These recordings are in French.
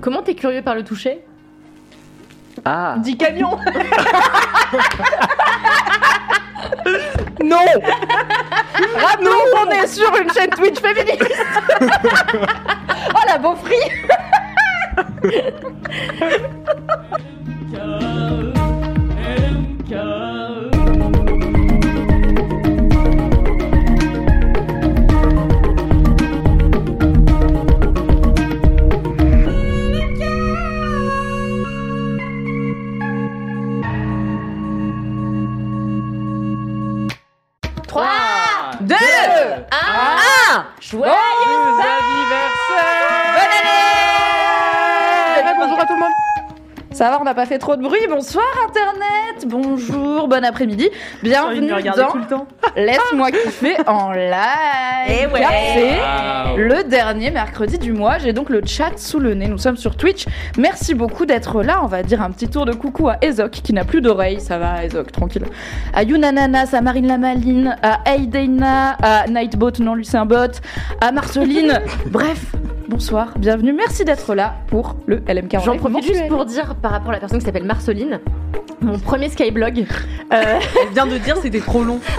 Comment t'es curieux par le toucher? Ah. Dis camion. Non. Rappelons qu'on est sur une chaîne Twitch féministe. Oh la beaufrie. Trois, 2 un, Joyeux ça va, on n'a pas fait trop de bruit. Bonsoir Internet, bonjour, bon après-midi. Bienvenue dans le temps. Laisse-moi kiffer en live. Eh ouais. Car c'est Wow. le dernier mercredi du mois. J'ai donc le chat sous le nez. Nous sommes sur Twitch. Merci beaucoup d'être là. On va dire un petit tour de coucou à Ezok qui n'a plus d'oreilles. Ça va, Ezok, tranquille. À Yunananas, à Marine Lamaline, à Aideina, à Nightbot, non, lui c'est un bot, à Marceline. Bref, bonsoir, bienvenue. Merci d'être là pour le LMK. en J'en live profite juste pour dire par rapport à la personne qui s'appelle Marceline, mon premier Skyblog. Euh, Elle vient de dire c'était trop long.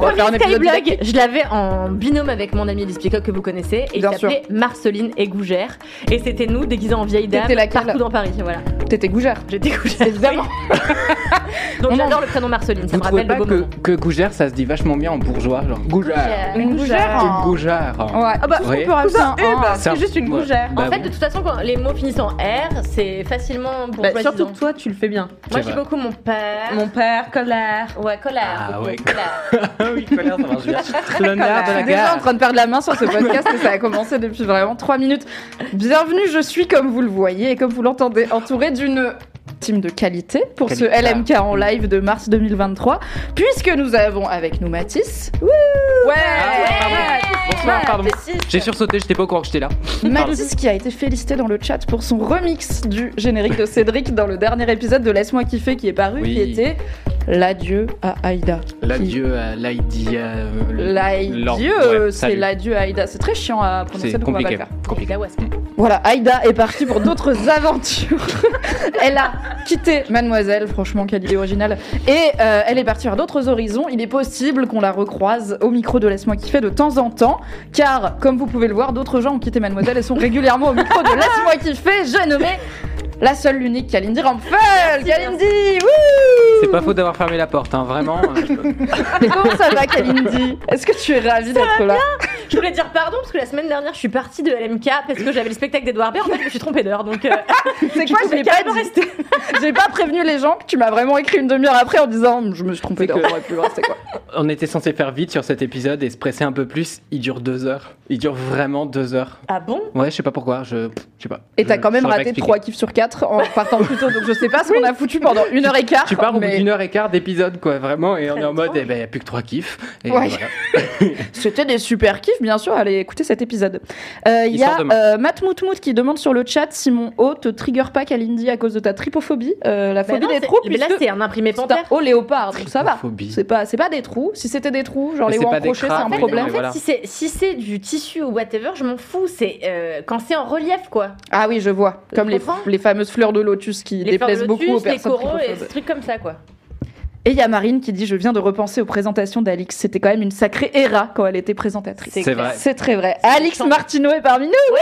On va faire un épisode Skyblog, je l'avais en binôme avec mon ami Peacock que vous connaissez, et Bien il s'appelait Marceline et Gougère. Et c'était nous déguisés en vieille dame partout dans Paris. Voilà, T'étais gougère. j'étais Gougère. Évidemment. Donc On j'adore le prénom Marceline, ça Vous me trouvez rappelle le pas beau que, que Gougère, ça se dit vachement bien en bourgeois genre Gougère Une gougère. Une Gougère Ouais, ah bah, Oui. Rajouter un un. C'est juste une ouais. gougère. Bah En fait, de toute façon, quand les mots finissent en R, c'est facilement pour Bah, surtout toi, tu le fais bien. Moi, j'ai beaucoup mon père. Mon père, colère. Ouais, colère. Ah ouais. colère. Ah oui, colère, ça marche bien. L'honneur de Je la suis déjà en train de perdre la main sur ce podcast et ça a commencé depuis vraiment 3 minutes. Bienvenue, je suis comme vous le voyez et comme vous l'entendez entourée d'une team de qualité pour ce. LMK en live de mars 2023 puisque nous avons avec nous Mathis. Wouh ouais, Ah, Bonsoir, pardon. J'ai sursauté, j'étais pas au courant que j'étais là. Mathis qui a été félicité dans le chat pour son remix du générique de Cédric dans le dernier épisode de Laisse-moi kiffer qui est paru, Oui. qui était l'adieu à Aïda. L'adieu à l'Aïdi. euh, L'adieu, c'est l'adieu à Aïda. C'est très chiant à prononcer, on va pas le compliqué. faire. compliqué. Voilà, Aïda est partie pour d'autres aventures. elle a quitté Mademoiselle, franchement, quelle idée originale. Et euh, elle est partie vers d'autres horizons. Il est possible qu'on la recroise au micro de Laisse-moi kiffer de temps en temps. Car, comme vous pouvez le voir, d'autres gens ont quitté Mademoiselle et sont régulièrement au micro de Laisse-moi kiffer. J'ai nommé la seule, l'unique Kalindi Rampfel. Kalindi, C'est pas faux d'avoir fermé la porte, hein, vraiment. euh, Comment ça va, Kalindi? Est-ce que tu es ravie d'être là? Je voulais dire pardon parce que la semaine dernière, je suis partie de LMK parce que j'avais le spectacle d'Edouard Baird. En fait, je me suis trompée d'heure. Donc, euh, C'est quoi, je l'ai pas. J'ai pas prévenu les gens que tu m'as vraiment écrit une demi-heure après en disant je me suis trompée d'heure. On était censé faire vite sur cet épisode et se presser un peu plus. Il dure deux heures. Il dure vraiment deux heures. ah bon? Ouais, je sais pas pourquoi. Je, je sais pas. Et t'as quand même raté. 3 kiffs sur 4 en partant plus tôt, donc je sais pas ce qu'on a foutu pendant une heure et quart. Tu pars au bout mais d'une heure et quart d'épisode, quoi, vraiment, et on est en mode, eh ben, y a plus que trois kiffs. Et Ouais. voilà. C'était des super kiffs, bien sûr. Allez écouter cet épisode. Euh, Il y a euh, Matt Moutmout qui demande sur le chat si mon haut te trigger pas Kalindi à cause de ta tripophobie, euh, la Bah phobie non, des c'est- trous. mais là, c'est un imprimé c'est un panthère. haut léopard, donc ça va. C'est pas, c'est pas des trous. Si c'était des trous, genre Mais les c'est hauts pas des encrochés, c'est un problème. En fait, voilà. si c'est si c'est du tissu ou whatever, je m'en fous. C'est euh, quand c'est en relief, quoi. Ah oui, je vois. Comme les, les fameuses fleurs de lotus qui Les de déplaisent beaucoup aux lotus, les personnes coraux et ces trucs comme ça, quoi. Et il y a Marine qui dit Je viens de repenser aux présentations d'Alix. C'était quand même une sacrée era quand elle était présentatrice. C'est vrai. C'est très vrai. Alix. Martineau est parmi nous Ouais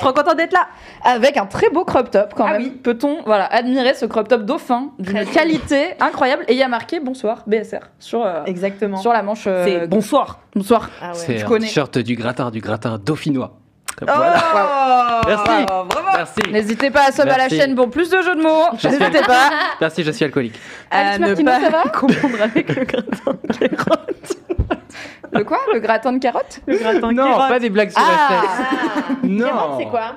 Trop content d'être là Avec un très beau crop top quand Ah même. oui. Peut-on voilà, admirer ce crop top dauphin d'une qualité incroyable? Et il y a marqué Bonsoir BSR sur, euh, Exactement. sur la manche. euh, C'est bonsoir. Bonsoir. Ah ouais. C'est je un connais. t-shirt du gratin, du gratin dauphinois. Voilà. Oh Merci. Bravo Merci. N'hésitez pas à sub à la chaîne pour plus de jeux de mots. N'hésitez pas. Merci, je suis alcoolique. À ne Martino, pas ça va confondre avec le gratin de carotte. Le quoi? Le gratin de carottes? Le gratin de Non, carotte. pas des blagues sur Ah SS. Non. Carotte, c'est quoi?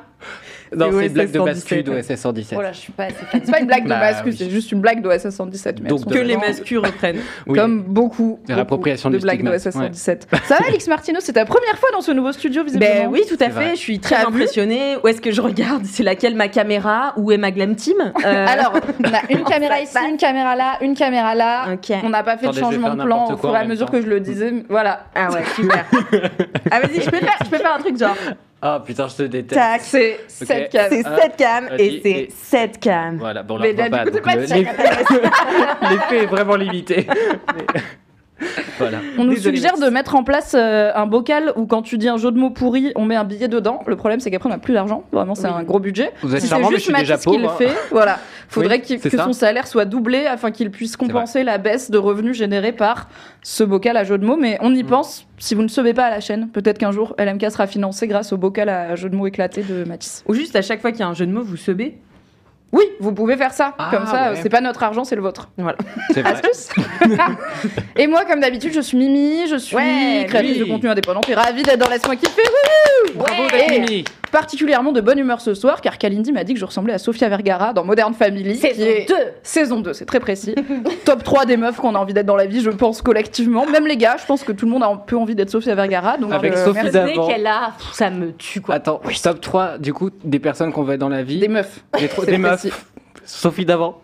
Non, C'est c'est blague de bascule 117. d'OSS 117. Oh là, je suis pas assez. C'est pas une blague de Bah, mascu, oui. c'est juste une blague d'OSS 117. Mais Donc, Que les mascus reprennent. Oui. Comme beaucoup, l'appropriation beaucoup de du blagues d'OSS 117. Ça va, Alix Martino C'est ta première fois dans ce nouveau studio, visiblement Ben oui, tout à fait. Je suis très impressionnée. Où est-ce que je regarde? C'est laquelle ma caméra? Où est ma glam team? Euh, Alors, on a une caméra ici, une caméra là, une caméra là. Ok. On n'a pas fait de changement de plan au fur et à mesure que je le disais. Voilà. Ah ouais, super. ah vas-y, je peux faire, je peux faire un truc genre. Ah putain, je te déteste. Tac. C'est Ok. cette case. C'est Ah, 7 cam et c'est et- 7 cam. Voilà, bon, on la voit là, pas. du coup, donc c'est pas le- de l'effet- L'effet est vraiment limité. Mais- Voilà. On nous suggère de mettre en place euh, un bocal où quand tu dis un jeu de mots pourri, on met un billet dedans. Le problème c'est qu'après on n'a plus d'argent. Vraiment c'est Oui. un gros budget. Vous êtes Si c'est charmant, mais je juste suis déjà Mathis qui le pauvre. fait, voilà. Faudrait Oui, qu'il- que ça. son salaire soit doublé afin qu'il puisse compenser la baisse de revenus générés par ce bocal à jeu de mots. Mais on y Mm. pense. Si vous ne sauvez pas à la chaîne, peut-être qu'un jour LMK sera financé grâce au bocal à jeu de mots éclaté de Mathis. Ou juste à chaque fois qu'il y a un jeu de mots, vous sebez. Oui, vous pouvez faire ça. Ah, Comme ça, ouais. c'est pas notre argent, c'est le vôtre. C'est vrai. Astuce. et moi, comme d'habitude, je suis Mimi, je suis Ouais, créatrice oui. de contenu indépendant, puis ravie d'être dans Laisse-moi kiffer. Bravo Ouais. d'être Mimi. Particulièrement de bonne humeur ce soir, car Kalindi m'a dit que je ressemblais à Sofia Vergara dans Modern Family. Saison qui est- 2 Saison 2, c'est très précis. Top 3 des meufs qu'on a envie d'être dans la vie, je pense, collectivement. Même les gars, je pense que tout le monde a un peu envie d'être Sofia Vergara. Donc Avec euh, Sophie d'avant. qu'elle a, ça me tue quoi. Attends, top 3 du coup des personnes qu'on va dans la vie. Des meufs. Des, des meufs. Sophie d'avant.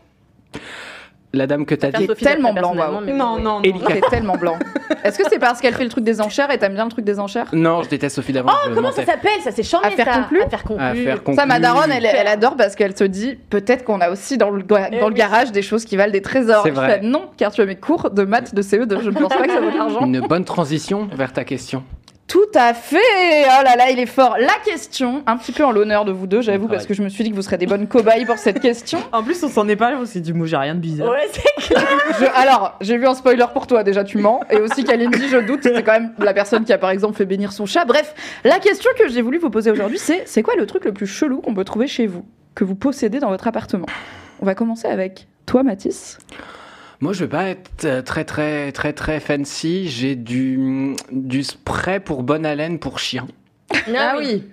La dame que t'as dit. Sophie tellement blanc, waouh. Non, non, non. T'es tellement blanc. Est-ce que c'est parce qu'elle fait le truc des enchères et t'aimes bien le truc des enchères? Non, je déteste Sophie d'avant. Oh, Comment ça s'appelle? Ça c'est changé Affaire ça. conclue? Affaire conclue. Affaire Ça, conclue. ma daronne, elle, elle adore parce qu'elle se dit peut-être qu'on a aussi dans le, Eh dans le oui. garage des choses qui valent des trésors. C'est vrai. fais, non, car tu as mes cours de maths, de CE2. Je ne pense pas que ça vaut de l'argent. Une bonne transition vers ta question. Tout à fait. Oh là là, il est fort. La question, un petit peu en l'honneur de vous deux, j'avoue, parce que je me suis dit que vous serez des bonnes cobayes pour cette question. En plus, on s'en est parlé, on s'est dit, moi j'ai rien de bizarre. Ouais, c'est clair. Je- alors, j'ai vu un spoiler pour toi, déjà tu mens. Et aussi Kalindi, je doute, c'est quand même la personne qui a par exemple fait bénir son chat. Bref, la question que j'ai voulu vous poser aujourd'hui, c'est c'est quoi le truc le plus chelou qu'on peut trouver chez vous, que vous possédez dans votre appartement? On va commencer avec toi, Mathis. Moi, je vais pas être euh, très très très très fancy. J'ai du du spray pour bonne haleine pour chien. Ah oui.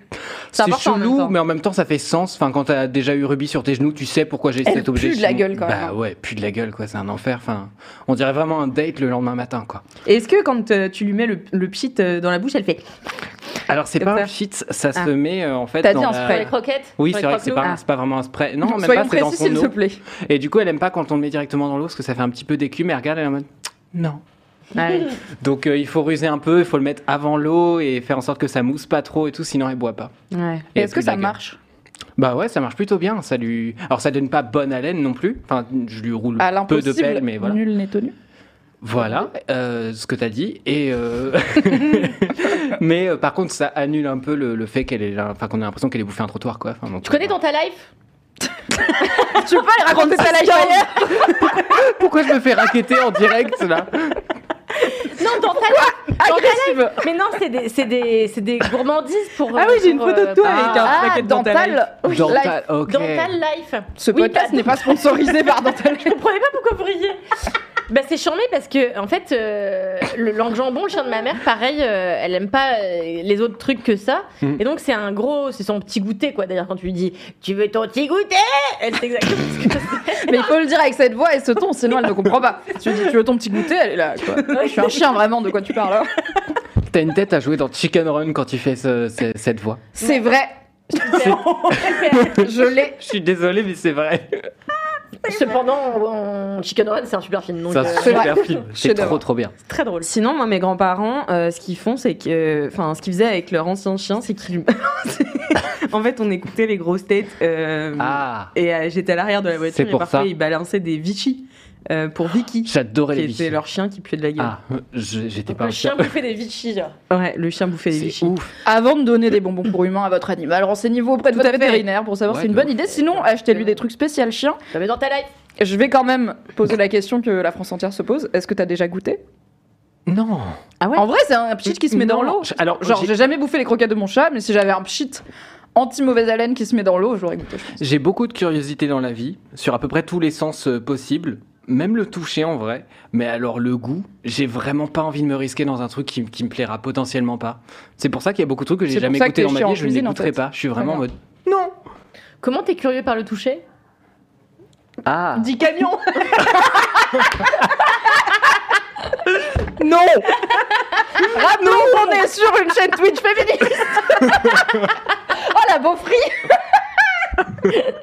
C'est chelou, mais en même temps, ça fait sens. Enfin, quand t'as déjà eu Ruby sur tes genoux, tu sais pourquoi j'ai cet objet. pue de la gueule, même, Bah hein. ouais, plus de la gueule, quoi. C'est un enfer. Enfin, on dirait vraiment un date le lendemain matin, quoi. Est-ce que quand euh, tu lui mets le, le pchit euh, dans la bouche, elle fait Alors, c'est pas ça. un shit, ça Ah. se met euh, en fait. T'as dans dit un la- Pour les croquettes? Oui, c'est vrai que c'est pas, c'est pas vraiment un spray. Non, même Soyons pas, c'est dans son s'il te eau. plaît. Et du coup, elle aime pas quand on le met directement dans l'eau parce que ça fait un petit peu d'écume. Elle regarde, elle est en mode non. Donc, euh, il faut ruser un peu, il faut le mettre avant l'eau et faire en sorte que ça mousse pas trop et tout, sinon elle boit pas. Ouais. Et Et Est-ce que ça gueule. marche? Bah ouais, ça marche plutôt bien. Ça lui... Alors, ça donne pas bonne haleine non plus. Enfin, je lui roule À peu de pelle, mais voilà. nul n'est tenu? Voilà euh, ce que t'as dit. Et euh, mais euh, par contre, ça annule un peu le, le fait qu'elle est, enfin qu'on a l'impression qu'elle ait bouffé un trottoir, quoi. Enfin, donc, Tu connais dans ta life Tu peux pas aller raconter ta life ailleurs Pourquoi je me fais raqueter en direct là? Non, dans ta life life Agressive. Mais non, c'est des, c'est des, c'est des gourmandises pour. Ah oui, j'ai une photo de euh, toi avec un Ah, paquet de dental. dental. Oui, Dans life. ta- ok. Dental Life. Ce podcast pas- n'est pas sponsorisé par Dental. Je comprenais pas pourquoi vous riez. Bah c'est charmé parce que en fait euh, le langue jambon le chien de ma mère pareil euh, elle aime pas euh, les autres trucs que ça Mhm. et donc c'est un gros c'est son petit goûter quoi d'ailleurs quand tu lui dis tu veux ton petit goûter? Elle sait exactement ce que c'est Mais il faut le dire avec cette voix et ce ton, sinon elle ne comprend pas. Tu lui dis, tu veux ton petit goûter, elle est là. Quoi. Je suis un chien vraiment, de quoi tu parles hein T'as une tête à jouer dans Chicken Run quand tu fais ce- ce- cette voix. C'est vrai, je l'ai. Je suis désolé, mais c'est vrai. Cependant en Chicken Run c'est un super film C'est un euh, super film. C'est trop trop bien. c'est très drôle Sinon, moi, mes grands-parents, euh, ce qu'ils font, c'est que. Enfin, ce qu'ils faisaient avec leur ancien chien, c'est qu'ils. en fait, on écoutait les grosses têtes. euh, Ah, Et euh, j'étais à l'arrière de la voiture C'est et pour parfois ça. ils balançaient des Vichy euh, pour Vicky, j'adorais les était biches. leur chien qui puait de la gueule. Ah, j'étais pas le chien bouffait des Vichy. Ouais, le chien bouffait des C'est Vichy. ouf. Avant de donner des bonbons pour humains à votre animal, renseignez-vous auprès de Tout votre vétérinaire pour savoir Ouais, si c'est une bonne idée. Sinon, achetez-lui des trucs spécial chien. Mais dans ta life Je vais quand même poser la question que la France entière se pose. Est-ce que t'as déjà goûté? Non. Ah ouais? En vrai, c'est un pchit qui se met dans l'eau. alors, genre, j'ai- jamais bouffé les croquettes de mon chat, mais si j'avais un pchit anti-mauvaise haleine qui se met dans l'eau, j'aurais goûté. J'ai beaucoup de curiosité dans la vie, sur à peu près tous les sens euh, possibles, même le toucher en vrai. Mais alors le goût, j'ai vraiment pas envie de me risquer dans un truc qui, qui me plaira potentiellement pas. C'est pour ça qu'il y a beaucoup de trucs que j'ai jamais goûté dans ma vie, je ne les en goûterai fait. pas. Je suis vraiment en mode non. Comment t'es curieux par le toucher? Ah. 10 camions Non Rappelons qu'on est sur une chaîne Twitch féministe Oh la beaufrie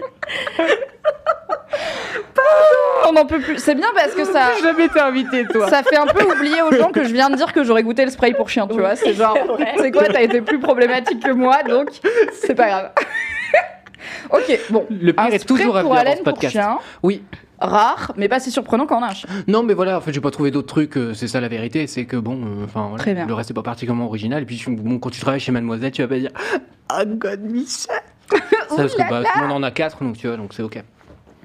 On n'en peut plus. C'est bien parce que ça, J'ai jamais été invité toi. ça fait un peu oublier aux gens que je viens de dire que j'aurais goûté le spray pour chien, tu vois. C'est genre, c'est quoi, t'as été plus problématique que moi, donc c'est pas grave. ok, bon. Le pire Un est toujours spray à pour venir dans haleine ce pour podcast. chien, Oui. rare, mais pas si surprenant a un chien. Non mais voilà, en fait j'ai pas trouvé d'autres trucs, euh, c'est ça la vérité, c'est que bon, euh, enfin voilà, Très bien. le reste est pas particulièrement original. Et puis tu- bon, quand tu travailles chez Mademoiselle, tu vas pas dire Ah God Michel Ça, parce que bah, tout le monde en a quatre, donc tu vois, donc c'est ok.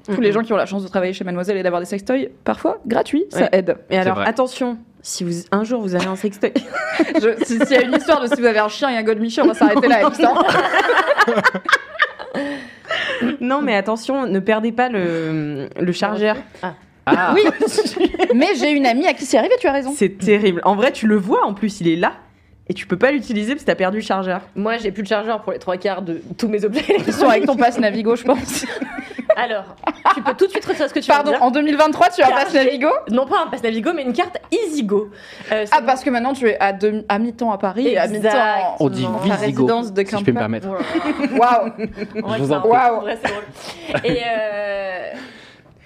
Tous les gens qui ont la chance de travailler chez Mademoiselle et d'avoir des sextoys, parfois gratuits, ça Ouais. aide. Et alors, vrai. attention, si vous, un jour vous avez un sextoy, Je- si- S'il y a une histoire de si vous avez un chien et un god Michel, on va s'arrêter là, hein. non mais attention, ne perdez pas le, le chargeur. Ah Oui, mais j'ai une amie à qui c'est arrivé, tu as raison. C'est terrible. En vrai, tu le vois en plus, il est là. Et tu peux pas l'utiliser parce que t'as perdu le chargeur. Moi, j'ai plus de chargeur pour les trois quarts de tous mes objets. Ils sont avec ton passe Navigo, je pense. Alors, tu peux tout de suite retirer ce que tu Pardon, veux dire. en 2023, tu as un j'ai- Navigo Non pas un pass Navigo, mais une carte EasyGo. Euh, Ah, parce que maintenant tu es à, demi- à mi-temps à Paris et à mi-temps. On dit Visigo, résidence de si je peux me permettre. Waouh En en en c'est drôle. Et euh...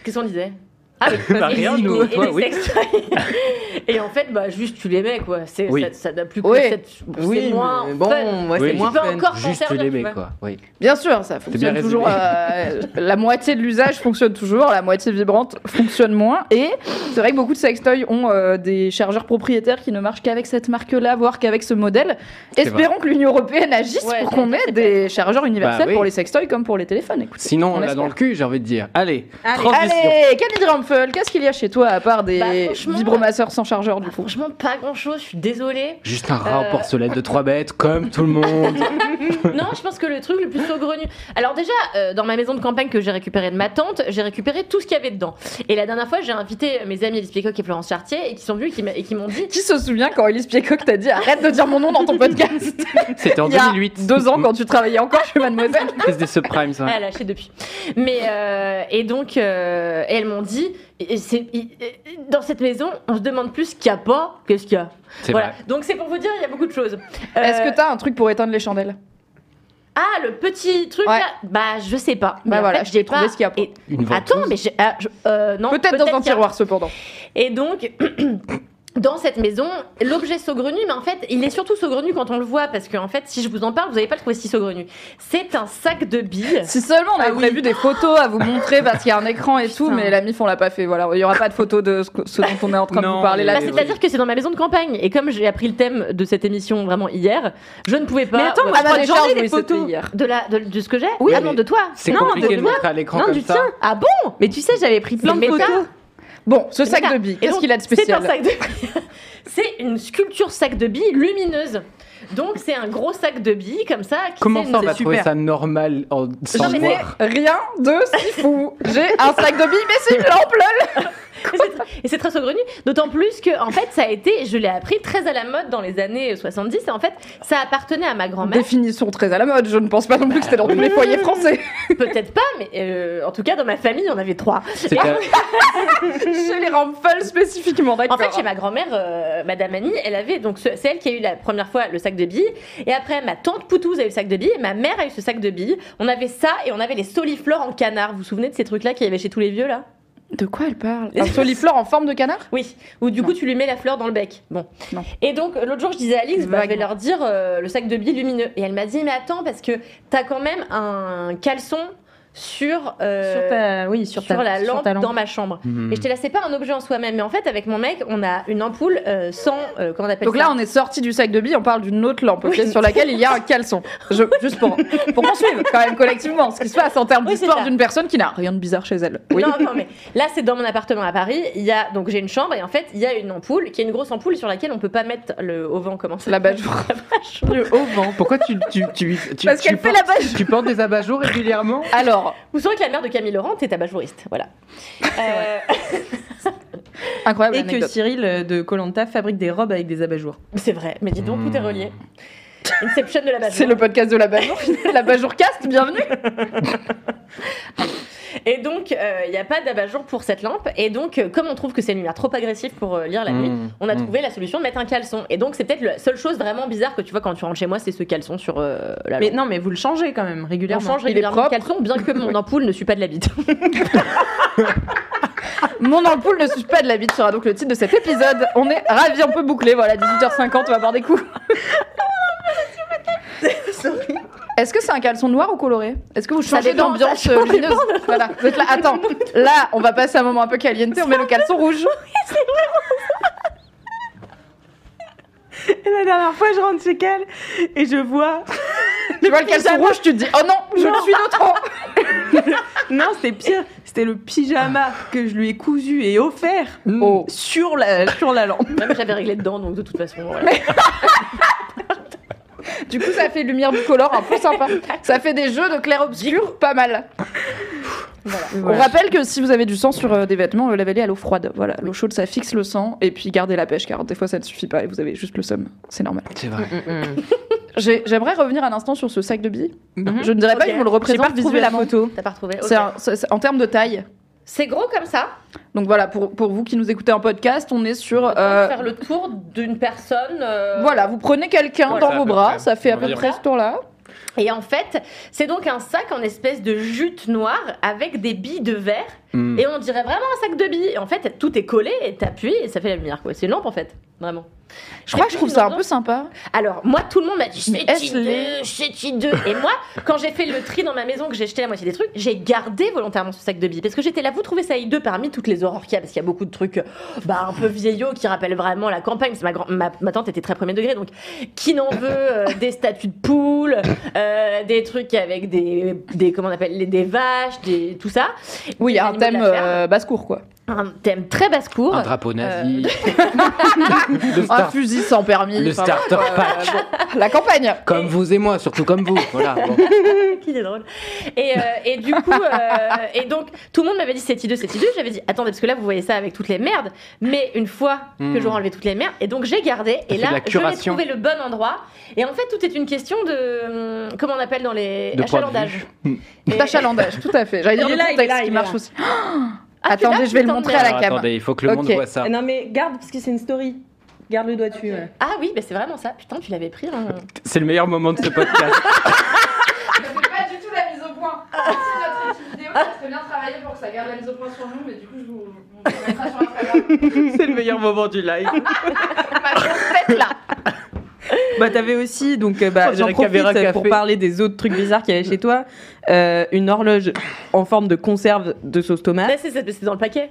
qu'est-ce qu'on disait? Ah oui, Bah, rien, nous, et toi, les oui. et en fait, bah juste tu les mets quoi. C'est Oui. ça, ça n'a plus que Oui. cette- c'est moins mais bon, ouais, Oui. c'est Tu moins peux encore Juste tu servir, les tu mets vois. quoi, oui. Bien sûr, ça fonctionne toujours. euh, la moitié de l'usage fonctionne toujours, la moitié vibrante fonctionne moins. Et c'est vrai que beaucoup de sextoys ont euh, des chargeurs propriétaires qui ne marchent qu'avec cette marque-là, voire qu'avec ce modèle. C'est Espérons que l'Union européenne agisse Ouais, pour qu'on ait des chargeurs universels Bah oui. pour les sextoys comme pour les téléphones. Écoutez, Sinon, on on l'a dans le cul, j'ai envie de dire. Allez, Allez. transition. Qu'est-ce qu'il y a chez toi à part des Bah, vibromasseurs sans chargeur du coup Franchement, pas grand chose, je suis désolée. Juste un rat Euh. en porcelaine de trois bêtes, comme tout le monde. non, je pense que le truc le plus saugrenu. Alors, déjà, euh, dans ma maison de campagne que j'ai récupérée de ma tante, j'ai récupéré tout ce qu'il y avait dedans. Et la dernière fois, j'ai invité mes amis Elise Piecoq et Florence Chartier et qui sont venus et qui m'ont dit Qui se souvient quand Elise Piecoq t'a dit arrête de dire mon nom dans ton podcast C'était en Il y a 2008. deux ans quand tu travaillais encore chez Mademoiselle C'était des subprimes, ça. Elle a lâché depuis. Mais euh, et donc euh, elles m'ont dit et dans cette maison on se demande plus ce qu'il y a pas qu'est-ce qu'il y a. C'est Voilà. vrai. Donc c'est pour vous dire il y a beaucoup de choses. Euh, Est-ce que t'as un truc pour éteindre les chandelles? Ah le petit truc Ouais. là? Bah je sais pas. Bah Mais voilà, fait, je j'ai trouvé pas- ce qu'il y a pas. et- Une ventouse. Attends mais ah, je- euh, non Peut-être dans un a- tiroir cependant. Et donc, dans cette maison, l'objet saugrenu, mais en fait, il est surtout saugrenu quand on le voit, parce que en fait, si je vous en parle, vous n'allez pas le trouver si saugrenu. C'est un sac de billes. Si seulement on avait Ah oui. prévu des photos à vous montrer parce qu'il y a un écran et tout, Putain. mais la MIF on l'a pas fait. Voilà, il y aura pas de photos de ce, dont on est en train de vous parler là. Bah, C'est-à-dire que c'est dans ma maison de campagne. Et comme j'ai appris le thème de cette émission vraiment hier, je ne pouvais pas. Mais attends, Ouais, moi, Ah bah, je les j'en ai charges, des oui, photos. hier. de, la, de, de ce que j'ai Oui, Ah mais non, de toi C'est Non, compliqué de de montrer à l'écran Non, comme du ça. tien. Ah bon? Mais tu sais, j'avais pris plein de photos. Bon, ce sac de billes, qu'est-ce qu'il a de C'est un spécial sac de C'est une sculpture sac de billes lumineuse. Donc c'est un gros sac de billes comme ça. Qui Comment ça, on va trouver ça normal en sans mais voir Rien de si fou. J'ai un sac de billes, mais c'est lol. Et c'est très- Et saugrenu, d'autant plus que en fait ça a été, je l'ai appris très à la mode dans les années 70 et en fait ça appartenait à ma grand-mère. Définition très à la mode. Je ne pense pas non plus que c'était dans tous les foyers français. Peut-être pas, mais euh, en tout cas dans ma famille on avait trois. C'était Chez les Ramphal spécifiquement, d'accord. En fait chez ma grand-mère, euh, Madame Annie, elle avait donc ce- c'est elle qui a eu la première fois le sac de billes et après ma tante Poutouz a eu le sac de billes et ma mère a eu ce sac de billes. On avait ça et on avait les soliflores en canard. Vous vous souvenez de ces trucs là qu'il y avait chez tous les vieux là? De quoi elle parle? Un soliflore en forme de canard? Oui, ou du coup tu lui mets la fleur dans le bec. Bon. Non. Et donc l'autre jour je disais à Alix, bah, je vais leur dire euh, le sac de billes lumineux. Et elle m'a dit mais attends parce que t'as quand même un caleçon sur, euh, sur ta, oui, sur, sur ta, la sur lampe ta lampe. dans ma chambre. Hmm. Et j'étais là, c'est pas un objet en soi-même, mais en fait, avec mon mec, on a une ampoule euh, sans. euh, comment on appelle Donc ça là, on est sorti du sac de billes, on parle d'une autre lampe, ok, Oui. sur laquelle il y a un caleçon. Je, juste pour, pour qu'on suive quand même collectivement ce qui se passe en termes Oui, d'histoire d'une personne qui n'a rien de bizarre chez elle. Oui. Non, non, mais là, c'est dans mon appartement à Paris. Il y a donc j'ai une chambre et en fait, il y a une ampoule qui est une grosse ampoule sur laquelle on peut pas mettre le au vent. Comment ça La bajour. Le haut vent. Pourquoi tu, tu, tu, tu- Parce tu qu'elle fait portes- la bajour. Tu portes des abat-jours régulièrement? Ah, Vous saurez que la mère de Camille Laurent est abat-jouriste. Voilà. Euh, incroyable Et que. Cyril euh, de Colanta fabrique des robes avec des abat-jours. c'est vrai. Mais dis donc, tout est relié. Inception de la bajour. C'est le podcast de la bajour, la bajour cast, bienvenue. Et donc, euh, il n'y a pas d'abat-jour pour cette lampe. Et donc, euh, comme on trouve que c'est une lumière trop agressive pour euh, lire la nuit, Mmh, on a mmh. trouvé la solution de mettre un caleçon. Et donc, c'est peut-être la seule chose vraiment bizarre que tu vois quand tu rentres chez moi, c'est ce caleçon sur euh, la Mais lampe. non, mais vous le changez quand même on régulièrement. change Il est régulièrement le caleçon, bien que mon ampoule ne suit pas de la bite. Mon ampoule ne suit pas de la bite sera donc le titre de cet épisode. On est ravis, on peut boucler. Voilà, 18h50, on va boire des coups. Est-ce que c'est un caleçon noir ou coloré? Est-ce que vous changez d'ambiance euh, lumineuse Voilà, vous êtes là. Attends, là, on va passer un moment un peu caliente. On met le caleçon rouge. Et la dernière fois, je rentre chez elle et je vois. Tu vois le caleçon rouge, tu te dis Oh non, je le suis trop. Non, c'était pire. C'était le pyjama que je lui ai cousu et offert Oh. sur la, sur la lampe. Même j'avais réglé dedans, donc de toute façon. Voilà. Du coup, ça fait lumière bicolore un peu sympa. Ça fait des jeux de clair-obscur pas mal. On rappelle que si vous avez du sang sur euh, des vêtements, euh, lavez-les à l'eau froide. Voilà, l'eau chaude ça fixe le sang et puis gardez la pêche car des fois ça ne suffit pas et vous avez juste le somme. C'est normal. C'est vrai. J'ai- J'aimerais revenir un instant sur ce sac de billes. Mhm. Je ne dirais pas Ok. que je le J'ai représente pas retrouvé la visuellement. photo. T'as pas retrouvé C'est Ok. un- c'est- c'est- en termes de taille. C'est gros comme ça. Donc voilà, pour, pour vous qui nous écoutez en podcast, on est sur. Euh, faire le tour d'une personne. euh, Voilà, vous prenez quelqu'un dans vos bras, près. ça fait à peu près ce tour-là. Et en fait, c'est donc un sac en espèce de jute noire avec des billes de verre. Hmm. Et on dirait vraiment un sac de billes. Et en fait, tout est collé et t'appuies et ça fait la lumière. quoi. C'est une lampe en fait, vraiment. Je crois que je trouve ça un peu sympa. Alors, moi, tout le monde m'a dit c'est hideux. Et moi, quand j'ai fait le tri dans ma maison, que j'ai jeté la moitié des trucs, j'ai gardé volontairement ce sac de billes. Parce que j'étais là, vous trouvez ça hideux parmi toutes les horreurs qu'il y a? Parce qu'il y a beaucoup de trucs bah, un peu vieillots qui rappellent vraiment la campagne. Parce que Ma, grand- ma, ma tante était très premier degré, donc qui n'en veut euh, Des statues de poules, euh, des trucs avec des, des comment on appelle, des vaches, des, tout ça. Oui, il y a un Animaux de thème euh, basse-cour, quoi. Un thème très basse-cour. Un drapeau nazi. Euh, le, Un fusil sans permis. le enfin, starter euh, pack. bon, La campagne. Comme vous et moi, surtout comme vous. Voilà. bon. Qu'il est drôle. Et, euh, et du coup, euh, et donc, tout le monde m'avait dit c'est hideux, c'est hideux. J'avais dit attendez, parce que là, vous voyez ça avec toutes les merdes. Mais une fois que Hmm. j'aurai enlevé toutes les merdes, et donc j'ai gardé, et là, je curation. trouvé le bon endroit. Et en fait, tout est une question de. hum, Comment on appelle dans les. De achalandage. Et- D'achalandage, tout à fait. J'allais dire le contexte là, qui marche aussi. Ah, Attendez, je vais le montrer à la merde. cam. Attendez, il faut que le monde Ok. voit ça. Non, mais garde parce que c'est une story. Garde le doigt dessus. ouais. Ah oui, bah c'est vraiment ça. Putain, tu l'avais pris. hein. C'est le meilleur moment de ce podcast. Ça fait pas du tout la mise au point. Merci notre équipe vidéo bien travaillé pour que ça garde la mise au point sur nous, mais du coup, je vous, je vous mettrai sur Instagram. C'est le meilleur moment du live. Ma grosse tête là. Bah, t'avais aussi, donc euh, bah, j'en profite euh, pour parler des autres trucs bizarres qu'il y avait chez toi. Euh, une horloge en forme de conserve de sauce tomate. C'est c'est dans le paquet.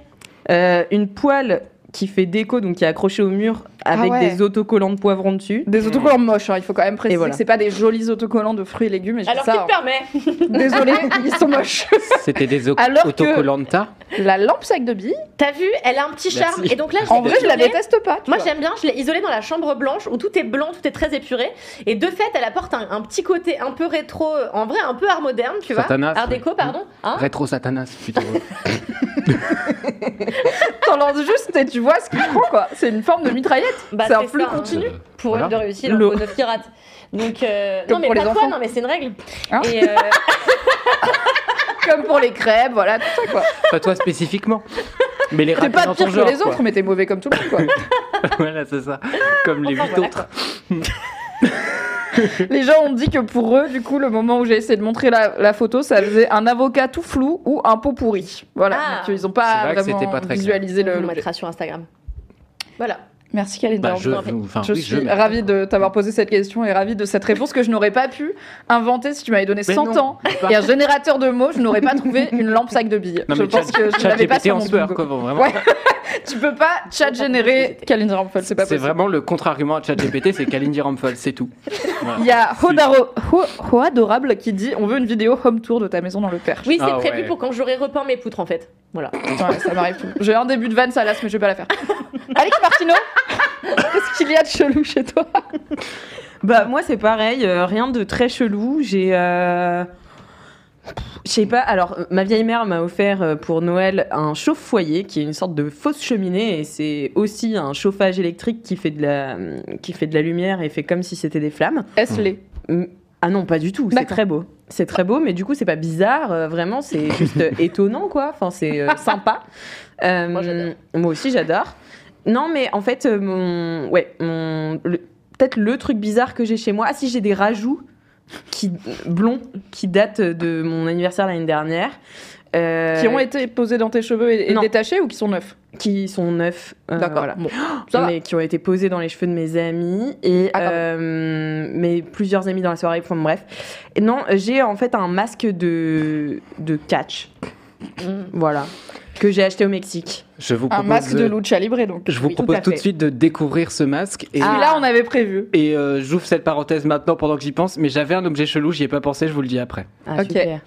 Euh, une poêle qui fait déco, donc qui est accrochée au mur avec Ah ouais. des autocollants de poivrons dessus. Des autocollants moches, hein, il faut quand même préciser voilà. que c'est pas des jolis autocollants de fruits et légumes. Et Alors, ça, qui te hein. permet Désolé, ils sont moches. C'était des Alors que- autocollanta. La lampe sac de billes, T'as vu, elle a un petit charme. Merci. Et donc là, je en vrai, je la isolée. déteste pas. Moi j'aime bien, je l'ai isolée dans la chambre blanche où tout est blanc, tout est très épuré. Et de fait, elle apporte un, un petit côté un peu rétro, en vrai un peu art moderne, tu Satanas, vois. Art déco, pardon. Hein Rétro Satanas, plutôt. T'en lances juste et tu vois ce qu'il prend quoi. C'est une forme de mitraillette. Bah, c'est un flux ça, hein. continu. Pour Voilà. de réussir, Le- il en faut 9 qui ratent. Donc, euh, non, mais pour pas les toi, enfants. non, mais c'est une règle. Hein Et euh, Comme pour les crêpes, voilà, tout ça quoi. Pas toi spécifiquement. Mais les T'es pas pire que genre, les quoi. autres, mais t'es mauvais comme tout le monde quoi. voilà, c'est ça. Comme les enfin, huit voilà, autres. Les gens ont dit que pour eux, du coup, le moment où j'ai essayé de montrer la, la photo, ça faisait un avocat tout flou ou un pot pourri. Voilà, Ah. donc ils ont C'est pas vrai vraiment c'était pas très visualisé le. mettra sur Instagram. Voilà. Merci Kalindi. Bah, je, t'en prie. enfin, Je oui, suis ravie de t'avoir posé cette question et ravie de cette réponse que je n'aurais pas pu inventer si tu m'avais donné Mais 100 non. ans et un générateur de mots. Je n'aurais pas trouvé une lampe sac de billes. Non, je pense chat- que je chat l'avais pas GPT sur mon vraiment. Ouais. Tu peux pas chat générer Kalindi Ramphel, c'est pas C'est possible. vraiment le contre-argument à ChatGPT, c'est Kalindi Ramphel, c'est tout. Voilà. Il y a Hodaro, Ho, Ho Adorable qui dit on veut une vidéo home tour de ta maison dans le Perche. Oui, c'est Ah prévu ouais. pour quand j'aurai repeint mes poutres en fait. Voilà. Ouais, ça m'arrive tout. J'ai un début de vanne salace, mais je vais pas la faire. Alex Martino Qu'est-ce qu'il y a de chelou chez toi? Bah moi c'est pareil, euh, rien de très chelou. J'ai, euh, je sais pas. Alors euh, ma vieille mère m'a offert euh, pour Noël un chauffe-foyer qui est une sorte de fausse cheminée et c'est aussi un chauffage électrique qui fait de la, qui fait de la lumière et fait comme si c'était des flammes. Est-ce les? Ah non, pas du tout. C'est très beau. C'est très beau, mais du coup, c'est pas bizarre. euh, vraiment, c'est juste euh, étonnant, quoi. Enfin, c'est euh, sympa. Euh, Moi, aussi, j'adore. Non, mais en fait, euh, mon, ouais, mon, le- peut-être le truc bizarre que j'ai chez moi. Ah, si j'ai des rajouts qui blonds qui datent de mon anniversaire l'année dernière. Euh, Qui ont été posés dans tes cheveux et, détachés ou qui sont neufs qui sont neufs. euh, D'accord. voilà. Bon, ça va. mais qui ont été posés dans les cheveux de mes amis et Ah, euh, mes plusieurs amis dans la soirée. Enfin bref. Et non, j'ai en fait un masque de de catch. Voilà. Que j'ai acheté au Mexique. Je vous Un propose, masque de lucha libre donc. Je vous Oui, propose tout, de suite de découvrir ce masque. Et, Celui-là, on avait prévu. et euh, j'ouvre cette parenthèse maintenant pendant que j'y pense. Mais j'avais un objet chelou, j'y ai pas pensé, je vous le dis après. Ah, Ok. super.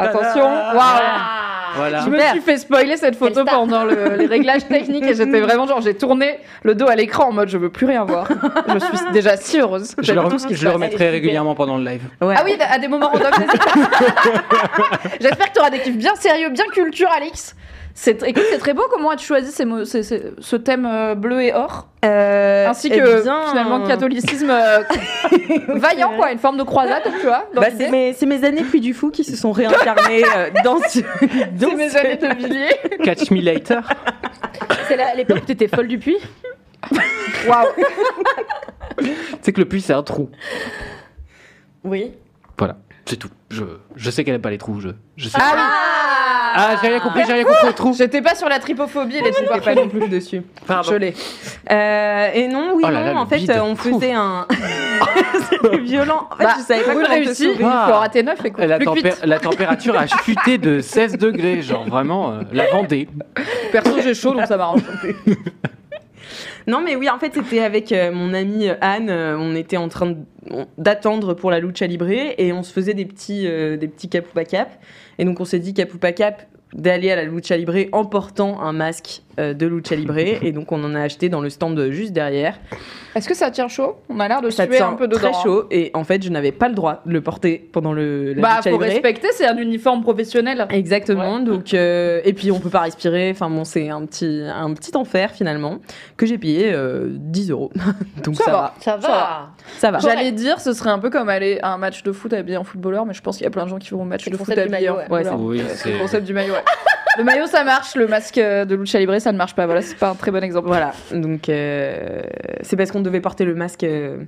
Attention, waouh Ah. Voilà. Je me suis fait spoiler cette photo pendant le- les réglages techniques et j'étais vraiment genre j'ai tourné le dos à l'écran en mode je veux plus rien voir. Je suis déjà si heureuse. Je le, je remettrai régulièrement pendant le live. Ouais. Ah oui, à des moments random. J'espère que tu auras des kiffs bien sérieux, bien culture, Alix. C'est écoute, c'est très beau comment as-tu choisi ces mots- ces- ces- ce thème euh, bleu et or, Euh, ainsi eh que bien, finalement le catholicisme euh, vaillant quoi, une forme de croisade, tu vois. dans Bah, l'idée. c'est mes, c'est mes années Puy du Fou qui se sont réincarnées euh, dans ce. dans C'est mes ce- années de Villiers. Catch me later. C'est la- l'époque où t'étais folle du puits Waouh. Tu sais que le puits, c'est un trou. Oui. C'est tout. Je, je sais qu'elle aime pas les trous. Je, je sais. Ah. Ah, j'ai rien compris, j'ai rien compris au trou. J'étais pas sur la tripophobie et les trucs pas non plus dessus. Pardon. Je l'ai. Euh, et non, oui, Oh là non, le en fait, euh, on faisait un. C'était violent. En fait, Bah, je savais pas une comment te sauver. il faut rater 9 et La, plus tempé- cuite. la température a chuté de 16 degrés, genre vraiment euh, la Vendée. Perso, j'ai chaud donc ça m'arrange. Non, mais oui, en fait, c'était avec euh, mon amie euh, Anne. euh, on était en train d'attendre pour la lucha libre et on se faisait des petits, euh, des petits cap. Et donc, on s'est dit capoupa cap d'aller à la lucha libre en portant un masque de lucha libre. et donc, on en a acheté dans le stand juste derrière. Est-ce que ça tient chaud? On a l'air de Ça suer un peu dedans. très chaud. Et en fait, je n'avais pas le droit de le porter pendant le la Bah, lucha faut libre. respecter, c'est un uniforme professionnel. Exactement. Donc euh, et puis on peut pas respirer. Enfin bon, c'est un petit un petit enfer finalement que j'ai payé euh, 10 euros. Donc Ça ça, va. va. Ça va. Ça va. ça va. J'allais dire, ce serait un peu comme aller à un match de foot habillé en footballeur, mais je pense qu'il y a plein de gens qui vont au match de foot habillé en ouais. footballeur. Oui, Euh, c'est le concept du maillot, ouais. Le maillot, ça marche, le masque euh, de lucha libre, ça ne marche pas. Voilà, c'est pas un très bon exemple. Voilà. Donc euh, c'est parce qu'on devait porter le masque. euh,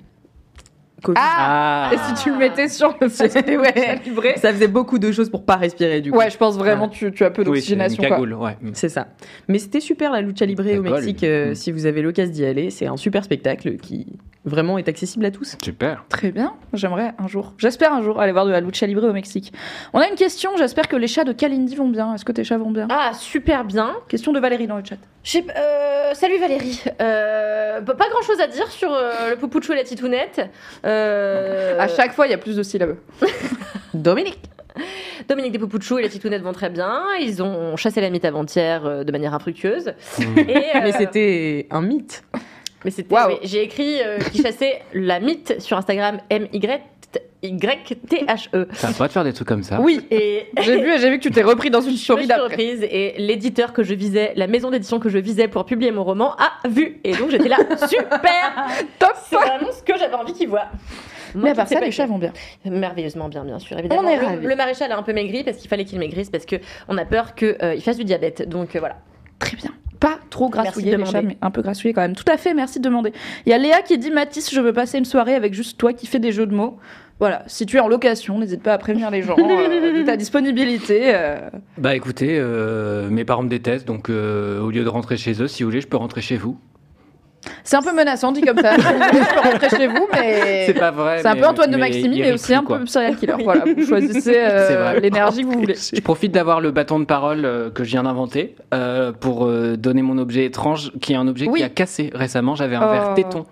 Covid. Ah, Ah, Et si tu le mettais sur le Ouais. Ça faisait beaucoup de choses pour pas respirer du coup. Ouais, je pense vraiment tu, tu as peu oui, d'oxygénation. quoi. cagoule, ouais. C'est ça. Mais c'était super la lucha libre au. Mexique. euh, Mm. Si vous avez l'occasion d'y aller, c'est un super spectacle qui vraiment est accessible à tous. Super. Très bien, j'aimerais un jour. J'espère un jour aller voir de la lucha libre au Mexique. On a une question, j'espère que les chats de Kalindi vont bien. Est-ce que tes chats vont bien? Ah, super bien. Question de Valérie dans le chat. J'ai- euh, salut Valérie. Euh, pas grand chose à dire sur euh, le poupouchou et la titounette. Euh, À chaque fois, il y a plus de syllabes. Dominique. Dominique des poupouchous et la titounette vont très bien. Ils ont chassé la mythe avant-hier euh, de manière infructueuse. Mm. Et, euh, Mais c'était un mythe. mais c'était. Oui, J'ai écrit euh, qui chassait la mythe sur Instagram M Y Y T H E. Ça va pas de faire des trucs comme ça. Oui, Et j'ai vu, j'ai vu que tu t'es repris dans une story d'après. et l'éditeur que je visais, la maison d'édition que je visais pour publier mon roman a vu. Et donc j'étais là, super Top C'est vraiment ce que j'avais envie qu'ils voient. Moi Mais à part ça, les chats vont bien. Merveilleusement bien, bien sûr, évidemment. On est le, ravis. le maréchal a un peu maigri parce qu'il fallait qu'il maigrisse parce que on a peur qu'il fasse du diabète. Donc euh, voilà. Très bien. Pas trop grassouillé de les chats, mais un peu grassouillé quand même. Tout à fait, merci de demander. Il y a Léa qui dit Mathis, je veux passer une soirée avec juste toi qui fais des jeux de mots. Voilà, si tu es en location, n'hésite pas à prévenir les gens euh, de ta disponibilité. euh. Bah écoutez, euh, mes parents me détestent, donc au lieu de rentrer chez eux, si vous voulez, je peux rentrer chez vous. C'est un peu menaçant dit comme ça. Je peux rentrer chez vous, mais. C'est pas vrai. C'est un peu Antoine de Maximi, mais aussi plus, un peu serial killer. Voilà, vous choisissez euh, l'énergie que vous voulez. Je profite d'avoir le bâton de parole euh, que je viens d'inventer euh, pour euh, donner mon objet étrange, qui est un objet Oui. qui a cassé récemment. J'avais un Oh. verre téton.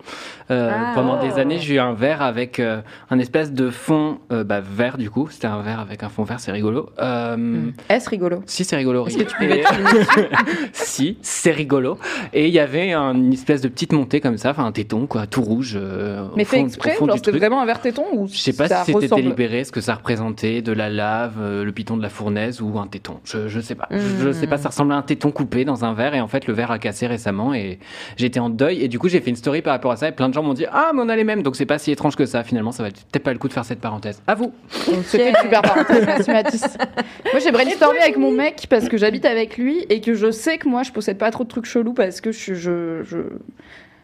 Euh, Ah. pendant des Oh. années, j'ai eu un verre avec euh, un espèce de fond euh, bah, vert du coup. C'était un verre avec un fond vert, c'est rigolo. Euh, Est-ce rigolo Si, c'est rigolo. Est-ce que tu pouvais Et- Si, c'est rigolo. Et il y avait un- une espèce de petite comme ça, enfin un téton quoi, tout rouge. euh, au Mais fait fond- exprès au fond Genre du c'était vraiment un verre téton ou Je sais pas ça si c'était délibéré, ce que ça représentait, de la lave, euh, le piton de la fournaise ou un téton. Je, je sais pas. Je, je sais pas, ça ressemblait à un téton coupé dans un verre et en fait le verre a cassé récemment et j'étais en deuil et du coup j'ai fait une story par rapport à ça et plein de gens m'ont dit ah mais on a les mêmes donc c'est pas si étrange que ça finalement ça va peut-être pas le coup de faire cette parenthèse. À vous. C'était une super parenthèse, merci Mathis. Moi j'ai brainstormé avec mon mec parce que j'habite avec lui et que je sais que moi je possède pas trop de trucs chelous parce que je. je, je-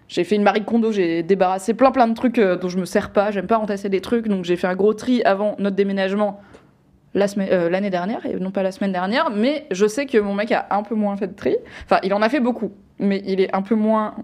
J'ai fait une Marie Kondo, j'ai débarrassé plein plein de trucs euh, dont je me sers pas, j'aime pas entasser des trucs, donc j'ai fait un gros tri avant notre déménagement euh, l'année dernière, et non pas la semaine dernière, mais je sais que mon mec a un peu moins fait de tri. Enfin, il en a fait beaucoup, mais il est un peu moins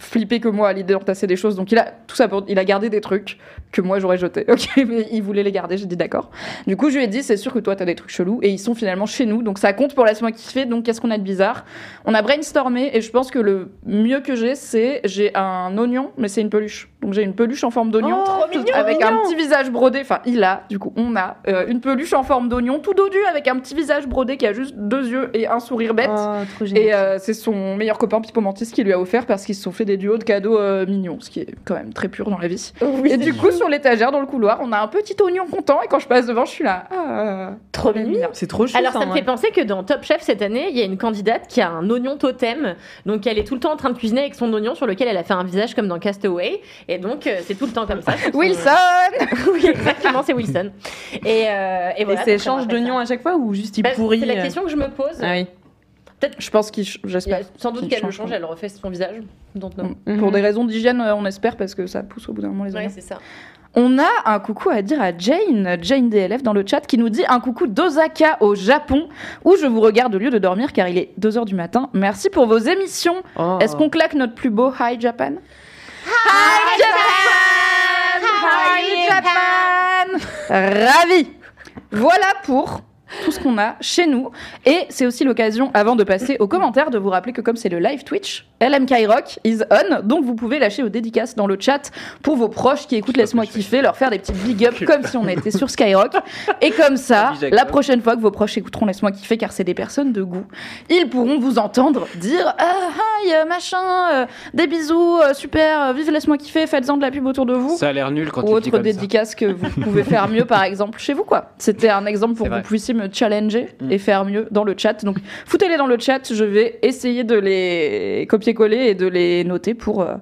flippé que moi à l'idée d'entasser des choses, donc il a tout ça pour, il a gardé des trucs que moi j'aurais jetés. Ok, mais il voulait les garder, j'ai dit d'accord. Du coup, je lui ai dit, c'est sûr que toi, t'as des trucs chelous, et ils sont finalement chez nous, donc ça compte pour laisse-moi kiffer, donc qu'est-ce qu'on a de bizarre? On a brainstormé, et je pense que le mieux que j'ai, c'est, j'ai un oignon, mais c'est une peluche. Donc j'ai une peluche en forme d'oignon, Oh, avec mignon. un petit visage brodé, enfin il a, du coup, on a euh, une peluche en forme d'oignon, tout dodu, avec un petit visage brodé qui a juste deux yeux et un sourire bête. Oh, trop Et euh, c'est son meilleur copain Pipo Mantis qui lui a offert parce qu'ils se sont fait des duos de cadeaux euh, mignons, ce qui est quand même très pur dans la vie. et du coup, sur l'étagère dans le couloir, on a un petit oignon content et quand je passe devant, je suis là. Ah, Trop mignon. C'est trop chou. Alors ça me fait penser que dans Top Chef cette année, il y a une candidate qui a un oignon totem. Donc elle est tout le temps en train de cuisiner avec son oignon sur lequel elle a fait un visage comme dans Castaway. Et donc euh, c'est tout le temps comme ça. Wilson Oui, exactement, c'est Wilson. Et, euh, et Et voilà. c'est échange d'oignons à chaque fois ou juste il Bah, pourrit C'est la euh, question que je me pose. Ah oui. Je pense qu'il, j'espère. sans doute qu'elle le change, elle refait son visage. Donc non. Mhm. Pour des raisons d'hygiène, euh, on espère parce que ça pousse au bout d'un moment les Ouais, oignons. c'est ça. On a un coucou à dire à Jane, Jane DLF dans le chat, qui nous dit un coucou d'Osaka au Japon, où je vous regarde au lieu de dormir car il est 2h du matin. Merci pour vos émissions. Oh. Est-ce qu'on claque notre plus beau Hi Japan? Hi Japan Hi Japan Ravi Voilà pour tout ce qu'on a chez nous. Et c'est aussi l'occasion, avant de passer aux commentaires, de vous rappeler que comme c'est le live Twitch, LMK Rock is on. Donc vous pouvez lâcher vos dédicaces dans le chat pour vos proches qui écoutent Laisse-moi kiffer, leur faire des petites big up comme si on était sur Skyrock. Et comme ça, la prochaine fois que vos proches écouteront Laisse-moi kiffer, car c'est des personnes de goût, ils pourront vous entendre dire Ah, hi, euh, machin, euh, des bisous, euh, super, euh, vive Laisse-moi kiffer, faites-en de la pub autour de vous Ça a l'air nul quand ou autre dédicace que vous pouvez faire mieux par exemple chez vous quoi. C'était un exemple pour que vous puissiez me challenger Mm. et faire mieux dans le chat. Donc foutez-les dans le chat, je vais essayer de les copier-coller et de les noter pour euh,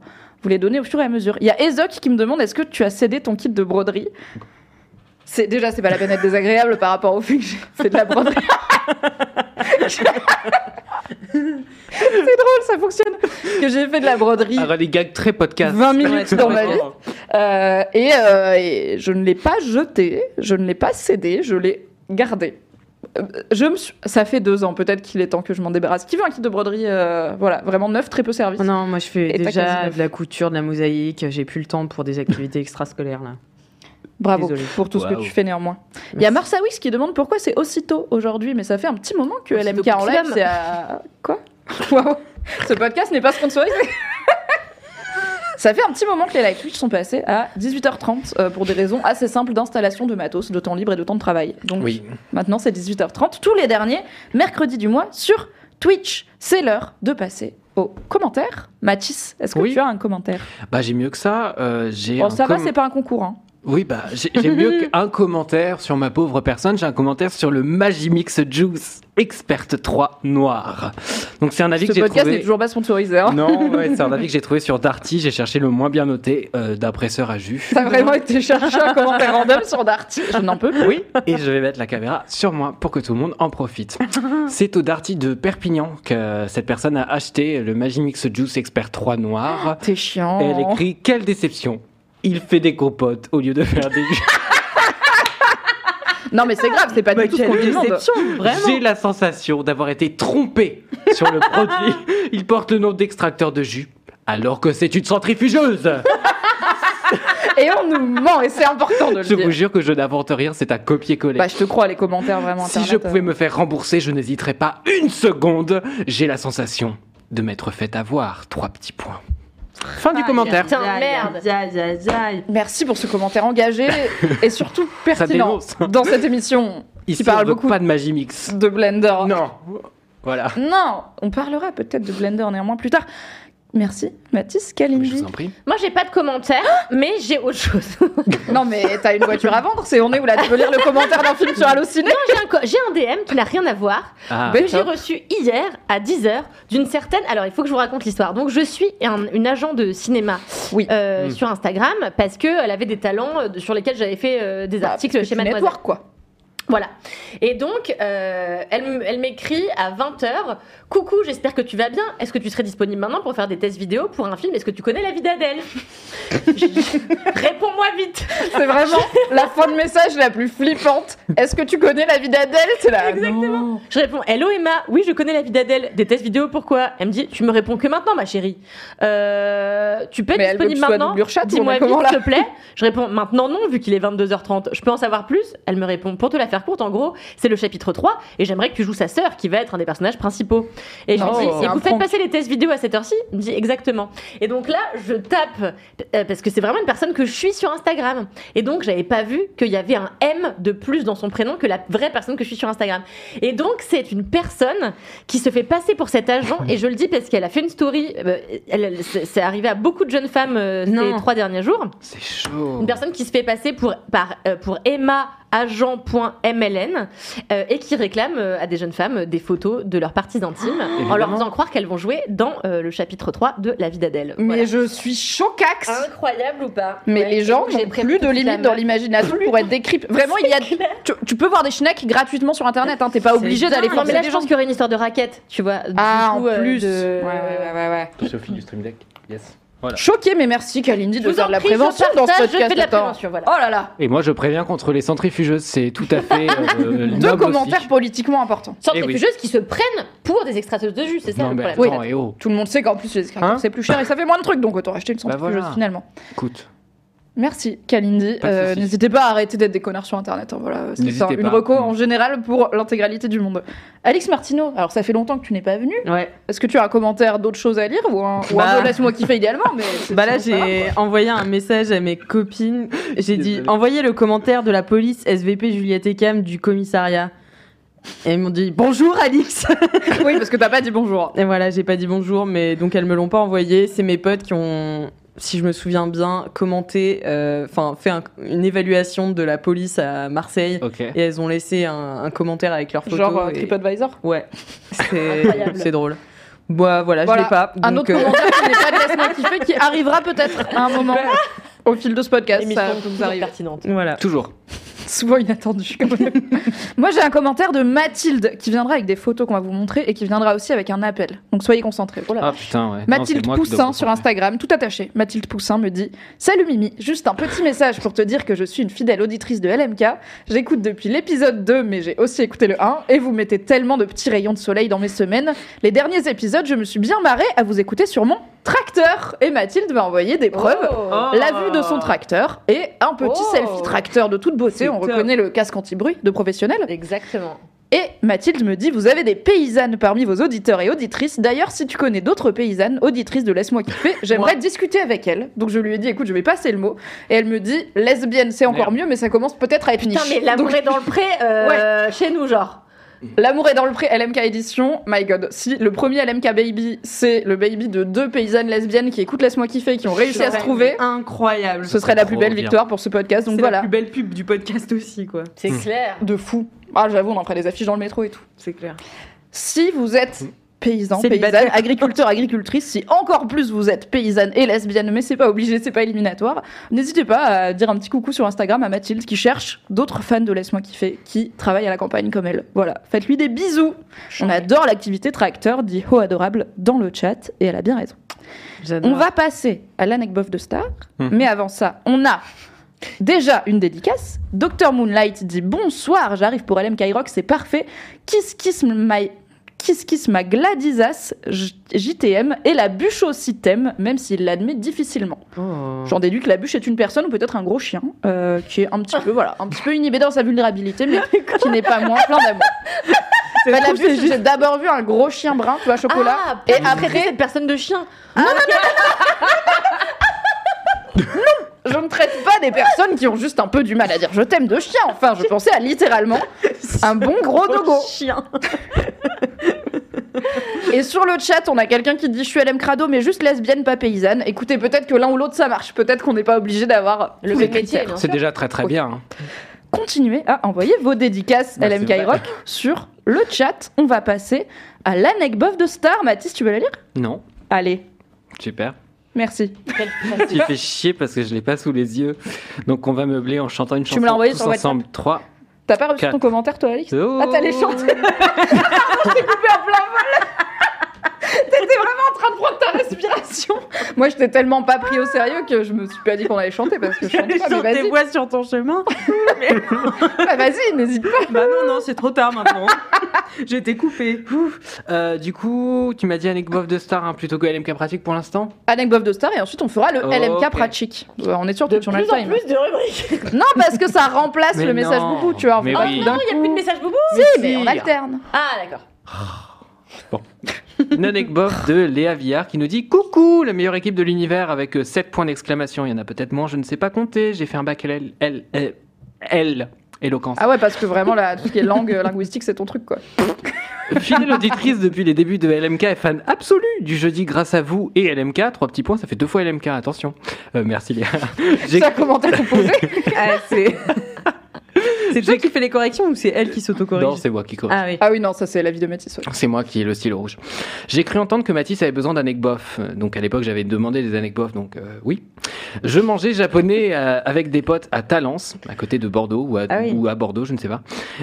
vous les donner au fur et à mesure. Il y a Ezok qui me demande est-ce que tu as cédé ton kit de broderie? C'est déjà c'est pas la peine d'être désagréable par rapport au fait que j'ai fait de la broderie. c'est drôle, ça fonctionne. Que j'ai fait de la broderie. Ah, des gags très podcast. 20 minutes dans ma c'est vie. Euh, et, euh, et je ne l'ai pas jeté, je ne l'ai pas cédé, je l'ai gardé. Je me suis- Ça fait deux ans, peut-être qu'il est temps que je m'en débarrasse. Qui veut un kit de broderie euh, Voilà, vraiment neuf, très peu servi. Oh non, moi je fais Et déjà de la couture, de la mosaïque. J'ai plus le temps pour des activités extrascolaires là. Bravo pour tout ce que tu fais néanmoins. Il y a Marsawis qui demande pourquoi c'est aussitôt aujourd'hui, mais ça fait un petit moment que Aussitôt LMK en live, c'est à. Quoi? Waouh Ce podcast n'est pas sponsorisé Ça fait un petit moment que les live Twitch sont passés à 18h30 euh, pour des raisons assez simples d'installation de matos, de temps libre et de temps de travail. Donc Oui. maintenant c'est 18h30 tous les derniers mercredis du mois sur Twitch. C'est l'heure de passer aux commentaires. Mathis, est-ce que Oui. tu as un commentaire? Bah j'ai mieux que ça. euh, j'ai Bon, un ça va, c'est pas un concours. Hein. Oui, bah, j'ai mieux qu'un commentaire sur ma pauvre personne. J'ai un commentaire sur le Magimix Juice Expert 3 noir. Donc, c'est un avis Ce que j'ai trouvé. n'est toujours pas sponsorisé. Hein. Non, ouais, c'est un avis que j'ai trouvé sur Darty. J'ai cherché le moins bien noté euh, à jus. T'as vraiment été chercher un commentaire random sur Darty? Je n'en peux plus. Oui, et je vais mettre la caméra sur moi pour que tout le monde en profite. C'est au Darty de Perpignan que cette personne a acheté le Magimix Juice Expert 3 noir. T'es chiant. Et elle écrit Quelle déception Il fait des compotes au lieu de faire des jus. Non, mais c'est grave, c'est pas du tout ce qu'on demande. J'ai la sensation d'avoir été trompé sur le produit. Il porte le nom d'extracteur de jus. Alors que c'est une centrifugeuse Et on nous ment, et c'est important de le Je dire. vous jure que je n'invente rien, c'est un copier-coller. Bah, je te crois, les commentaires vraiment. si internet, je pouvais euh. me faire rembourser, je n'hésiterais pas une seconde. J'ai la sensation de m'être fait avoir. Trois petits points. Fin du commentaire. Putain, merde. aïe, aïe, aïe, aïe. Merci pour ce commentaire engagé et surtout pertinent dénonce. dans cette émission Ici, qui parle on veut beaucoup pas de magie mix. de Blender. Non. Voilà. Non, on parlera peut-être de Blender néanmoins plus tard. Merci, Mathis Je Kalindi. vous en prie. Moi, j'ai pas de commentaires, mais j'ai autre chose. Non, mais t'as une voiture à vendre, c'est on est où là? Tu veux lire le commentaire d'un film sur Allociné? J'ai un, co- j'ai un DM qui n'a rien à voir, Ah, que j'ai reçu hier à 10h d'une certaine. Alors, il faut que je vous raconte l'histoire. Donc, je suis un- une agent de cinéma Oui. euh, Mm. sur Instagram parce qu'elle avait des talents euh, sur lesquels j'avais fait euh, des Bah, articles que chez tu Mademoiselle. network, quoi. Voilà. Et donc, euh, elle, m'écrit à 20h Coucou, j'espère que tu vas bien. Est-ce que tu serais disponible maintenant pour faire des tests vidéo pour un film? Est-ce que tu connais la vie d'Adèle? Réponds-moi vite C'est vraiment la fin de message la plus flippante. Est-ce que tu connais la vie d'Adèle? C'est là. Exactement. Je réponds Hello Emma, oui, je connais la vie d'Adèle. Des tests vidéo, pourquoi? Elle me dit Tu me réponds que maintenant, ma chérie. Euh, tu peux être Mais disponible maintenant Dis-moi vite, s'il te plaît. Je réponds Maintenant, non, vu qu'il est 22h30. Je peux en savoir plus? Elle me répond Pour te la faire courte, en gros, c'est le chapitre 3 et j'aimerais que tu joues sa sœur qui va être un des personnages principaux. Et je Oh, lui dis c'est Et vous faites passer les tests vidéo à cette heure-ci Il me dit Exactement. Et donc là, je tape euh, parce que c'est vraiment une personne que je suis sur Instagram. Et donc, j'avais pas vu qu'il y avait un M de plus dans son prénom que la vraie personne que je suis sur Instagram. Et donc, c'est une personne qui se fait passer pour cet agent. Et je le dis parce qu'elle a fait une story. euh, elle- elle- c'est arrivé à beaucoup de jeunes femmes euh, ces trois derniers jours. C'est chaud. Une personne qui se fait passer pour, par, euh, pour Emma agent.mln euh, et qui réclame euh, à des jeunes femmes euh, des photos de leurs parties intimes en leur faisant croire qu'elles vont jouer dans euh, le chapitre 3 de La vie d'Adèle. Mais Voilà. je suis chocax. Incroyable ou pas? Mais Ouais, les gens n'ont plus de limite dans l'imagination pour être décryptés. Vraiment, il y a. Tu, tu peux voir des schnecks gratuitement sur internet. Hein. T'es pas obligé d'aller là, des je gens. pense qu'il y aurait une histoire de raquette, tu vois. Ah, coup, en euh, plus. de- Ouais, ouais, ouais, ouais. Sophie du Stream Deck. Yes. Voilà. Choqué, mais merci Kalindi de faire de la prévention dans ce podcast. Je fais de la attends. prévention, voilà. Oh là là. Et moi, je préviens contre les centrifugeuses. C'est tout à fait. euh, Deux commentaires aussi. politiquement importants. Centrifugeuses qui se prennent pour des extraterrestres de jus, c'est ça Non, le mais problème. attends, et oh. Tout le monde sait qu'en plus les escargots Hein c'est plus cher et ça fait moins de trucs donc autant acheter une Bah centrifugeuse voilà. finalement. Écoute. Merci Kalindi. Euh. N'hésitez pas à arrêter d'être des connards sur internet. hein, voilà, c'est une pas. reco Mm. en général pour l'intégralité du monde. Alix Martino, alors ça fait longtemps que tu n'es pas venu. Ouais. Est-ce que tu as un commentaire d'autres choses à lire ou un, un Bah. peu laisse-moi kiffer idéalement mais Bah là, j'ai envoyé un message à mes copines. J'ai dit envoyez le commentaire de la police SVP Juliette Ecam du commissariat. Et elles m'ont dit bonjour Alix. oui, parce que t'as pas dit bonjour. Et voilà, j'ai pas dit bonjour, mais donc elles me l'ont pas envoyé. C'est mes potes qui ont, si je me souviens bien, commenté, euh, enfin fait un- une évaluation de la police à Marseille. Et elles ont laissé un, un commentaire avec leur photo. Genre euh, et- TripAdvisor. Ouais, c'est drôle. Bah voilà, Voilà. je l'ai pas. Un donc, autre euh, commentaire qui n'est pas de laisse-moi kiffer qui arrivera peut-être à un moment au fil de ce podcast. Émission Ça toujours pertinente. Voilà. Toujours. Souvent inattendu quand même. Moi j'ai un commentaire de Mathilde qui viendra avec des photos qu'on va vous montrer et qui viendra aussi avec un appel. Donc soyez concentrés. Oh là. Ah putain, ouais. Mathilde Poussin sur. Instagram, tout attaché. Mathilde Poussin me dit Salut Mimi, juste un petit message pour te dire que je suis une fidèle auditrice de LMK. J'écoute depuis l'épisode 2, mais j'ai aussi écouté le 1 et vous mettez tellement de petits rayons de soleil dans mes semaines. Les derniers épisodes, je me suis bien marrée à vous écouter sur mon tracteur. Et Mathilde m'a envoyé des preuves. Oh. La vue de son tracteur et un petit Oh. selfie tracteur de toute beauté. On reconnaît le casque anti-bruit de professionnel. Exactement. Et Mathilde me dit, vous avez des paysannes parmi vos auditeurs et auditrices. D'ailleurs, si tu connais d'autres paysannes, auditrices de Laisse-moi kiffer, j'aimerais discuter avec elles. Donc je lui ai dit, écoute, je vais passer le mot. Et elle me dit, lesbienne, c'est encore Merde. mieux, mais ça commence peut-être à être Putain, niche. mais l'amour Donc, est dans le pré euh, chez nous, genre. L'amour est dans le pré LMK édition. My god. Si le premier LMK baby, c'est le baby de deux paysannes lesbiennes qui écoutent Laisse-moi kiffer, qui ont réussi à se trouver, Incroyable. ce serait la plus belle bien. victoire pour ce podcast. Donc C'est voilà. la plus belle pub du podcast aussi, quoi. C'est Hmm. clair. De fou. Ah, j'avoue, on en ferait des affiches dans le métro et tout. C'est clair. Si vous êtes paysan, paysanne, agriculteur, agricultrice, si encore plus vous êtes paysanne et lesbienne, mais c'est pas obligé, c'est pas éliminatoire, n'hésitez pas à dire un petit coucou sur Instagram à Mathilde qui cherche d'autres fans de Laisse-moi kiffer qui travaillent à la campagne comme elle. Voilà, faites-lui des bisous. On adore l'activité tracteur, dit Ho adorable dans le chat et elle a bien raison. On va passer à l'anecdote de Star, Mhm. mais avant ça, on a déjà une dédicace. Dr Moonlight dit bonsoir, j'arrive pour LMK Rock, c'est parfait. Kiss kiss my Kiss Kiss ma Gladysas, J- JTM, et la bûche aussi t'aime, même s'il l'admet difficilement. Oh. J'en déduis que la bûche est une personne ou peut-être un gros chien euh, qui est un petit peu voilà un petit peu inhibé dans sa vulnérabilité mais qui n'est pas moins plein d'amour. Bah, la bûche, j'ai d'abord vu un gros chien brun, tu vois, chocolat. Ah, et après après, cette personne de chien. je ne traite pas des personnes qui ont juste un peu du mal à dire je t'aime de chien. Enfin, je pensais à littéralement un bon gros dogo. chien. Et sur le chat, on a quelqu'un qui dit je suis LM Crado, mais juste lesbienne, pas paysanne. Écoutez, peut-être que l'un ou l'autre ça marche. Peut-être qu'on n'est pas obligé d'avoir Le même métier, C'est déjà très très bien. hein. continuez à envoyer vos dédicaces Bah, vrai. Rock sur le chat. On va passer à l'anecdote de Star. Mathis, tu veux la lire? Non, Allez, super. Merci. Tu fais chier parce que je l'ai pas sous les yeux. Donc on va meubler en chantant une Tu chanson me l'as envoyé tous sur WhatsApp ensemble. 3. T'as pas reçu ton commentaire, toi, Alix? Oh. Ah, t'allais chanter Je t'ai coupé en plein vol T'étais vraiment en train de prendre ta respiration Moi, je t'ai tellement pas pris au sérieux que je me suis pas dit qu'on allait chanter parce que je chante pas, mais Sur tes vas-y. voix sur ton chemin. Ah, vas-y, n'hésite pas. bah non, non, c'est trop tard maintenant. J'ai été coupée. Euh, du coup, tu m'as dit anecdote de star hein, plutôt que LMK pratique pour l'instant Anecdote de Star et ensuite on fera le Oh, LMK ok. pratique. Euh, on est sûr que tu en as plus le en time. plus de rubriques. Non, parce que ça remplace Mais le message boubou, tu vois. Mais oui. d'un Non, il n'y a plus de message boubou. Si, mais on alterne. Ah, d'accord. Une anecdote de Léa Villard qui nous dit Coucou, la meilleure équipe de l'univers avec 7 points d'exclamation. Il y en a peut-être moins, je ne sais pas compter. J'ai fait un bac L, L, L, L, éloquence. Ah ouais, parce que vraiment, là, tout ce qui est langue euh, linguistique, c'est ton truc, quoi. Fidèle auditrice depuis les débuts de LMK et fan absolu du jeudi grâce à vous et LMK. Trois petits points, ça fait deux fois LMK, attention. Euh, merci Léa. J'ai- commentaire composé. Ah. C'est toi qui fais les corrections ou c'est elle qui s'autocorrige Non, c'est moi qui corrige. Ah oui. Ah oui, non, ça c'est la vie de Mathis. ouais. C'est moi qui ai le stylo rouge. J'ai cru entendre que Mathis avait besoin d'anecdotes. Donc à l'époque, j'avais demandé des anecdotes, donc euh, oui. Je mangeais japonais euh, avec des potes à Talence, à côté de Bordeaux, ou à, Ah oui. ou à Bordeaux, je ne sais pas.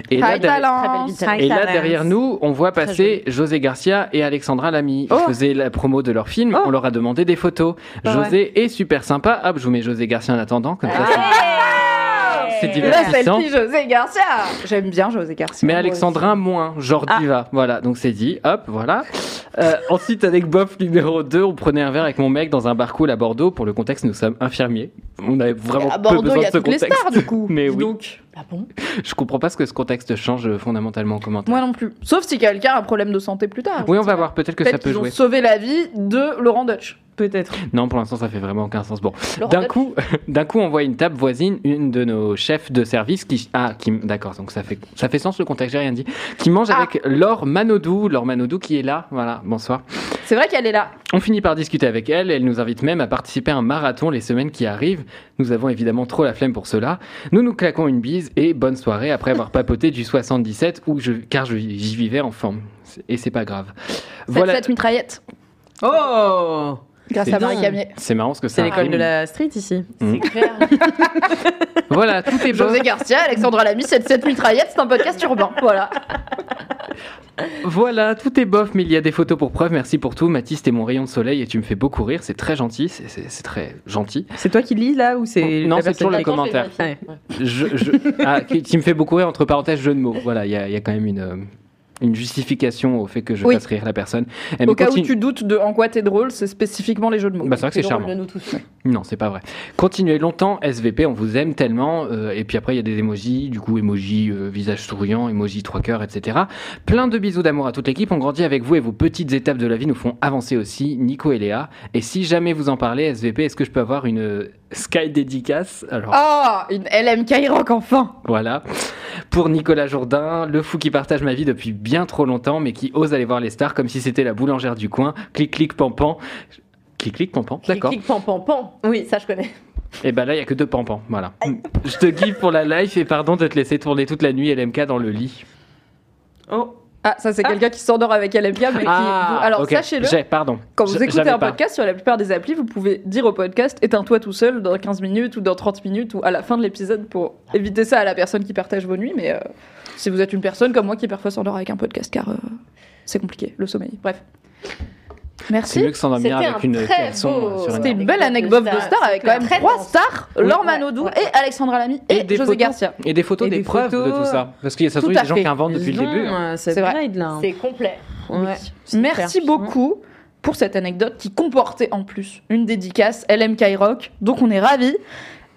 Et là, derrière- et là, derrière nous, on voit passer José Garcia et Alexandra Lamy. Ils Oh. faisaient la promo de leur film. Oh. On leur a demandé des photos. José est super sympa. Hop, je vous mets José Garcia en attendant. Comme ça, c'est- La divertissant. selfie José Garcia. J'aime bien José Garcia. Mais Alexandrin moins, genre Ah. diva. Voilà, donc c'est dit. Hop, voilà. Euh, ensuite, avec Bof numéro 2, on prenait un verre avec mon mec dans un bar cool à Bordeaux. Pour le contexte, nous sommes infirmiers. On avait vraiment À peu Bordeaux, besoin y a de ce toutes les contexte. stars, du coup. Mais oui. Donc, Ah bon? Je comprends pas ce que ce contexte change fondamentalement en commentaire. moi non plus. Sauf si quelqu'un a un problème de santé plus tard. Oui, on va voir. Peut-être que ça peut qu'ils ont jouer. sauvé la vie de Laurent Dutch. Peut-être. Non, pour l'instant, ça fait vraiment aucun sens. Bon, d'un coup, d'un coup, on voit une table voisine, une de nos chefs de service qui, ah, qui, d'accord, donc ça fait, ça fait sens le contexte, j'ai rien dit, qui mange Ah. avec Laure Manodou, Laure Manodou qui est là, voilà, bonsoir. C'est vrai qu'elle est là. On finit par discuter avec elle, elle nous invite même à participer à un marathon les semaines qui arrivent. Nous avons évidemment trop la flemme pour cela. Nous nous claquons une bise et bonne soirée après avoir papoté du 77 où je, car je- j'y vivais enfant. Et c'est pas grave. Voilà. Cette mitraillette. Oh Grâce C'est à Marie. Camier. C'est marrant ce que ça C'est l'école de la street ici. Mm. C'est clair. Voilà, tout est beau. José Garcia, Alexandra Lamy, cette, cette mitraillette, c'est un podcast urbain. Voilà. Voilà, tout est bof, mais il y a des photos pour preuve. Merci pour tout. Mathis, t'es mon rayon de soleil et tu me fais beaucoup rire. C'est très gentil. C'est- C'est c'est très gentil. C'est toi qui lis là ou c'est Non, c'est toujours le qui- Attends, je vais commentaire. vérifier. Ouais. Je, je- ah, qui, qui me fait beaucoup rire, entre parenthèses, jeu de mots. Voilà, il y a, il y a quand même une, euh, une justification au fait que je Oui. fasse rire la personne. Eh, Au cas où tu doutes de en quoi t'es drôle, c'est spécifiquement les jeux de mots. Bah, c'est vrai que c'est charmant. de nous tous. Non, c'est pas vrai. Continuez longtemps, SVP, on vous aime tellement. euh, et puis après, il y a des emojis, du coup, emoji euh, visage souriant, emoji trois cœurs, etc. Plein de bisous d'amour à toute l'équipe. On grandit avec vous et vos petites étapes de la vie nous font avancer aussi, Nico et Léa. Et si jamais vous en parlez, SVP, est-ce que je peux avoir une euh, Sky dédicace Alors, Ah, une LMK Rock enfin voilà. Pour Nicolas Jourdain, le fou qui partage ma vie depuis bien trop longtemps, mais qui ose aller voir les stars comme si c'était la boulangère du coin. Clic, clic, pampan. Clic, clic, pampan. D'accord. Clic, pan, pan, pan. Oui, ça je connais. Et ben là, il y a que deux pampans. Voilà. Je te guide pour la life et pardon de te laisser tourner toute la nuit LMK dans le lit. Oh Ah, ça c'est quelqu'un qui s'endort avec LMK, mais qui... Alors ok. sachez-le, J'ai, pardon. quand vous écoutez un pas. podcast sur la plupart des applis, vous pouvez dire au podcast éteins-toi tout seul dans 15 minutes ou dans 30 minutes ou à la fin de l'épisode pour éviter ça à la personne qui partage vos nuits. Mais euh, si vous êtes une personne comme moi qui parfois s'endort avec un podcast, car euh, c'est compliqué, le sommeil. Bref. C'est Merci. mieux que avec un une très caleçon beau- sur une C'était une belle anecdote de star avec quand même trois stars, Laure Manodou et Alexandra Lamy et, José. Garcia. Et des photos, des, preuves de tout ça. Parce qu'il y a ça se trouve, des gens qui inventent depuis le début. hein. euh, C'est vrai. C'est complet. C'est Merci beaucoup pour cette anecdote qui comportait en plus une dédicace LM Rock. Donc on est ravis.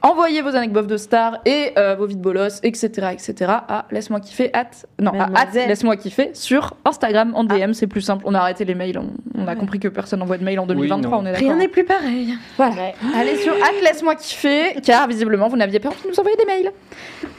Envoyez vos anecdotes de stars et euh, vos vides bolos, etc., etc. à laisse-moi kiffer at non à at Mademoiselle. laisse-moi kiffer sur Instagram en DM, c'est plus simple. On a arrêté les mails, on, on a compris que personne n'envoie de mail en 2023. non. on est. Rien n'est plus pareil. Voilà. Ouais. Allez sur at laisse-moi kiffer, car visiblement vous n'aviez pas envie de nous envoyer des mails.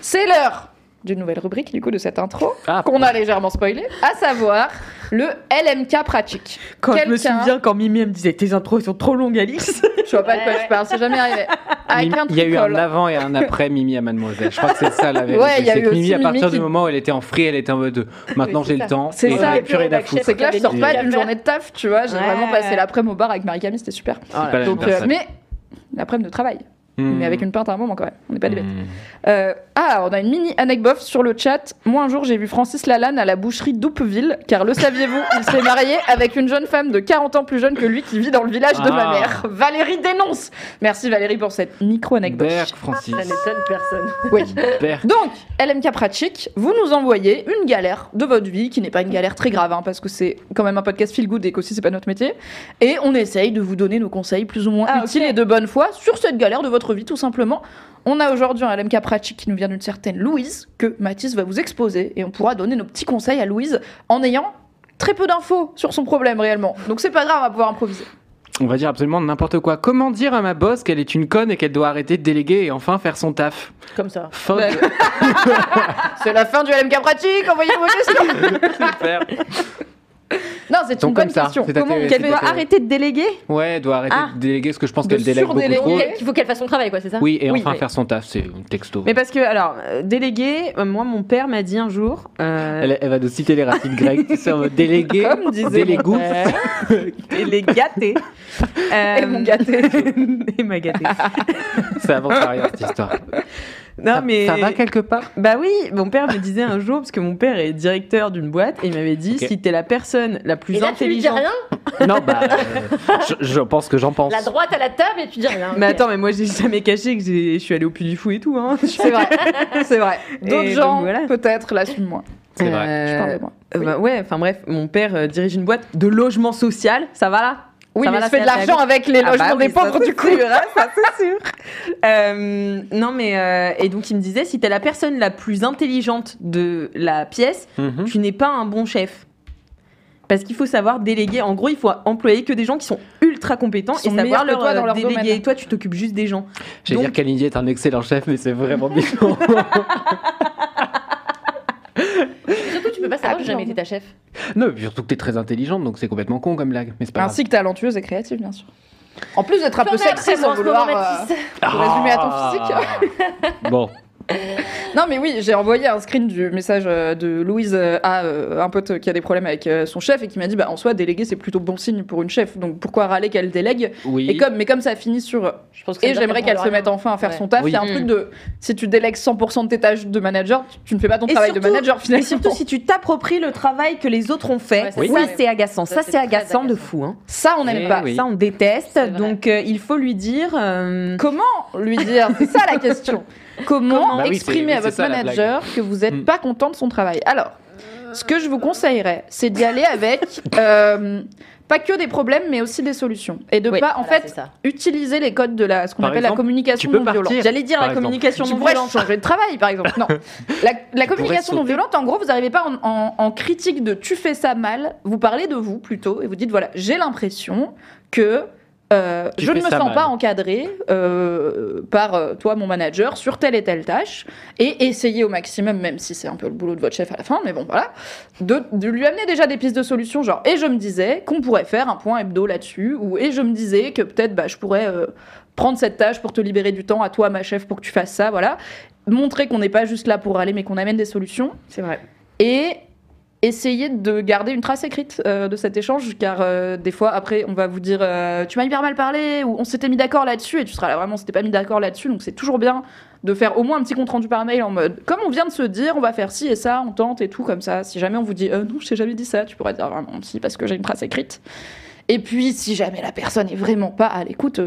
C'est l'heure d'une nouvelle rubrique du coup de cette intro Ah, qu'on a légèrement spoilé, à savoir le LMK pratique. Quand je me souviens quand Mimi elle me disait tes intros sont trop longues Alix. Je vois pas de quoi je parle, c'est jamais arrivé. Avec Mimi- un il y a eu un avant et un après Mimi à Mademoiselle. Je crois que c'est ça la vérité. Ouais, il y a c'est eu que Mimi, aussi à partir Mimi du qui- moment où elle était en free, elle était en mode de, maintenant Oui, j'ai le temps. C'est ça. C'est que là, je sors pas d'une journée de taf, tu vois. J'ai vraiment passé l'après-midi au bar avec Marie-Camille, c'était super. C'est pas la Donc, même euh, mais l'après-midi de travail. Hmm. Mais avec une pinte à un moment quand même. On n'est pas des bêtes. Hmm. Euh, ah, on a une mini anecdote sur le chat. Moi, un jour, j'ai vu Francis Lalanne à la boucherie d'Oupeville, car le saviez-vous, il s'est marié avec une jeune femme de 40 ans plus jeune que lui qui vit dans le village de ma Ah. mère. Valérie dénonce Merci Valérie pour cette micro-anecdote. Berk, Francis. Ça n'étonne personne. Oui. Berk. Donc, LMK pratique, vous nous envoyez une galère de votre vie, qui n'est pas une galère très grave, hein, parce que c'est quand même un podcast feel good et qu'aussi c'est pas notre métier. Et on essaye de vous donner nos conseils plus ou moins Ah, utiles ok. et de bonne foi sur cette galère de votre vie, tout simplement. On a aujourd'hui un LMK pratique qui nous vient d'une certaine Louise, que Mathis va vous exposer, et on pourra donner nos petits conseils à Louise en ayant très peu d'infos sur son problème réellement. Donc c'est pas grave, on va pouvoir improviser. On va dire absolument n'importe quoi. Comment dire à ma boss qu'elle est une conne et qu'elle doit arrêter de déléguer et enfin faire son taf Comme ça. C'est la fin du LMK pratique, envoyez vos questions Super. Non, c'est Donc une bonne comme ça, question. c'est à Comment Qu'elle à doit arrêter de déléguer Ouais, elle doit arrêter Ah. de déléguer parce que je pense qu'elle délègue beaucoup trop. Il faut qu'elle fasse son travail, quoi, c'est ça Oui, et Oui, enfin oui. faire son taf, c'est un texto. Mais parce que, alors, euh, déléguer, euh, moi, mon père m'a dit un jour. euh, Elle, elle va nous citer les racines grecques. C'est en mode délégué, Comme disait mon délégou. père. les gâtés. Et mon gâté. et ma gâtée. C'est avant que ça arrive cette histoire. Non, ça, mais. ça va quelque part? Bah oui, mon père me disait un jour, parce que mon père est directeur d'une boîte, et il m'avait dit Ok. si t'es la personne la plus Et là, tu lui dis intelligente. rien? Non, bah, euh, je, je pense que j'en pense. La droite à la table et tu dis rien. Mais attends, mais moi j'ai jamais caché que j'ai- je suis allée au Puy du Fou et tout. Hein. C'est vrai, c'est vrai. D'autres gens, voilà. peut-être, l'assument moins. C'est vrai. Euh, Je parle de moi. euh, bah ouais, enfin bref, mon père euh, dirige une boîte de logement social, ça va là? Oui, Ça mais là, fait de l'argent avec les Ah logements bah oui, des pauvres, du c'est coup. sûr, hein, ça c'est sûr. Euh, non mais euh, et donc il me disait si t'es la personne la plus intelligente de la pièce, Mhm. tu n'es pas un bon chef. Parce qu'il faut savoir déléguer. En gros, il faut employer que des gens qui sont ultra compétents et savoir leur, toi dans leur déléguer. domaine. Et toi, tu t'occupes juste des gens. J'allais dire qu'Aligny est un excellent chef, mais c'est vraiment différent. Peux pas savoir, j'ai jamais été ta chef. non, surtout que t'es très intelligente, donc c'est complètement con comme blague. Mais c'est pas grave. Ainsi que talentueuse et créative, bien sûr. En plus d'être un peu sexy sans vouloir euh, résumer à ton Ah. Bon, Non, mais oui, j'ai envoyé un screen du message euh, de Louise euh, à euh, un pote qui a des problèmes avec son chef et qui m'a dit bah, en soi, déléguer, c'est plutôt bon signe pour une chef. Donc pourquoi râler qu'elle délègue? Oui. et comme, Mais comme ça finit sur. Je pense que ça Et j'aimerais qu'elle se mette enfin à faire Ouais. son taf. Il Oui. y a un Mm. truc de. Si tu délègues 100% de tes tâches de manager, tu- tu ne fais pas ton Et travail de manager Et finalement. surtout, si tu t'appropries le travail que les autres ont fait, Ouais, ça, c'est ça. c'est agaçant. Ça, Ça, c'est agaçant de fou. Hein. Ça, on n'aime Eh pas. oui. Ça, on déteste. Donc, euh, il faut lui dire. euh, Comment lui dire? C'est ça la question. Comment Bah oui, exprimer à votre ça, manager que vous n'êtes Mm. pas content de son travail Alors, ce que je vous conseillerais, c'est d'y aller avec euh, pas que des problèmes, mais aussi des solutions. Et de Oui, pas, en voilà, fait, utiliser les codes de la, ce qu'on appelle la communication non violente. J'allais dire la exemple. communication Tu non violente. changer de travail, par exemple. Non. La, la communication non violente, en gros, vous n'arrivez pas en, en- en critique de tu fais ça mal. Vous parlez de vous plutôt et vous dites voilà, j'ai l'impression que euh, je ne me sens mal. pas encadré euh, par euh, toi, mon manager, sur telle et telle tâche. Et essayez au maximum, même si c'est un peu le boulot de votre chef à la fin, mais bon, voilà, de, de lui amener déjà des pistes de solutions. Genre, et je me disais qu'on pourrait faire un point hebdo là-dessus, ou et je me disais que peut-être bah, je pourrais euh, prendre cette tâche pour te libérer du temps à toi, ma chef, pour que tu fasses ça, voilà. Montrer qu'on n'est pas juste là pour aller, mais qu'on amène des solutions. C'est vrai. Et essayer de garder une trace écrite euh, de cet échange, car euh, des fois, après, on va vous dire euh, Tu m'as hyper mal parlé, ou on s'était mis d'accord là-dessus, et tu seras là vraiment, on s'était pas mis d'accord là-dessus, donc c'est toujours bien de faire au moins un petit compte rendu par mail en mode Comme on vient de se dire, on va faire ci et ça, on tente et tout, comme ça. Si jamais on vous dit euh, Non, je t'ai jamais dit ça, tu pourrais dire Vraiment, si, parce que j'ai une trace écrite. Et puis, si jamais la personne est vraiment pas à l'écoute,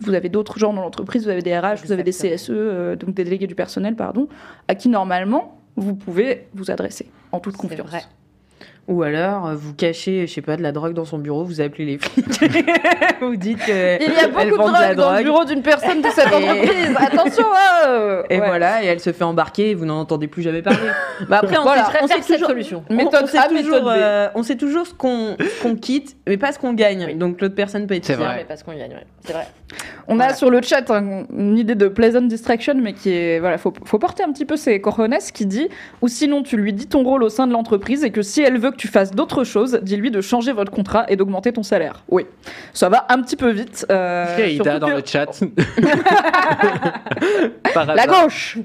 vous avez d'autres gens dans l'entreprise, vous avez des RH, vous avez des. CSE, donc des délégués du personnel, pardon, à qui normalement vous pouvez vous adresser en toute confiance. vrai. Ou alors, euh, vous cachez, je sais pas, de la drogue dans son bureau, vous appelez les flics. vous dites que. Il y a beaucoup de drogue dans le bureau d'une personne de cette Et- entreprise. Attention, hein Et Ouais. voilà, et elle se fait embarquer et vous n'en entendez plus jamais parler. bah après, on Voilà, sait, Je on sait cette toujours, solution. on- Méthode on sait A, toujours, méthode euh, on sait toujours ce qu'on ce quitte, mais pas ce qu'on gagne. Donc l'autre personne peut être C'est fière. vrai. mais parce qu'on gagne, ouais. C'est vrai. On Voilà. a sur le chat un- une idée de pleasant distraction, mais qui est voilà, faut, faut porter un petit peu ses cojones, qui dit ou sinon tu lui dis ton rôle au sein de l'entreprise et que si elle veut que tu fasses d'autres choses, dis-lui de changer votre contrat et d'augmenter ton salaire. Oui, ça va un petit peu vite. euh, dans que- le chat. Par La gauche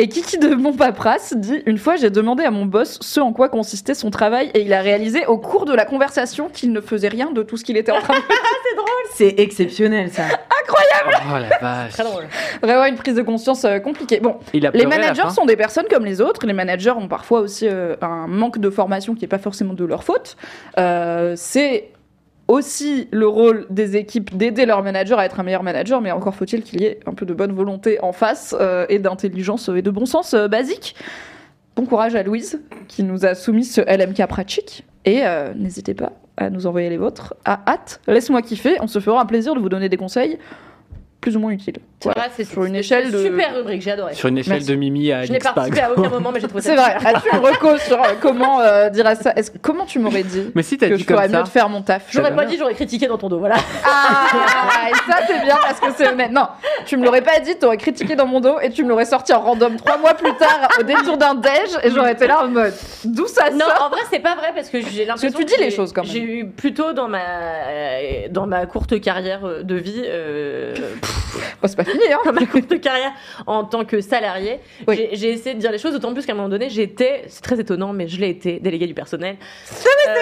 Et Kiki de Montpapras dit Une fois, j'ai demandé à mon boss ce en quoi consistait son travail et il a réalisé au cours de la conversation qu'il ne faisait rien de tout ce qu'il était en train de faire. C'est exceptionnel ça. Oh la vache. Très drôle. Vraiment une prise de conscience euh, compliquée. Bon, Il a les pleuré à la managers fin. sont des personnes comme les autres. Les managers ont parfois aussi euh, un manque de formation qui n'est pas forcément de leur faute. Euh, C'est aussi le rôle des équipes d'aider leur manager à être un meilleur manager, mais encore faut-il qu'il y ait un peu de bonne volonté en face euh, et d'intelligence et de bon sens euh, basique. Bon courage à Louise qui nous a soumis ce LMK pratique et euh, n'hésitez pas à nous envoyer les vôtres à hâte. Laisse-moi kiffer, on se fera un plaisir de vous donner des conseils plus ou moins utiles. C'est Voilà. vrai, c'est Sur une échelle de- Super rubrique, j'ai adoré. Sur une échelle Merci. de Mimi à Je n'ai participé à aucun moment, mais j'ai trouvé ça C'est vrai. As-tu une reco sur euh, comment euh, dire à ça? Est-ce comment tu m'aurais dit Mais si t'as que dit je ferais mieux de faire mon taf? J'aurais pas dit, j'aurais critiqué dans ton dos, voilà. Ah, et ça c'est bien parce que c'est honnête. Non, tu me l'aurais pas dit, t'aurais critiqué dans mon dos et tu me l'aurais sorti en random trois mois plus tard au détour d'un déj et j'aurais été là en mode d'où ça Non, sort? en vrai, c'est pas vrai parce que j'ai l'impression. tu dis les choses, quand même. J'ai eu plutôt dans ma euh, dans ma courte carrière euh, de vie, euh, Bon, c'est pas fini hein. ma courte carrière en tant que salarié, Oui. j'ai- essayé de dire les choses. D'autant plus qu'à un moment donné, j'étais, c'est très étonnant, mais je l'ai été, délégué du personnel. Euh,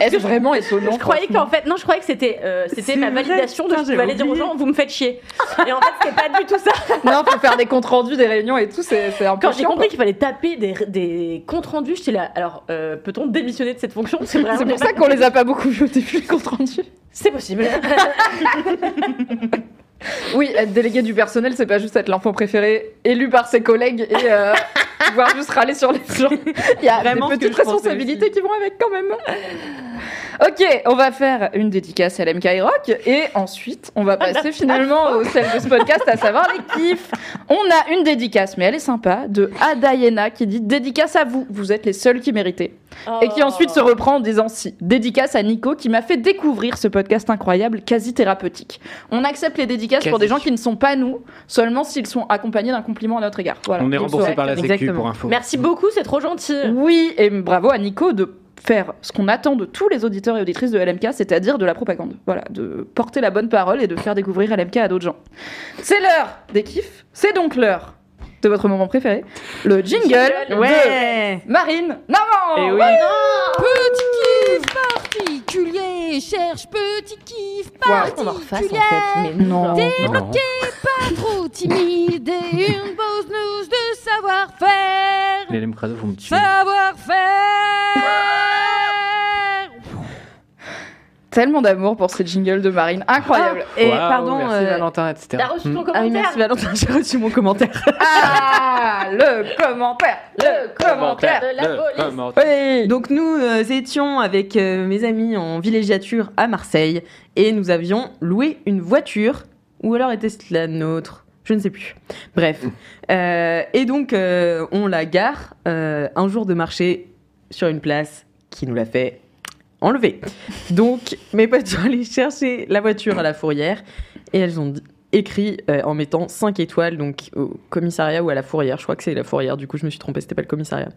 Est-ce vraiment étonnant je croyais qu'en fait, non, je croyais que c'était euh, c'était C'est ma vrai, validation de putain, ce que je aller dire aux gens, vous me faites chier. Et en fait, c'était pas du tout ça. Non, faut faire des comptes rendus des réunions et tout, c'est c'est un peu Quand j'ai compris qu'il fallait taper des, des comptes rendus, j'étais là. Alors, euh, peut-on démissionner de cette fonction? C'est C'est pour ça qu'on les a pas beaucoup vus au début les comptes rendus. C'est possible. Oui, être délégué du personnel, c'est pas juste être l'enfant préféré élu par ses collègues et euh, pouvoir juste râler sur les gens. Il y a Vraiment des petites responsabilités qui vont avec quand même. Ok, on va faire une dédicace à l'MK Rock et ensuite on va passer finalement au sel de ce podcast, à savoir les kiffs. On a une dédicace, mais elle est sympa, de Adayena qui dit dédicace à vous, vous êtes les seuls qui méritez. Et qui ensuite se reprend en disant si. Dédicace à Nico qui m'a fait découvrir ce podcast incroyable, quasi thérapeutique. On accepte les dédicaces pour Quasi. des gens qui ne sont pas nous, seulement s'ils sont accompagnés d'un compliment à notre égard. Voilà. On est remboursé ouais. par la Sécu Exactement. pour info. Merci beaucoup, c'est trop gentil. Oui, et bravo à Nico de faire ce qu'on attend de tous les auditeurs et auditrices de LMK, c'est-à-dire de la propagande. Voilà, de porter la bonne parole et de faire découvrir LMK à d'autres gens. C'est l'heure des kiffs, c'est donc l'heure de votre moment préféré, le jingle, Jingle, de Ouais. Marine Normand Et oui. Petit kiff particulier, cherche petit kiff particulier. Non. Non. Pas trop timide et une pause news de savoir-faire. Les Lemkrado vont me tuer. Savoir-faire. Tellement d'amour pour ce jingle de Marine, incroyable. Et Waouh, pardon. Merci euh, Valentin, etc. T'as reçu ton. Ah oui, commentaire merci Valentin, j'ai reçu mon commentaire. Ah, le commentaire, le commentaire. de la Le police. commentaire. Oui. Donc nous euh, étions avec euh, mes amis en villégiature à Marseille et nous avions loué une voiture ou alors était-ce la nôtre? Je ne sais plus. Bref. Euh, et donc euh, on la gare euh, un jour de marché sur une place qui nous l'a fait enlever. Donc mes potes sont allés chercher la voiture à la fourrière et elles ont écrit euh, en mettant 5 étoiles donc au commissariat ou à la fourrière. Je crois que c'est la fourrière, du coup je me suis trompée, c'était pas le commissariat.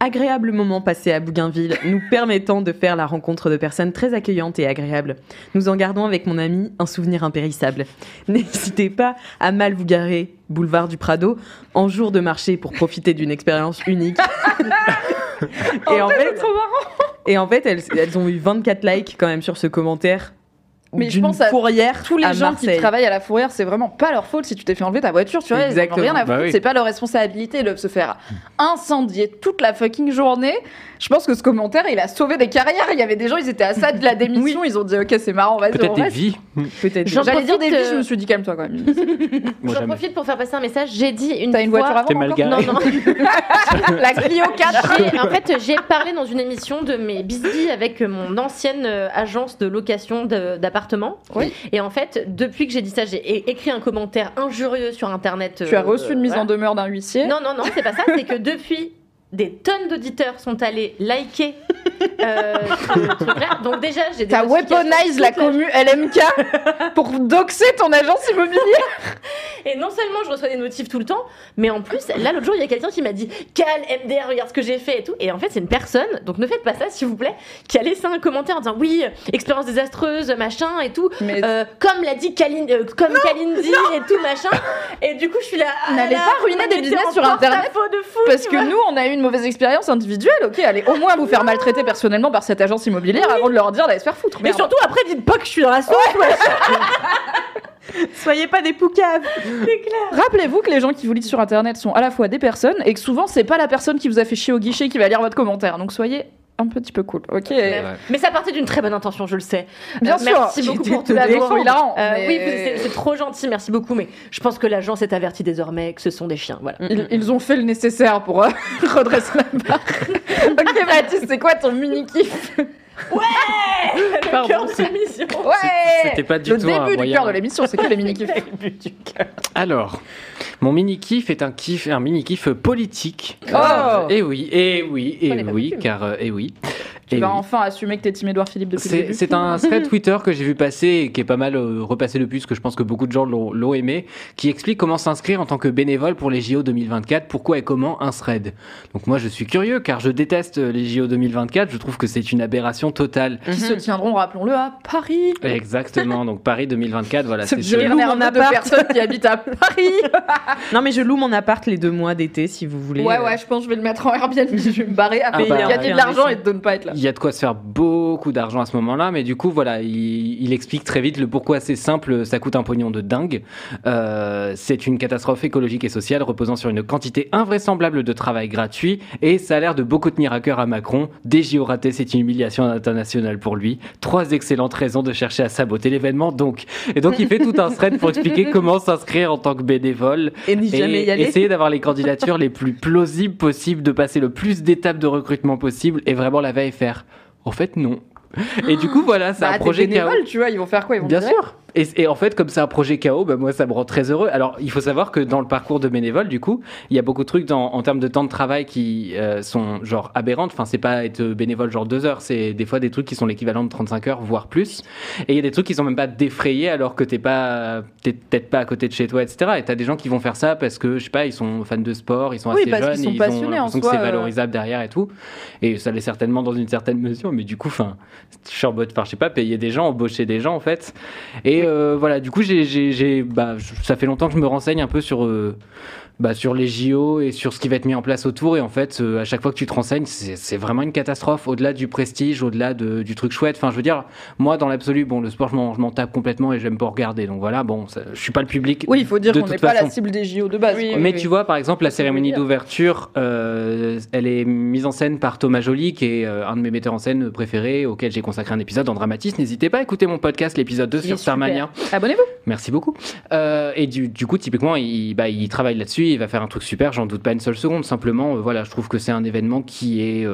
Agréable moment passé à Bougainville, nous permettant de faire la rencontre de personnes très accueillantes et agréables. Nous en gardons avec mon ami un souvenir impérissable. N'hésitez pas à mal vous garer, boulevard du Prado, en jour de marché pour profiter d'une expérience unique. et, en fait, trop marrant. et en fait, elles, elles ont eu 24 likes quand même sur ce commentaire. Mais je pense à fourrière Tous les à gens qui travaillent à la fourrière, c'est vraiment pas leur faute si tu t'es fait enlever ta voiture, tu vois. Ils en ont rien à Bah foutre, oui. c'est pas leur responsabilité. Ils doivent se faire incendier toute la fucking journée. Je pense que ce commentaire, il a sauvé des carrières. Il y avait des gens, ils étaient à ça de la démission. Ils ont dit, ok, c'est marrant, vas-y, Peut-être on des reste. vies. Peut-être. J'en J'allais dire des vies, je euh, me suis dit, calme-toi quand même. J'en profite pour faire passer un message. J'ai dit une T'as une fois. voiture avant T'es mal. Non, non. La Clio 4 J'ai- en fait, j'ai parlé dans une émission de mes bisbis avec mon ancienne euh, agence de location de- Oui. Et en fait, depuis que j'ai dit ça, j'ai écrit un commentaire injurieux sur Internet. Tu as euh, reçu une mise en demeure d'un huissier. Non, non, non, c'est pas ça. C'est que depuis, des tonnes d'auditeurs sont allés liker euh. Donc déjà, j'ai T'as notifications weaponize la commu LMK pour doxer ton agence immobilière. Et non seulement je reçois des notifs tout le temps, mais en plus, là l'autre jour, il y a quelqu'un qui m'a dit Cal, MDR, regarde ce que j'ai fait et tout. Et en fait, c'est une personne, donc ne faites pas ça s'il vous plaît, qui a laissé un commentaire en disant Oui, expérience désastreuse, machin et tout. Mais Euh, comme l'a dit Kalin, euh, comme Kalindi et tout machin. Et du coup, je suis là. ah N'allez pas ruiner des business sur Internet, de fou, Parce que vois. nous, on a eu une mauvaise expérience individuelle, ok, allez au moins vous faire maltraiter personnellement par cette agence immobilière avant de leur dire d'aller se faire foutre. Mais Merde. surtout, après, dites pas que je suis dans la sauce. Soyez pas des poucaves. Rappelez-vous que les gens qui vous lisent sur internet sont à la fois des personnes et que souvent c'est pas la personne qui vous a fait chier au guichet qui va lire votre commentaire. Donc soyez un petit peu cool, ok Mais ça partait d'une très bonne intention, je le sais. Bien Euh, sûr, Merci beaucoup pour de tout défendre, Euh, mais- Oui, c'est trop gentil, merci beaucoup. Mais je pense que l'agence est avertie désormais que ce sont des chiens. Voilà. Ils, ils ont fait le nécessaire pour euh, redresser la barre. ok Baptiste, c'est quoi ton mini kiff Le cœur de l'émission. Ouais C'était pas du Le tout un début du moyen. cœur de l'émission, c'est que les mini kiffs. Alors, mon mini kiff est un kiff, un mini kiff politique. Oh Et oui, et oui, et Prenez pas oui, car euh, et oui. Tu Et vas oui. enfin assumer que t'es Tim Edouard Philippe depuis le C'est début. c'est un thread Twitter que j'ai vu passer et qui est pas mal euh, repassé depuis, parce que je pense que beaucoup de gens l'ont aimé, qui explique comment s'inscrire en tant que bénévole pour les JO 2024, pourquoi et comment un thread. Donc moi je suis curieux car je déteste euh, les JO 2024, je trouve que c'est une aberration totale. Qui se tiendront, rappelons-le, à Paris. Exactement, donc Paris 2024, voilà, C'est je le loue mon de appart. personnes qui habitent à Paris. Non, mais je loue mon appart les deux mois d'été si vous voulez. Ouais, euh. ouais, je pense que je vais le mettre en Airbnb. Je vais me barrer à Ah payer, bah, gagner de l'argent et de ne pas être là. Il y a de quoi se faire beaucoup d'argent à ce moment-là, mais du coup, voilà, il, il explique très vite le pourquoi c'est simple, ça coûte un pognon de dingue. Euh, c'est une catastrophe écologique et sociale reposant sur une quantité invraisemblable de travail gratuit et ça a l'air de beaucoup tenir à cœur à Macron. Des JO ratés, c'est une humiliation internationale pour lui. Trois excellentes raisons de chercher à saboter l'événement, donc. Et donc, il fait tout un thread pour expliquer comment s'inscrire en tant que bénévole Et essayer d'avoir les candidatures les plus plausibles possibles, de passer le plus d'étapes de recrutement possible et vraiment la veille faire. En fait, non. Et du coup, voilà, c'est Bah, un projet chaos. bénévoles, tu vois, ils vont faire quoi? Ils vont Bien sûr. Et, et en fait, comme c'est un projet chaos, bah, moi, ça me rend très heureux. Alors, il faut savoir que dans le parcours de bénévole, du coup, il y a beaucoup de trucs dans, en termes de temps de travail qui euh, sont genre aberrantes. Enfin, c'est pas être bénévole genre deux heures, c'est des fois des trucs qui sont l'équivalent de 35 heures, voire plus. Et il y a des trucs qui sont même pas défrayés alors que t'es pas, t'es peut-être pas à côté de chez toi, etc. Et t'as des gens qui vont faire ça parce que, je sais pas, ils sont fans de sport, ils sont Oui, assez parce jeunes, qu'ils sont et ils passionnés ont en l'impression que soi, c'est euh. valorisable derrière et tout. Et ça l'est certainement dans une certaine mesure, mais du coup, enfin, je suis en mode, enfin, je sais pas, payer des gens, embaucher des gens, en fait. Et euh, voilà, du coup, j'ai, bah, ça fait longtemps que je me renseigne un peu sur, euh, bah, sur les JO et sur ce qui va être mis en place autour. Et en fait, euh, à chaque fois que tu te renseignes, c'est, vraiment une catastrophe. Au-delà du prestige, au-delà de- du truc chouette. Enfin, je veux dire, moi, dans l'absolu, bon, le sport, je m'en, je m'en tape complètement et j'aime pas regarder. Donc voilà, bon, ça- je suis pas le public. Oui, il faut dire qu'on n'est pas la cible des JO de base. Oui. Mais oui. tu vois, par exemple, la cérémonie d'ouverture, euh, elle est mise en scène par Thomas Joly, qui est euh, un de mes metteurs en scène préférés, auquel j'ai consacré un épisode en dramatisme. N'hésitez pas à écouter mon podcast, l'épisode 2 Il est sur Starmania. Abonnez-vous. Merci beaucoup. Euh, et du, du coup, typiquement, il, bah, il travaille là-dessus, il va faire un truc super, j'en doute pas une seule seconde. Simplement, euh, voilà, je trouve que c'est un événement qui est.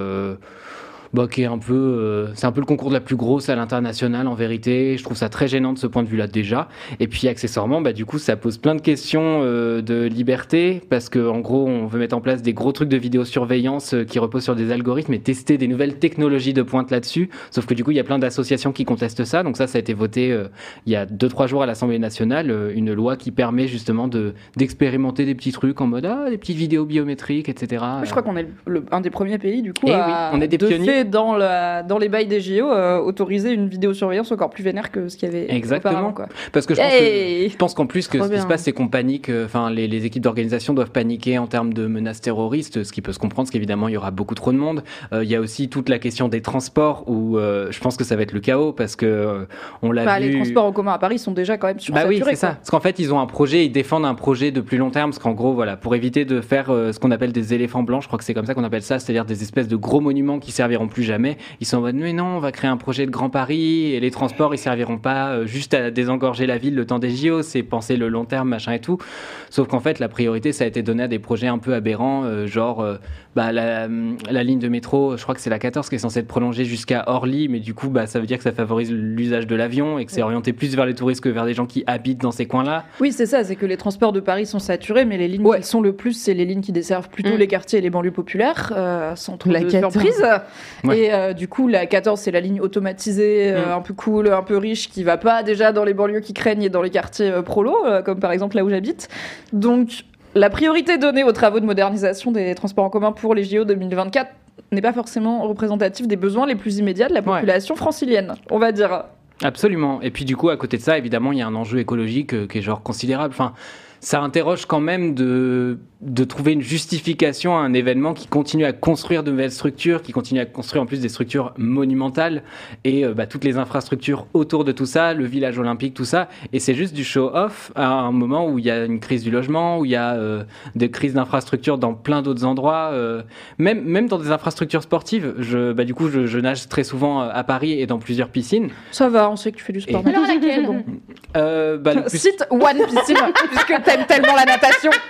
bah, qui est un peu, euh, c'est un peu le concours de la plus grosse à l'international en vérité. Je trouve ça très gênant de ce point de vue-là déjà. Et puis accessoirement, bah, du coup, ça pose plein de questions euh, de liberté parce que en gros, on veut mettre en place des gros trucs de vidéosurveillance euh, qui reposent sur des algorithmes et tester des nouvelles technologies de pointe là-dessus. Sauf que du coup, il y a plein d'associations qui contestent ça. Donc ça, ça a été voté euh, il y a 2-3 jours à l'Assemblée nationale, euh, une loi qui permet justement de d'expérimenter des petits trucs en mode ah des petites vidéos biométriques, etc. Je crois qu'on est le- un des premiers pays du coup Eh oui, à on est des de pionniers. Dans, la, dans les bails des JO, euh, autoriser une vidéosurveillance encore plus vénère que ce qu'il y avait Exactement. Quoi. Parce que je pense, Hey que, je pense qu'en plus que Trop ce qui se passe, c'est qu'on panique. euh, Enfin, les, les équipes d'organisation doivent paniquer en termes de menaces terroristes, ce qui peut se comprendre, parce qu'évidemment, il y aura beaucoup trop de monde. Euh, Il y a aussi toute la question des transports, où euh, je pense que ça va être le chaos, parce que on l'a Bah, vu. Les transports en commun à Paris sont déjà quand même Bah sursaturés. oui, c'est ça. Parce qu'en fait, ils ont un projet, ils défendent un projet de plus long terme, parce qu'en gros, voilà, pour éviter de faire ce qu'on appelle des éléphants blancs, je crois que c'est comme ça qu'on appelle ça, c'est-à-dire des espèces de gros monuments qui serviront plus jamais. Ils sont en mode, mais non, on va créer un projet de Grand Paris, et les transports, ils serviront pas euh, juste à désengorger la ville le temps des JO, c'est penser le long terme, machin et tout. Sauf qu'en fait, la priorité, ça a été donné à des projets un peu aberrants, euh, genre euh, bah, la, la ligne de métro, je crois que c'est la 14 qui est censée être prolongée jusqu'à Orly, mais du coup, bah, ça veut dire que ça favorise l'usage de l'avion et que c'est orienté plus vers les touristes que vers des gens qui habitent dans ces coins-là. Oui, c'est ça, c'est que les transports de Paris sont saturés, mais les lignes Ouais. qui sont le plus, c'est les lignes qui desservent plutôt Mm. les quartiers et les banlieues populaires, euh, sans trop La de 14. surprise. Ouais. Et euh, du coup, la 14, c'est la ligne automatisée, euh, Mm. un peu cool, un peu riche, qui va pas déjà dans les banlieues qui craignent et dans les quartiers euh, prolos, euh, comme par exemple là où j'habite. Donc, la priorité donnée aux travaux de modernisation des transports en commun pour les JO 2024 n'est pas forcément représentative des besoins les plus immédiats de la Ouais. population francilienne, on va dire. Absolument. Et puis du coup, à côté de ça, évidemment, il y a un enjeu écologique euh, qui est genre considérable. Enfin, ça interroge quand même de, de trouver une justification à un événement qui continue à construire de nouvelles structures, qui continue à construire en plus des structures monumentales et euh, bah, toutes les infrastructures autour de tout ça, le village olympique, tout ça. Et c'est juste du show-off à un moment où il y a une crise du logement, où il y a euh, des crises d'infrastructures dans plein d'autres endroits, euh, même, même dans des infrastructures sportives. Je, bah, du coup, je, je nage très souvent à Paris et dans plusieurs piscines. Ça va, on sait que tu fais du sport. Et- Alors laquelle Bon. Euh, bah, plus Cite One Piscine, puisque t'aimes tellement la natation.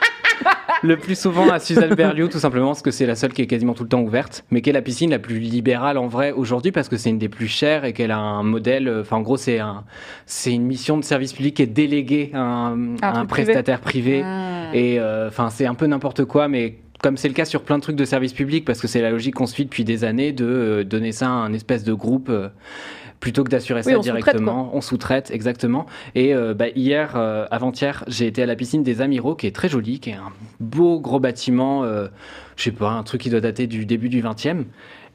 Le plus souvent à Suzanne Berliou, tout simplement parce que c'est la seule qui est quasiment tout le temps ouverte, mais qui est la piscine la plus libérale en vrai aujourd'hui parce que c'est une des plus chères et qu'elle a un modèle. euh, Enfin, en gros, c'est un, c'est une mission de service public qui est déléguée à un, à un truc privé. prestataire privé. Ah. Et euh, enfin, c'est un peu n'importe quoi, mais comme c'est le cas sur plein de trucs de service public, parce que c'est la logique qu'on suit depuis des années de euh, donner ça à un espèce de groupe. Plutôt que d'assurer Oui, ça on directement, on sous-traite exactement. Et euh, bah, hier, euh, avant-hier, j'ai été à la piscine des Amiraux, qui est très jolie, qui est un beau gros bâtiment, euh, je sais pas, un truc qui doit dater du début du 20e.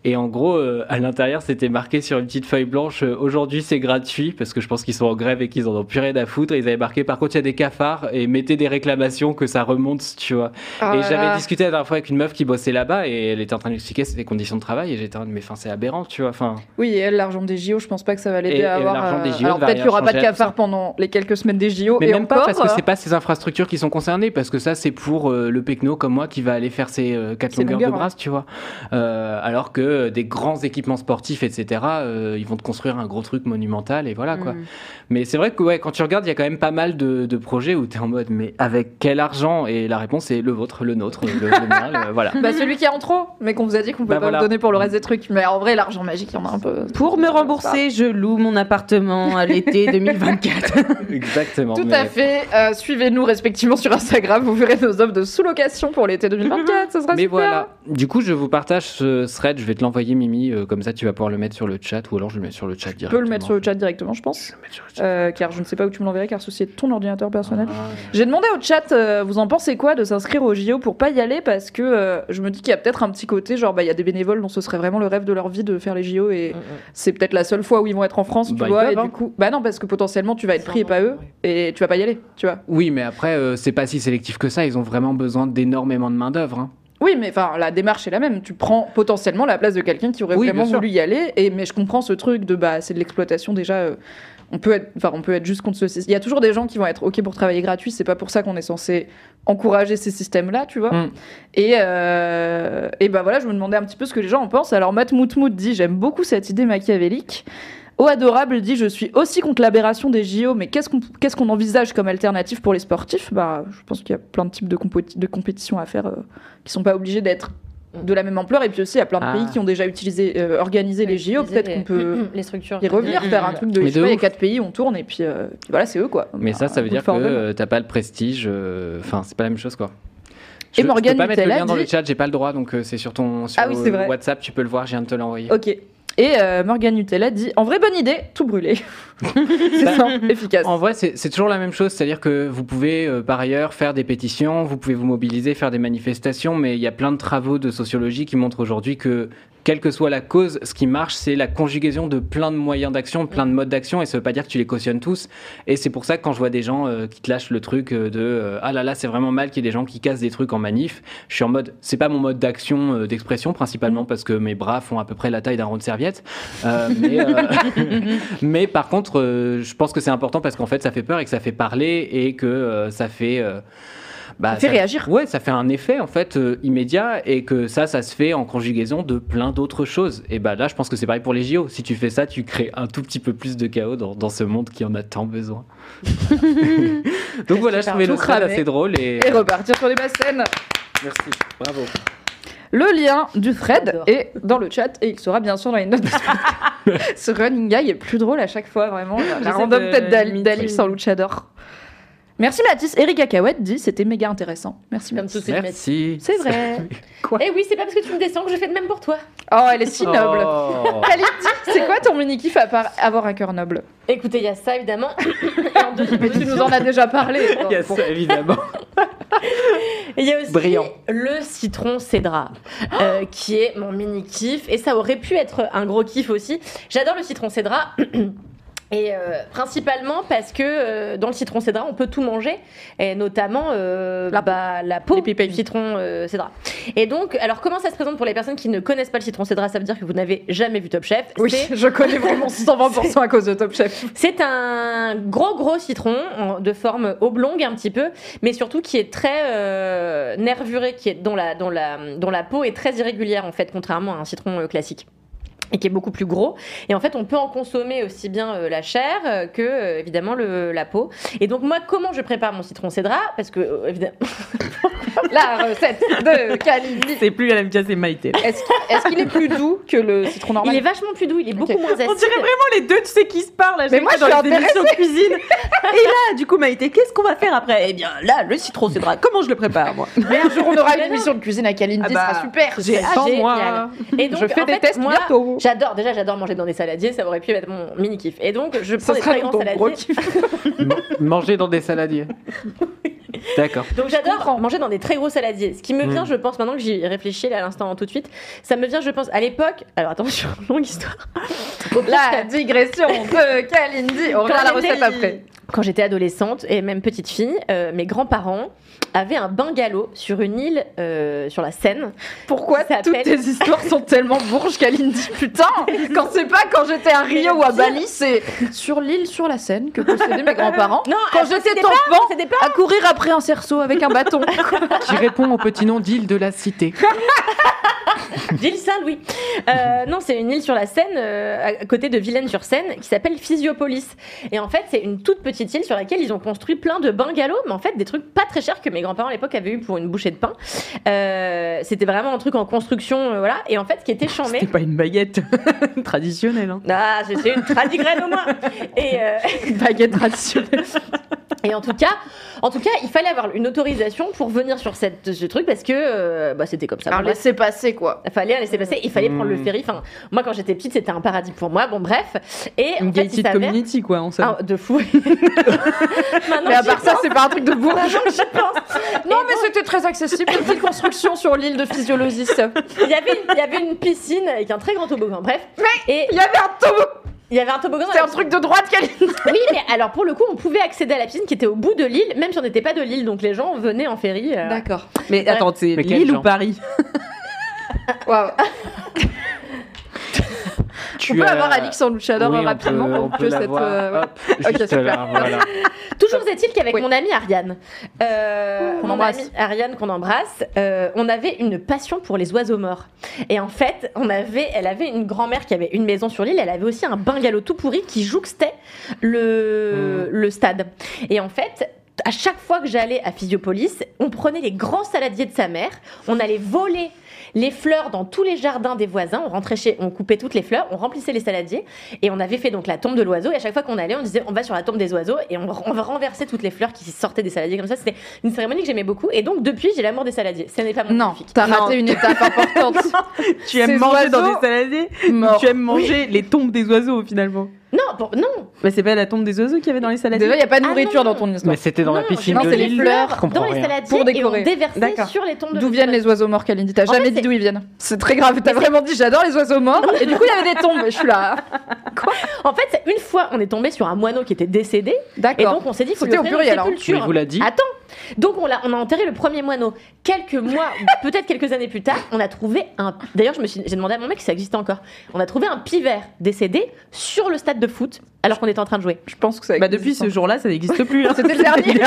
Et en gros, euh, à l'intérieur, c'était marqué sur une petite feuille blanche euh, aujourd'hui c'est gratuit parce que je pense qu'ils sont en grève et qu'ils en ont plus rien à foutre. Et ils avaient marqué par contre il y a des cafards et mettez des réclamations que ça remonte, tu vois. Ah et j'avais discuté la dernière fois avec une meuf qui bossait là-bas et elle était en train d'expliquer ses conditions de travail et j'étais en mode, mais enfin c'est aberrant, tu vois. Enfin, Oui, et elle, l'argent des JO, je pense pas que ça va l'aider à avoir. des euh, JO alors peut-être qu'il y aura pas de changer à tout cafard ça. pendant les quelques semaines des JO. mais et même encore, pas parce que c'est pas ces infrastructures qui sont concernées parce que ça c'est pour le pecno comme moi qui va aller faire ses quatre longueurs de brasse, tu vois. Alors que euh, des grands équipements sportifs, etc. euh, ils vont te construire un gros truc monumental et voilà quoi. Mm. Mais c'est vrai que ouais, quand tu regardes, il y a quand même pas mal de, de projets où tu es en mode mais avec quel argent? Et la réponse est le vôtre, le nôtre, le, le mien, le- voilà. Bah, celui qui est en trop, mais qu'on vous a dit qu'on pouvait Bah, pas voilà. donner pour le reste des trucs. Mais en vrai, l'argent magique, il y en a un peu. Pour me rembourser, je loue mon appartement à l'été 2024. Exactement. Tout mais- à fait. Euh, Suivez-nous respectivement sur Instagram. Vous verrez nos offres de sous-location pour l'été 2024. Ce sera Mais super. voilà, du coup, je vous partage ce thread. Je vais te l'envoyer, Mimi. euh, comme ça, tu vas pouvoir le mettre sur le chat ou alors je le mets sur le chat Tu directement. peux le mettre sur le chat directement, je pense. Je vais le mettre sur le chat. Euh, car je ne sais pas où tu me l'enverrais, car ceci est ton ordinateur personnel. Ah, J'ai demandé au chat, euh, vous en pensez quoi de s'inscrire au JO pour pas y aller parce que euh, je me dis qu'il y a peut-être un petit côté, genre bah il y a des bénévoles dont ce serait vraiment le rêve de leur vie de faire les JO et c'est peut-être la seule fois où ils vont être en France, tu Bah, vois. et hein. du coup, bah non parce que potentiellement tu vas être pris et pas eux et tu vas pas y aller, tu vois. Oui, mais après, euh, c'est pas si sélectif que ça. Ils ont vraiment besoin d'énormément de main-d'œuvre. hein. Oui, mais enfin la démarche est la même. Tu prends potentiellement la place de quelqu'un qui aurait Oui, vraiment voulu y aller. Et mais je comprends ce truc de bah c'est de l'exploitation déjà. euh, on peut être, enfin on peut être juste contre ce. Il y a toujours des gens qui vont être ok pour travailler gratuit. C'est pas pour ça qu'on est censé encourager ces systèmes-là, tu vois. Mm. Et euh, et bah voilà, je me demandais un petit peu ce que les gens en pensent. Alors Matt Moutmout dit j'aime beaucoup cette idée machiavélique. Au Adorable dit je suis aussi contre l'aberration des JO, mais qu'est-ce qu'on qu'est-ce qu'on envisage comme alternative pour les sportifs? Bah, je pense qu'il y a plein de types de, compétitions à faire euh, qui sont pas obligés d'être de la même ampleur. Et puis aussi, il y a plein de Ah. pays qui ont déjà utilisé, euh, organisé les JO. Peut-être qu'on peut les structures y revenir, Mm, faire mm, un truc de. Mais de pas, il y a ouf. quatre pays, on tourne et puis, euh, puis voilà, c'est eux quoi. Mais ça, ça veut dire que euh, t'as pas le prestige. euh, Enfin, c'est pas la même chose, quoi. Et Je, je Morgane peux pas mettre le lien dans le dit- chat, j'ai pas le droit, donc euh, c'est sur ton sur Ah oui, vrai. WhatsApp, tu peux le voir, je viens de te l'envoyer. Ok. Et euh, Morgan Nutella dit En vrai, bonne idée, tout brûler. c'est simple, efficace. En vrai, c'est c'est toujours la même chose, c'est-à-dire que vous pouvez euh, par ailleurs faire des pétitions, vous pouvez vous mobiliser, faire des manifestations, mais il y a plein de travaux de sociologie qui montrent aujourd'hui que quelle que soit la cause, ce qui marche, c'est la conjugaison de plein de moyens d'action, plein de modes d'action, et ça veut pas dire que tu les cautionnes tous. Et c'est pour ça que quand je vois des gens euh, qui te lâchent le truc euh, de euh, ah là là, c'est vraiment mal qu'il y ait des gens qui cassent des trucs en manif, je suis en mode c'est pas mon mode d'action, euh, d'expression principalement parce que mes bras font à peu près la taille d'un rond de serviette. Euh, mais, euh, mais par contre, euh, je pense que c'est important parce qu'en fait, ça fait peur et que ça fait parler et que euh, ça fait. Euh, bah, Ça fait réagir. Ouais, ça fait un effet en fait euh, immédiat et que ça, ça se fait en conjugaison de plein d'autres choses. Et bah là, je pense que c'est pareil pour les JO. Si tu fais ça, tu crées un tout petit peu plus de chaos dans, dans ce monde qui en a tant besoin. Donc voilà, je trouvais le thread assez drôle et Et repartir sur les basses scènes. merci, bravo. Le lien du thread est dans le chat et il sera bien sûr dans les notes de ce running guy est plus drôle à chaque fois, vraiment. La, random tête d'Ali- sans Luchador. Merci Mathis. Eric Akawet dit c'était méga intéressant. Merci Mathis. Merci. C'est vrai. Eh oui, c'est pas parce que tu me descends que je fais de même pour toi. Oh, elle est si noble. Oh. C'est quoi ton mini kiff à part avoir un cœur noble? Écoutez, il y a ça évidemment. Et en deuxième Mais tu nous en as déjà parlé. Il y a ça, évidemment. Il y a aussi Brillant. le citron cédra, euh, qui est mon mini kiff. Et ça aurait pu être un gros kiff aussi. J'adore le citron cédra. Et euh, principalement parce que euh, dans le citron cédra, on peut tout manger, et notamment euh, La bah, la peau du citron euh, cédra. Et donc, alors comment ça se présente pour les personnes qui ne connaissent pas le citron cédra? Ça veut dire que vous n'avez jamais vu Top Chef. Oui, je connais vraiment 120% à cause de Top Chef. c'est un gros gros citron en- de forme oblongue un petit peu, mais surtout qui est très euh, nervuré, qui est dont la dont la dont la peau est très irrégulière en fait, contrairement à un citron euh, classique. Et qui est beaucoup plus gros. Et en fait, on peut en consommer aussi bien euh, la chair euh, que euh, évidemment la peau. Et donc moi, comment je prépare mon citron? Cédra Parce que évidemment, La recette de Kalindi. C'est plus LMK, c'est Maïté. Est-ce qu'il est, qu'il est plus doux que le citron normal il est vachement plus doux, il est beaucoup moins acide. On dirait vraiment les deux, tu sais, qui se parlent à Mais chaque moi, dans suis les émissions de cuisine. Et là, du coup, Maïté, qu'est-ce qu'on va faire après? Eh bien, là, le citron cédra, comment je le prépare, moi? Mais un jour, on aura une émission de cuisine à Kalindi, Ah ce bah, sera super. J'ai hâte. génial. moi. Et donc, je fais en des fait, tests moi, bientôt. J'adore, déjà j'adore manger dans des saladiers, ça aurait pu être mon mini kiff. Et donc je prends des sera très grands gros saladiers. kiff. Manger dans des saladiers. D'accord. Donc j'adore manger dans des très gros saladiers. Ce qui me vient, Mm. je pense, maintenant que j'y réfléchis là, à l'instant tout de suite, ça me vient, je pense, à l'époque. Alors attention, longue histoire. La digression de Kalindi. On regarde la Quand recette j'étais- après. Quand j'étais adolescente et même petite fille, euh, mes grands-parents avaient un bungalow sur une île euh, sur la Seine. Pourquoi Ça toutes tes histoires sont tellement bourges, Kalindi Putain Quand c'est pas quand j'étais à Rio ou à Bali, c'est sur l'île, sur la Seine que possédaient mes grands-parents. Non, Quand j'étais enfant, c'était pas à courir après un cerceau avec un bâton. Qui répond au petit nom d'île de la cité. Ville Saint-Louis. Euh, non, c'est une île sur la Seine, euh, à côté de Vilaine-sur-Seine, qui s'appelle Physiopolis. Et en fait, c'est une toute petite île sur laquelle ils ont construit plein de bungalows, mais en fait, des trucs pas très chers que mes grands-parents à l'époque avaient eu pour une bouchée de pain. Euh, C'était vraiment un truc en construction, voilà. Et en fait, ce qui était chambé. C'était pas une baguette traditionnelle. Hein. Ah, c'est une tradigraine au moins. Et, Une baguette traditionnelle. Et en tout cas, en tout cas, il fallait avoir une autorisation pour venir sur cette, ce truc parce que euh, bah, c'était comme ça. Bon, bref. laissez passer quoi. Il fallait laisser passer, il fallait Mmh. prendre le ferry. Enfin, moi, quand j'étais petite, c'était un paradis pour moi. Bon, bref. Et Une en fait, il community, quoi, en somme. Ah, de fou. Mais à part ça, c'est pas un truc de bourge. Non, Et mais donc, c'était très accessible. Une petite construction sur l'île de Physiologiste. il y avait une, il y avait une piscine avec un très grand toboggan. Bref. et Il y avait un toboggan. Il y avait un toboggan. la un truc de droite, Kalindi. Oui, mais alors pour le coup, on pouvait accéder à la piscine qui était au bout de l'île, même si on n'était pas de l'île. Donc les gens venaient en ferry. euh, D'accord. Mais attends, c'est Mais quel Lille ou genre Paris Waouh. Tu On peut as- avoir Alix en luchador Oui, on rapidement peut- on cette. euh, Hop, Ok, juste super. là, voilà. Toujours est-il qu'avec Oui. mon amie Ariane, euh, mon amie Ariane qu'on embrasse, euh, on avait une passion pour les oiseaux morts. Et en fait, on avait, elle avait une grand-mère qui avait une maison sur l'île. Elle avait aussi un bungalow tout pourri qui jouxtait le, Mm. le stade. Et en fait. à chaque fois que j'allais à Physiopolis, on prenait les grands saladiers de sa mère, on allait voler les fleurs dans tous les jardins des voisins, on rentrait chez, on coupait toutes les fleurs, on remplissait les saladiers et on avait fait donc la tombe de l'oiseau et à chaque fois qu'on allait, on disait on va sur la tombe des oiseaux et on, on renversait toutes les fleurs qui sortaient des saladiers comme ça. C'était une cérémonie que j'aimais beaucoup et donc depuis j'ai l'amour des saladiers. Ce n'est pas mon Non, t'as raté une étape importante. Tu aimes Ces manger dans des saladiers? Tu aimes manger les tombes des oiseaux finalement Non, pour- non, Bah c'est pas la tombe des oiseaux qu'il y avait dans les saladiers Déjà, il n'y a pas de Ah nourriture non. dans ton histoire. Mais c'était dans la Non, piscine non, de c'est les l'île. fleurs Je comprends dans les rien. saladiers Pour et décorer. on déversait D'accord. sur les tombes de D'où viennent les oiseaux morts, Kalindi T'as En jamais fait, dit c'est- d'où ils viennent. C'est très grave. T'as vraiment dit j'adore les oiseaux morts. Et du coup, il y avait des tombes. Je suis là. En fait, c'est une fois, on est tombé sur un moineau qui était décédé et D'accord. donc on s'est dit faut lui C'était au offrir pluriel, une hein. sépulture. Oui, vous l'a dit. Attends. Donc on, a enterré le premier moineau. Quelques mois, peut-être quelques années plus tard, on a trouvé un. D'ailleurs, je me suis, j'ai demandé à mon mec si ça existait encore. On a trouvé un pivert décédé sur le stade de foot alors qu'on était en train de jouer. Je pense que ça. Bah depuis ce jour-là, ça n'existe plus. hein. C'était le dernier.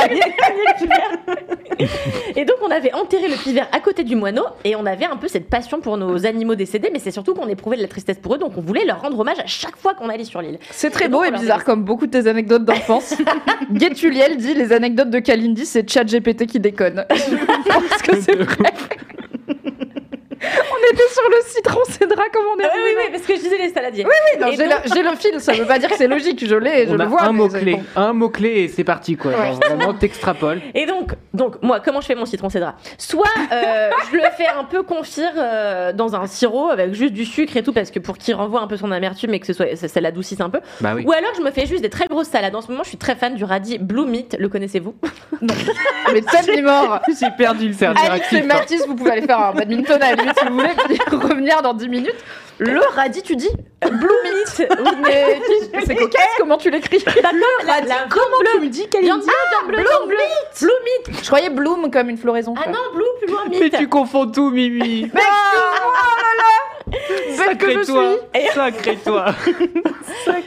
Et donc on avait enterré le pivert à côté du moineau et on avait un peu cette passion pour nos animaux décédés, mais c'est surtout qu'on éprouvait de la tristesse pour eux, donc on voulait leur rendre hommage à chaque fois qu'on allait sur l'île. C'est très Et beau donc, et bizarre comme beaucoup de tes anecdotes d'enfance. Guetuliel dit les anecdotes de Kalindi, c'est Chat GPT qui déconne. Parce que c'est vrai. Était sur le citron cédra comme on est. Ah oui, oui, oui, parce que je disais les saladiers. Oui, non, Et j'ai donc- le, j'ai le fil, ça veut pas dire que c'est logique, je l'ai, je On le a vois. un mot-clé, bon. un mot-clé et c'est parti quoi. Ouais. Genre, vraiment, t'extrapoles. Et donc, donc, moi, comment je fais mon citron cédra Soit euh, je le fais un peu confire euh, dans un sirop avec juste du sucre et tout, parce que pour qu'il renvoie un peu son amertume et que ce soit, ça, ça l'adoucisse un peu. Bah oui. Ou alors je me fais juste des très grosses salades. En ce moment, je suis très fan du radis Blue Meat. Le connaissez-vous? Mais tellement mort. J'ai perdu le cerveau. Alix et. Mathis, vous pouvez aller faire un badminton à la limite si vous voulez, revenir dans 10 minutes. Le radis, tu dis Blue Meat. Oui, mais c'est cocasse, comment tu l'écris Le radis. Comment tu me dis Viande Ah, bleu, bleu, bleu, Meat. Je croyais bloom comme une floraison. Ah non, Blue, plus loin, Mais tu confonds tout, Mimi. Que je Sacré toi. Sacré toi.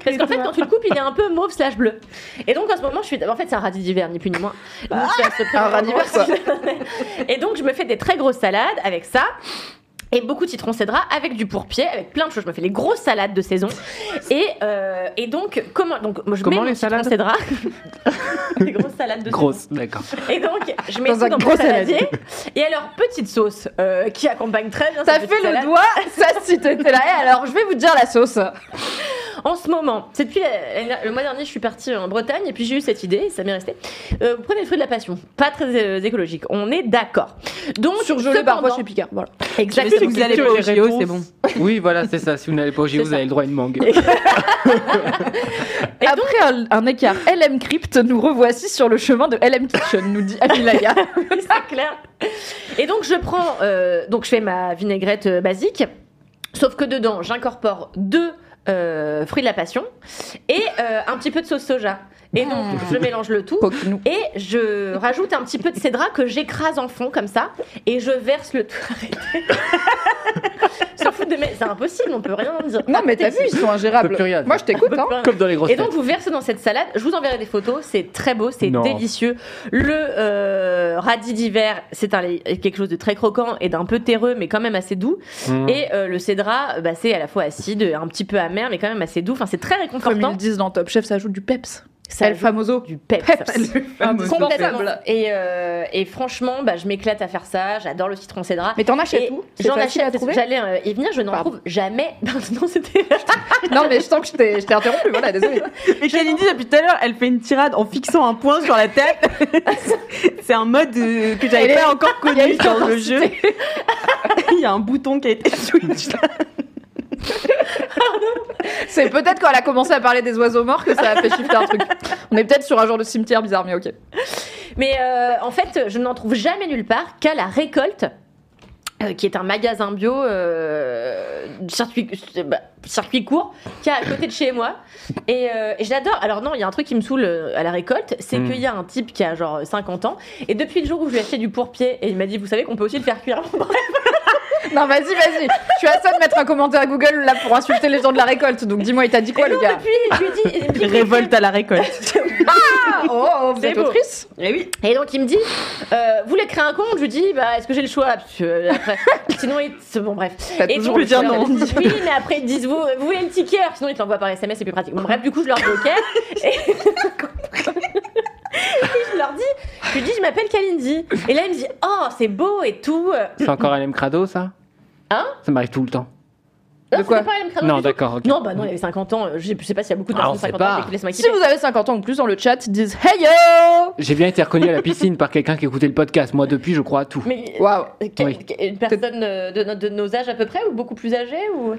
Parce qu'en fait, quand tu le coupes, il est un peu mauve slash bleu. Et donc, en ce moment, je suis. En fait, c'est un radis d'hiver, ni plus ni moins. Donc, prend Un radis quoi. Et donc, je me fais des très grosses salades avec ça. Et beaucoup de citron cédra avec du pourpier, avec plein de choses. Je me fais les grosses salades de saison. Et, euh, et donc, comment donc, moi, je Comment mets les mon citron cédra. des grosses salades de Grosse, d'accord. Et donc, je mets Dans tout un dans gros mon saladier. Et alors, petite sauce euh, qui accompagne très bien T'as fait le salade. doigt, ça si t'étais là. Et alors, je vais vous dire la sauce. En ce moment, c'est depuis la- le mois dernier, je suis partie en Bretagne et puis j'ai eu cette idée, et ça m'est resté. Euh, prenez le fruit de la passion, pas très euh, écologique, on est d'accord. Donc, Surgelé parfois chez Picard. Voilà. Exactement. Si vous allez pas au JO, c'est bon. Oui, voilà, c'est ça. Si vous n'allez pas au JO, vous avez le droit à une mangue. Et donc- Après un, un écart LM Crypt, nous revoici sur le chemin de LM Kitchen, nous dit Amilaya. Oui, c'est clair. Et donc je prends, euh, donc je fais ma vinaigrette euh, basique, sauf que dedans j'incorpore deux euh, fruits de la passion et euh, un petit peu de sauce soja. Et donc je mélange le tout. Et je rajoute un petit peu de cédra que j'écrase en fond comme ça et je verse le tout. Arrêtez. Se foutre de mes- C'est impossible, on peut rien en dire. Non, mais t'as vu, ils sont ingérables. Peut plus rien. Moi, je t'écoute, hein. Comme dans les grosses Et donc vous versez dans cette salade, je vous enverrai des photos, c'est très beau, c'est Non. délicieux. Le euh, radis d'hiver, c'est un- quelque chose de très croquant et d'un peu terreux mais quand même assez doux. Mmh. Et euh, le cédra, bah, c'est à la fois acide, un petit peu amer mais quand même assez doux. Enfin c'est très Comme réconfortant. ils disent dans Top Chef, ça ajoute du peps. Ça El ajoute famoso. du peps. Peps. Complètement. Et, euh, et franchement, bah, je m'éclate à faire ça. J'adore le citron cédra. Mais t'en achètes où? C'est J'en achète. trouver? J'allais euh, y venir, je n'en trouve jamais. non, c'était. Non, mais je sens que je t'ai je t'ai interrompu, voilà, désolé. Et Kalindi, depuis tout à l'heure, elle fait une tirade en fixant un point sur la tête. c'est un mode euh, que j'avais pas encore connu dans le jeu. Il y a un bouton qui a été switch. C'est peut-être quand elle a commencé à parler des oiseaux morts que ça a fait shifter un truc. On est peut-être sur un genre de cimetière bizarre, mais ok. Mais euh, en fait, je n'en trouve jamais nulle part qu'à la récolte. Euh, qui est un magasin bio euh, circuit, bah, circuit court qui est à côté de chez moi et, euh, et j'adore alors non il y a un truc qui me saoule euh, à la récolte c'est Mm. qu'il y a un type qui a genre 50 ans et depuis le jour où je lui ai acheté du pourpier et il m'a dit vous savez qu'on peut aussi le faire cuire Non, vas-y, vas-y. Je suis à ça de mettre un commentaire à Google là pour insulter les gens de la récolte. Donc dis-moi, il t'a dit quoi, Et le non, gars depuis je lui dit, Révolte à la récolte. Ah, oh, oh, vous C'est êtes autrice Eh oui. Et donc il me dit, euh, vous voulez créer un compte? Je lui dis, bah est-ce que j'ai le choix? Parce que, euh, après, sinon, il... c'est bon bref. T'as Et toujours le dire non. Oui, mais après ils disent, vous, vous voulez le ticket? Sinon ils te l'envoient par SMS, c'est plus pratique. Bon bref, du coup je leur dis ok. Et... Et je leur dis, Je lui dis, je m'appelle Kalindi. Et là, il me dit, oh, c'est beau et tout. C'est encore LM Crado, ça? Hein? Ça m'arrive tout le temps. Non, De quoi c'était pas Non, d'accord. Non, bah non, il avait 50 ans. Je sais je sais pas s'il y a beaucoup de personnes de on 50 sait pas. ans qui Laisse-moi Si vous avez 50 ans ou plus dans le chat, ils disent Hey yo J'ai bien été reconnu à la piscine par quelqu'un qui écoutait le podcast. Moi, depuis, je crois à tout. Mais Waouh euh, Oui. une personne euh, de, no- de nos âges à peu près ou beaucoup plus âgée ou?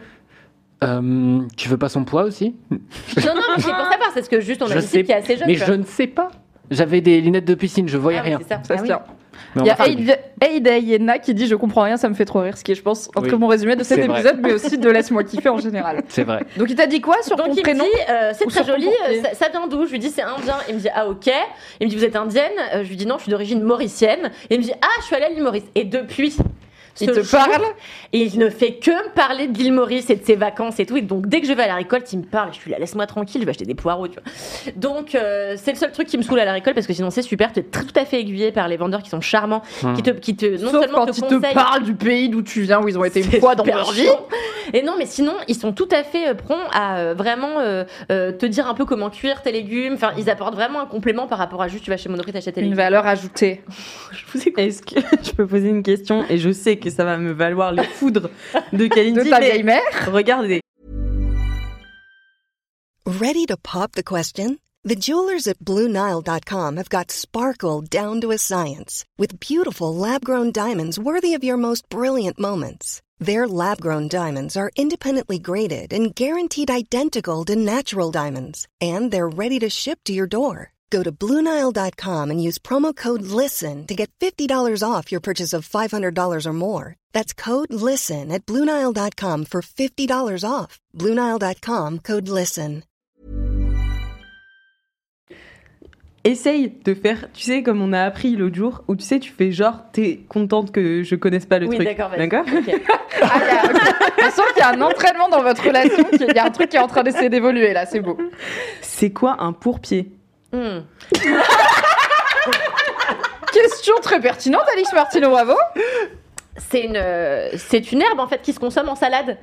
Euh, tu veux pas son poids aussi? Non, non, mais c'est pour savoir. C'est ce que juste on a Je une sais- qui est assez jeune. Mais je ne sais pas. J'avais des lunettes de piscine, je voyais Ah oui, rien. c'est ça. Ça Ah Il y a Aida Yena qui dit Je comprends rien, ça me fait trop rire. Ce qui est, je pense, un Oui. très bon résumé de cet épisode, mais aussi de Laisse-moi kiffer en général. C'est vrai. Donc il t'a dit quoi sur ton il me prénom dit euh, c'est très joli, euh, ça, vient d'où? Je lui dis c'est indien. Il me dit ah ok. Il me dit vous êtes indienne? Euh, Je lui dis non, je suis d'origine mauricienne. Et il me dit ah je suis allée à l'île Maurice. Et depuis Il te jour, parle et il ne fait que me parler de l'île Maurice et de ses vacances et tout. Et donc dès que je vais à la récolte, il me parle. Je suis là laisse-moi tranquille, je vais acheter des poireaux. Tu vois. Donc euh, c'est le seul truc qui me saoule à la récolte parce que sinon c'est super. Tu es tout à fait aiguillé par les vendeurs qui sont charmants, Hmm. qui te qui te non Sauf seulement quand te ils te parlent du pays d'où tu viens, où ils ont été une fois dans leur vie. Et non, mais sinon, ils sont tout à fait euh, prompts à euh, vraiment euh, euh, te dire un peu comment cuire tes légumes. Enfin, ils apportent vraiment un complément par rapport à juste tu vas chez Monoprix t'achètes tes Une légumes. valeur ajoutée. Est-ce que je peux poser une question Et je sais que ça va me valoir les foudres de Kalindi. De ta mais vieille mère Regardez. Ready to pop the question? The jewelers at BlueNile.com have got sparkle down to a science with beautiful lab grown diamonds worthy of your most brilliant moments. Their lab grown diamonds are independently graded and guaranteed identical to natural diamonds, and they're ready to ship to your door. Go to BlueNile.com and use promo code LISTEN to get $50 off your purchase of $500 or more. That's code LISTEN at BlueNile.com for $50 off. BlueNile.com code LISTEN. Essaye de faire, tu sais, comme on a appris l'autre jour, où tu sais, tu fais genre, t'es contente que je connaisse pas le Oui, truc. d'accord, vas-y. D'accord Ok. Ah, il y a-. On sent qu'il y a un entraînement dans votre relation, qu'il y a un truc qui est en train d'essayer d'évoluer là, c'est beau. C'est quoi un pourpied? Hmm. Question très pertinente, Alix Martino, bravo. C'est une, euh, c'est une herbe en fait qui se consomme en salade.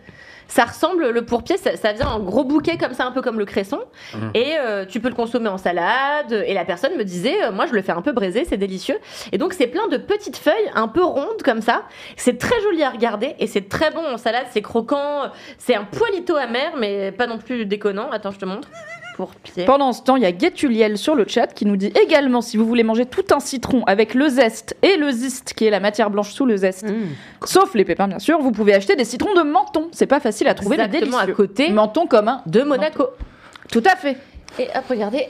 Ça ressemble, le pourpier, ça, ça vient en gros bouquet comme ça, un peu comme le cresson. Mhm. Et euh, tu peux le consommer en salade. Et la personne me disait, euh, moi je le fais un peu braisé, c'est délicieux. Et donc c'est plein de petites feuilles un peu rondes comme ça. C'est très joli à regarder et c'est très bon en salade, c'est croquant. C'est un poilito amer, mais pas non plus déconnant. Attends, je te montre. Pendant ce temps, il y a Getuliel sur le chat qui nous dit également si vous voulez manger tout un citron avec le zeste et le ziste, qui est la matière blanche sous le zeste, sauf les pépins bien sûr, vous pouvez acheter des citrons de menton. C'est pas facile à trouver, mais Exactement à délicieux. côté Menton commun. de Monaco. Tout à fait. Et hop, regardez.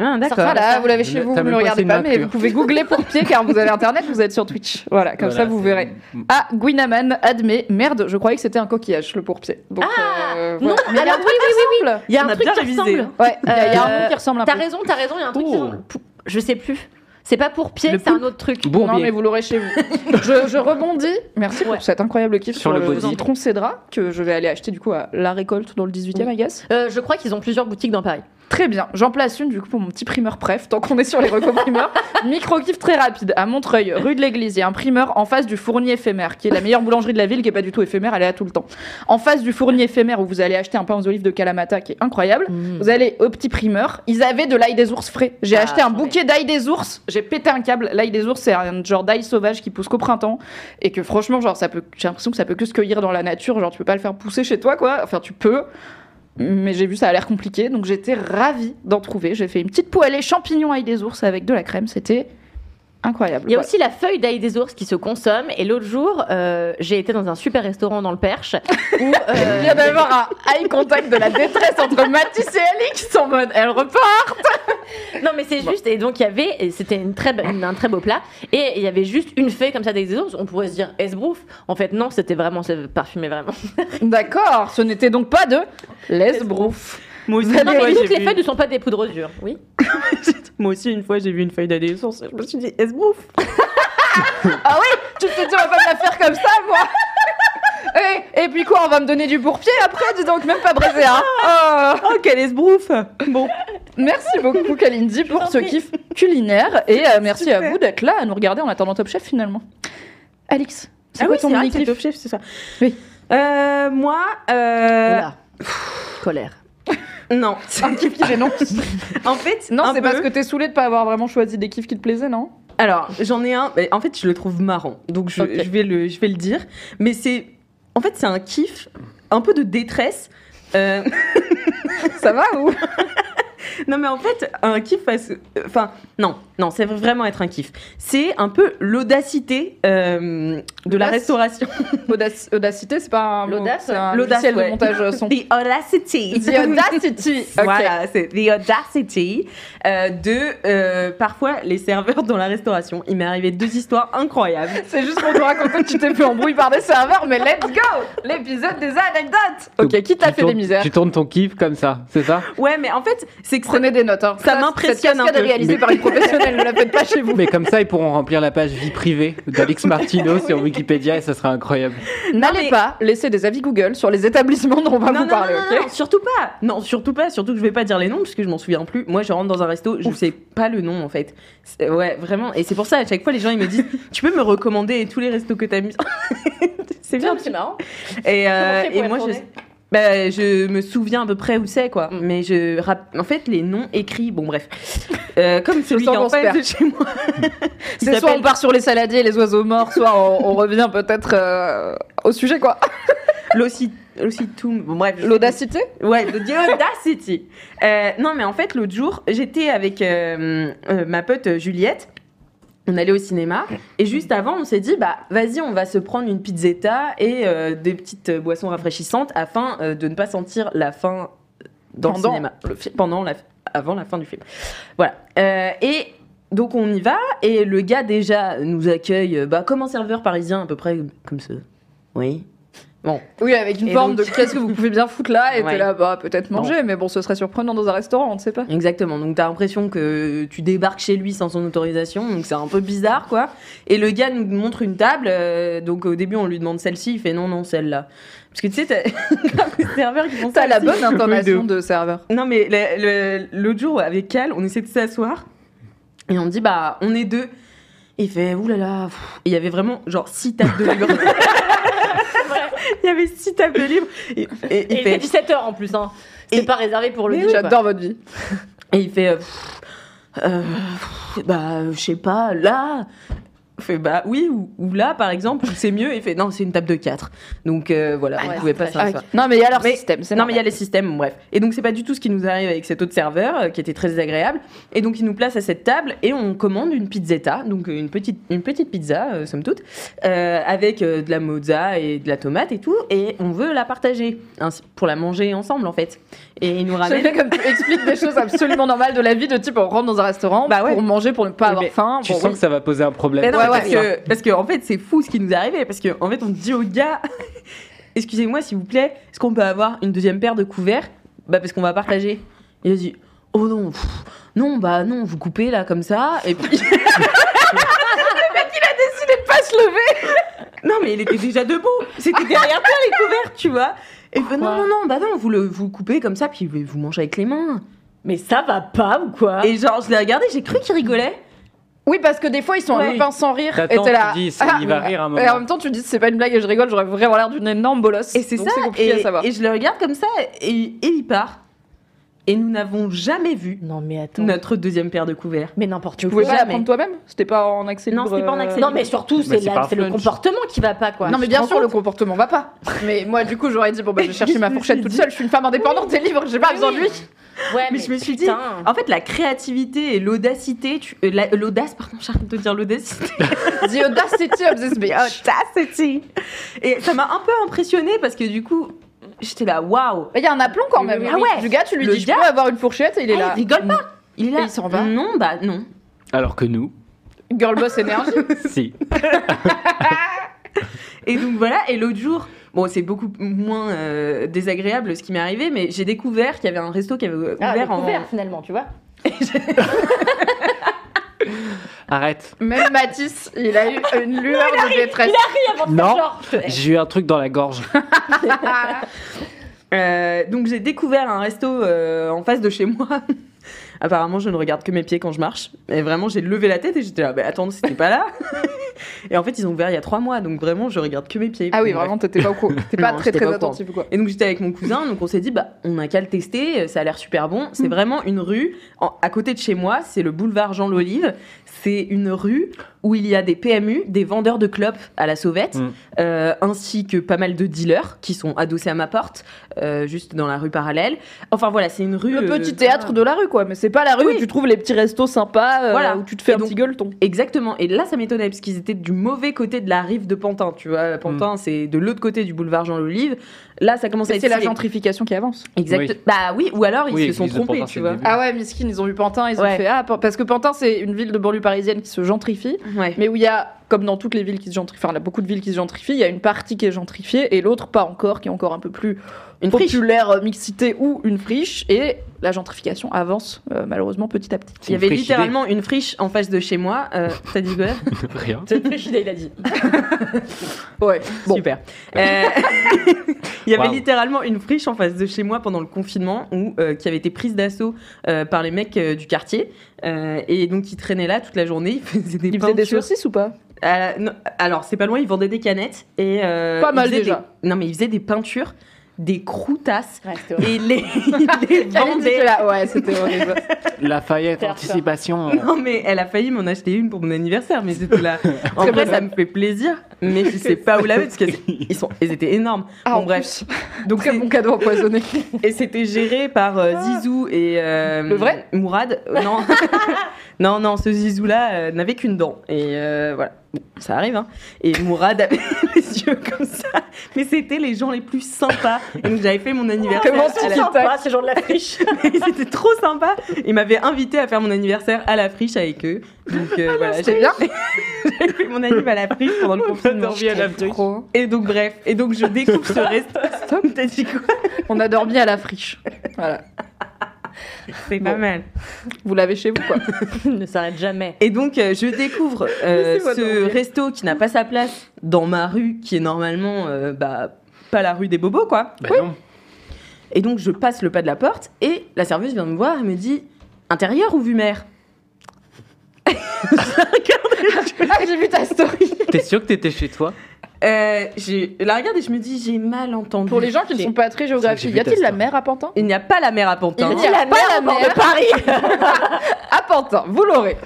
Ah, d'accord. Voilà, vous l'avez chez vous, vous ne le regardez pas, mais vous pouvez googler pour pied car vous avez internet, vous êtes sur Twitch. Voilà, comme Voilà, ça vous verrez. Ah, Guinaman admet, merde, je croyais que c'était un coquillage, le pourpied. Donc, Ah, euh, non. Mais il y a un alors truc oui, oui, ressemble. Il y a On un truc qui ressemble. Ouais, il y a- il y a un Euh, truc qui ressemble un T'as raison, t'as raison, il y a un truc qui Oh. ressemble- Je sais plus. C'est pas pour pied, c'est un autre truc. Bon, non, mais vous l'aurez chez vous. je, je rebondis. Merci Ouais. pour cet incroyable kiff sur, Sur le le, citron cédra que je vais aller acheter du coup à La Récolte dans le 18e, I guess. Euh, je crois qu'ils ont plusieurs boutiques dans Paris. Très bien. J'en place une du coup pour mon petit primeur préf, tant qu'on est sur les recos primeurs. Micro-kiff très rapide. À Montreuil, rue de l'Église, il y a un primeur en face du fournier éphémère, qui est la meilleure boulangerie de la ville, qui est pas du tout éphémère, elle est là tout le temps. En face du fournier éphémère où vous allez acheter un pain aux olives de Kalamata qui est incroyable. Vous allez au petit primeur. Ils avaient de l'ail des ours frais. J'ai Ah, acheté un bouquet d'ail des ours. J'ai pété un câble. L'ail des ours, c'est un genre d'ail sauvage qui pousse qu'au printemps. Et que franchement, genre, ça peut, j'ai l'impression que ça peut que se cueillir dans la nature. Genre, tu peux pas le faire pousser chez toi, quoi. Enfin, tu peux. Mais j'ai vu ça a l'air compliqué. Donc, j'étais ravie d'en trouver. J'ai fait une petite poêlée champignons ail des ours avec de la crème. C'était incroyable. Il y a Voilà. aussi la feuille d'ail des ours qui se consomme. Et l'autre jour, euh, j'ai été dans un super restaurant dans le Perche où euh, Il vient d'avoir un eye contact de la détresse entre Mathis et Alix en mode elle repart. Non, mais c'est juste. Et donc, il y avait. C'était une très, un très beau plat. Et il y avait juste une feuille comme ça d'ail des ours. On pourrait se dire esbrouf. En fait, non, c'était vraiment. Parfumé vraiment. D'accord, ce n'était donc pas de l'esbrouf. Moi aussi, Non, mais toutes les feuilles ne sont pas des poudres dures. Oui. Moi aussi, une fois, j'ai vu une feuille d'adolescence. Je me suis dit, esbrouf. Ah oui Tu te dis, on va pas me la faire comme ça, moi et, et puis quoi, on va me donner du pourpier après Dis donc, même pas braisé, hein Oh. Oh, quel esbrouf Bon, Merci beaucoup, Kalindi, pour ce kiff culinaire. Et euh, merci à vous d'être là à nous regarder en attendant Top Chef, finalement. Alix, c'est ah quoi oui, ton mini Top Chef, c'est ça. Oui. Euh, moi, euh, Oula. Colère. non. Un kiff qui gênant En fait, Non, un c'est peu. parce que t'es saoulé de pas avoir vraiment choisi des kiffs qui te plaisaient, non? Alors, j'en ai un. mais En fait, je le trouve marrant, donc je, vais le, je vais le dire. Mais c'est, en fait, c'est un kiff, un peu de détresse. Euh, Ça va ou? Non, mais en fait, un kiff, parce- enfin, non, non, c'est vraiment être un kiff. C'est un peu l'audacité euh, de la restauration. Audac- Audacité, c'est pas un L'audace, c'est un l'audace, logiciel ouais. de montage son. The audacity. The Audacity. Ok. Voilà, c'est the audacity euh, de euh, parfois les serveurs dans la restauration. Il m'est arrivé deux histoires incroyables. C'est juste pour nous raconter que tu t'es fait embrouiller par des serveurs, mais let's go L'épisode des anecdotes Ok, qui t'a fait tournes- des misères Tu tournes ton kiff comme ça, c'est ça? Ouais, mais en fait, c'est que ça- Prenez des notes. Hein. Ça m'impressionne Cette cascade un peu. est réalisée Mais- par une professionnelle, ne la faites pas chez vous. Mais comme ça, ils pourront remplir la page vie privée d'Alex Martino sur Wikipédia et ça sera incroyable. N'allez mais- pas laisser des avis Google sur les établissements dont on va non, vous non, parler, non, ok surtout pas. Non, surtout pas. Surtout que je vais pas dire les noms parce que je m'en souviens plus. Moi, je rentre dans un resto, je sais pas le nom en fait. Ouais, vraiment. Et c'est pour ça à chaque fois les gens ils me disent, tu peux me recommander tous les restos que t'as mis? c'est bien. C'est marrant. Et, euh, et moi, je, bah, je me souviens à peu près où c'est, quoi. Mais je rap- en fait, les noms écrits, bon, bref. Euh, comme celui qui sens est en qu'on se de chez moi. qui C'est soit s'appelle- on part sur les saladiers et les oiseaux morts, soit on, on revient peut-être euh, au sujet, quoi. L'Ossi- L'Ossitum. Bon, bref. je sais L'audacité? Ouais, The Audacity. Euh, non, mais en fait, l'autre jour, j'étais avec euh, euh, ma pote Juliette. On allait au cinéma et juste avant, on s'est dit bah vas-y, on va se prendre une pizzetta et euh, des petites euh, boissons rafraîchissantes afin euh, de ne pas sentir la faim dans Pendant le cinéma, le pendant la, avant la fin du film. Voilà. Euh, et donc on y va et le gars déjà nous accueille bah, comme un serveur parisien à peu près comme ça. Oui. Bon, Oui, avec une Et forme donc- de qu'est-ce que vous pouvez bien foutre là Et Ouais. t'es là, bah peut-être manger, mais bon, ce serait surprenant dans un restaurant, on ne sait pas. Exactement. Donc t'as l'impression que tu débarques chez lui sans son autorisation, donc c'est un peu bizarre, quoi. Et le gars nous montre une table. euh, donc au début on lui demande celle-ci, il fait non non celle-là. Parce que tu sais, t'as serveurs qui font ça. T'as la bonne intonation de serveur. Non mais l'autre jour avec Cal, on essaie de s'asseoir et on dit bah on est deux. Et il fait oulala. il y avait vraiment genre six tables de. il y avait six tables de libre. Et, et il Et il fait fait 17h en plus, hein. C'est Et- pas réservé pour le. J'adore votre vie. Et il fait, euh, euh, bah, je sais pas, là. Il fait, bah oui, ou, ou là, par exemple, c'est mieux. Il fait, non, c'est une table de 4. Donc euh, voilà, Ah vous ouais, pouvez pas ça. ok. Non, mais il y a leur Mais- système, Non, mais il y a les systèmes, bref. Et donc, c'est pas du tout ce qui nous arrive avec cet autre serveur euh, qui était très désagréable. Et donc, il nous place à cette table et on commande une pizzetta, donc euh, une petite, une petite pizza, euh, somme toute, euh, avec euh, de la mozza et de la tomate et tout. Et on veut la partager pour la manger ensemble, en fait. Et il nous ramène. bien comme tu expliques des choses absolument normales de la vie, de type on rentre dans un restaurant Bah ouais. pour manger, pour ne pas Oui, avoir mais faim. Tu pour- sens que ça va poser un problème. Non, Ouais, parce, que, parce que en fait, c'est fou ce qui nous est arrivé. Parce qu'en en fait, on dit au gars Excusez-moi, s'il vous plaît, est-ce qu'on peut avoir une deuxième paire de couverts? Bah, parce qu'on va partager. Il a dit Oh non, pff, non, bah non, vous coupez là comme ça. Et puis. le mec, il a décidé de pas se lever Non, mais il était déjà debout. C'était derrière toi les couverts, tu vois. Et fait, non, non, non, bah non, vous le, vous le coupez comme ça, puis vous mangez avec les mains. Mais ça va pas ou quoi? Et genre, je l'ai regardé, j'ai cru qu'il rigolait. Oui, parce que des fois ils sont Ouais. un peu pince sans rire. Et T'attends, t'es là. tu dis, c'est- ah, il va rire un Et en moment. même temps, tu dis c'est pas une blague et je rigole, j'aurais vraiment l'air d'une énorme bolosse. Et c'est Donc ça, compliqué et, à savoir. et je le regarde comme ça, et, et il part. Et nous n'avons jamais vu Non, mais attends. notre deuxième paire de couverts. Mais n'importe Tu quoi. pouvais pas la jamais. prendre toi-même? C'était pas en accès Non, c'était pas en euh, accès Non, mais surtout, c'est le comportement qui va pas, quoi. Non, mais Tu bien sûr, le comportement va pas. Mais moi, du coup, j'aurais dit bon, bah, je vais chercher ma fourchette toute dit- seule. Je suis une femme indépendante et libre, j'ai pas besoin de lui. Ouais, Mais je me suis dit, putain. en fait, la créativité et l'audacité, tu- euh, la- l'audace, pardon, j'arrête de dire l'audacité. The audacity of this bitch. audacity. Et ça m'a un peu impressionnée parce que du coup, j'étais là, waouh. Il y a un aplomb quand même. Ah ouais. Du gars, tu lui Le dis, je gars- peux avoir une fourchette et il est Ah, là. il rigole pas. Il est là. Et il s'en va. Non, bah non. Alors que nous, Girl boss énergie. si. Et donc voilà, et l'autre jour, bon, c'est beaucoup moins euh, désagréable ce qui m'est arrivé, mais j'ai découvert qu'il y avait un resto qui avait Ah, ouvert en. découvert, finalement, tu vois. Arrête. Même Mathis, il a eu une lueur de détresse. avant de Non. genre, J'ai eu un truc dans la gorge. Euh, donc j'ai découvert un resto euh, en face de chez moi. Apparemment, je ne regarde que mes pieds quand je marche. Et vraiment, j'ai levé la tête et j'étais là, bah attends, c'était pas là. Et en fait, ils ont ouvert il y a trois mois, donc vraiment, je regarde que mes pieds. Ah oui, vraiment, t'étais pas au courant. T'es pas Non, très très pas attentif quoi. Et donc j'étais avec mon cousin, donc on s'est dit bah on a qu'à le tester, ça a l'air super bon. C'est vraiment une rue en- à côté de chez moi, c'est le boulevard Jean l'Olive. C'est une rue où il y a des PMU, des vendeurs de clopes à la sauvette, Mm. euh, ainsi que pas mal de dealers qui sont adossés à ma porte, euh, juste dans la rue parallèle. Enfin voilà, c'est une rue. Le euh, petit théâtre de la rue, quoi. Mais c'est pas la rue Oui. où tu trouves les petits restos sympas, euh, Voilà. où tu te fais Et un donc- petit gueuleton. Exactement. Et là, ça m'étonnait parce qu'ils étaient du mauvais côté de la rive de Pantin. Tu vois, Pantin, c'est de l'autre côté du boulevard Jean l'Olive. Là, ça commence à être c'est la gentrification qui avance. Exact. Oui. Bah oui, ou alors ils Oui, se sont trompés, Pantin, tu vois. Ah ouais, miskin, ils ont vu Pantin, ils ont fait ah parce que Pantin c'est une ville de banlieue parisienne qui se gentrifie, Ouais. mais où il y a comme dans toutes les villes qui se gentrifient, enfin il y a beaucoup de villes qui se gentrifient, il y a une partie qui est gentrifiée et l'autre pas encore, qui est encore un peu plus Une populaire, euh, mixité ou une friche et la gentrification avance euh, malheureusement petit à petit. Il y avait littéralement une friche en face de chez moi. Euh, T'as dit quoi? Rien. C'est une friche idée, il a dit. Ouais. Bon. Super. Euh, il y avait littéralement une friche en face de chez moi pendant le confinement où, euh, qui avait été prise d'assaut euh, par les mecs euh, du quartier. Euh, et donc ils traînaient là toute la journée, ils faisaient des Ils faisaient des peintures. saucisses ou pas? Euh, non, alors c'est pas loin, ils vendaient des canettes et euh, Pas mal déjà. des- non mais ils faisaient des peintures, des Ouais, horrible. et les, les que là, ouais, c'était horrible. Ça. anticipation. Non mais elle a failli m'en acheter une pour mon anniversaire, mais c'était là. En vrai, ça me fait plaisir, mais je sais pas où la mettre parce qu'ils sont, ils étaient énormes. Ah, Bon, en bref. plus. Donc Très c'est- bon cadeau empoisonné. et c'était géré par euh, Zizou et euh, Le vrai? Mourad. Euh, Non, non, non, ce Zizou là n'avait qu'une dent et euh, voilà. Bon, ça arrive, hein. Et Mourad avait les yeux comme ça. Mais c'était les gens les plus sympas. Et donc j'avais fait mon anniversaire. Comment à tu la- dis Sympa, ces gens de la friche. C'était trop sympa. Ils m'avaient invité à faire mon anniversaire à la friche avec eux. Donc euh, voilà, C'est j'ai bien. j'avais fait mon anniversaire à la friche pendant le confinement. Trop. Et donc bref, et donc je découvre ce. Stop, t'as dit quoi On a dormi à la friche. Voilà. C'est pas mal. Vous l'avez chez vous quoi Il ne s'arrête jamais. Et donc euh, je découvre euh, ce resto qui n'a pas sa place dans ma rue, qui est normalement euh, bah, pas la rue des bobos quoi. Bah non. Et donc je passe le pas de la porte et la serveuse vient me voir et me dit intérieur ou vue mer? Ah, j'ai vu ta story. T'es sûr que t'étais chez toi? Euh, je la regarde et je me dis j'ai mal entendu. Pour les gens qui ne sont pas très J'ai géographiques, y a-t-il la story. mer à Pantin? Il n'y a pas la mer à Pantin. Il y a la pas mer la mer de Paris. à Pantin, vous l'aurez.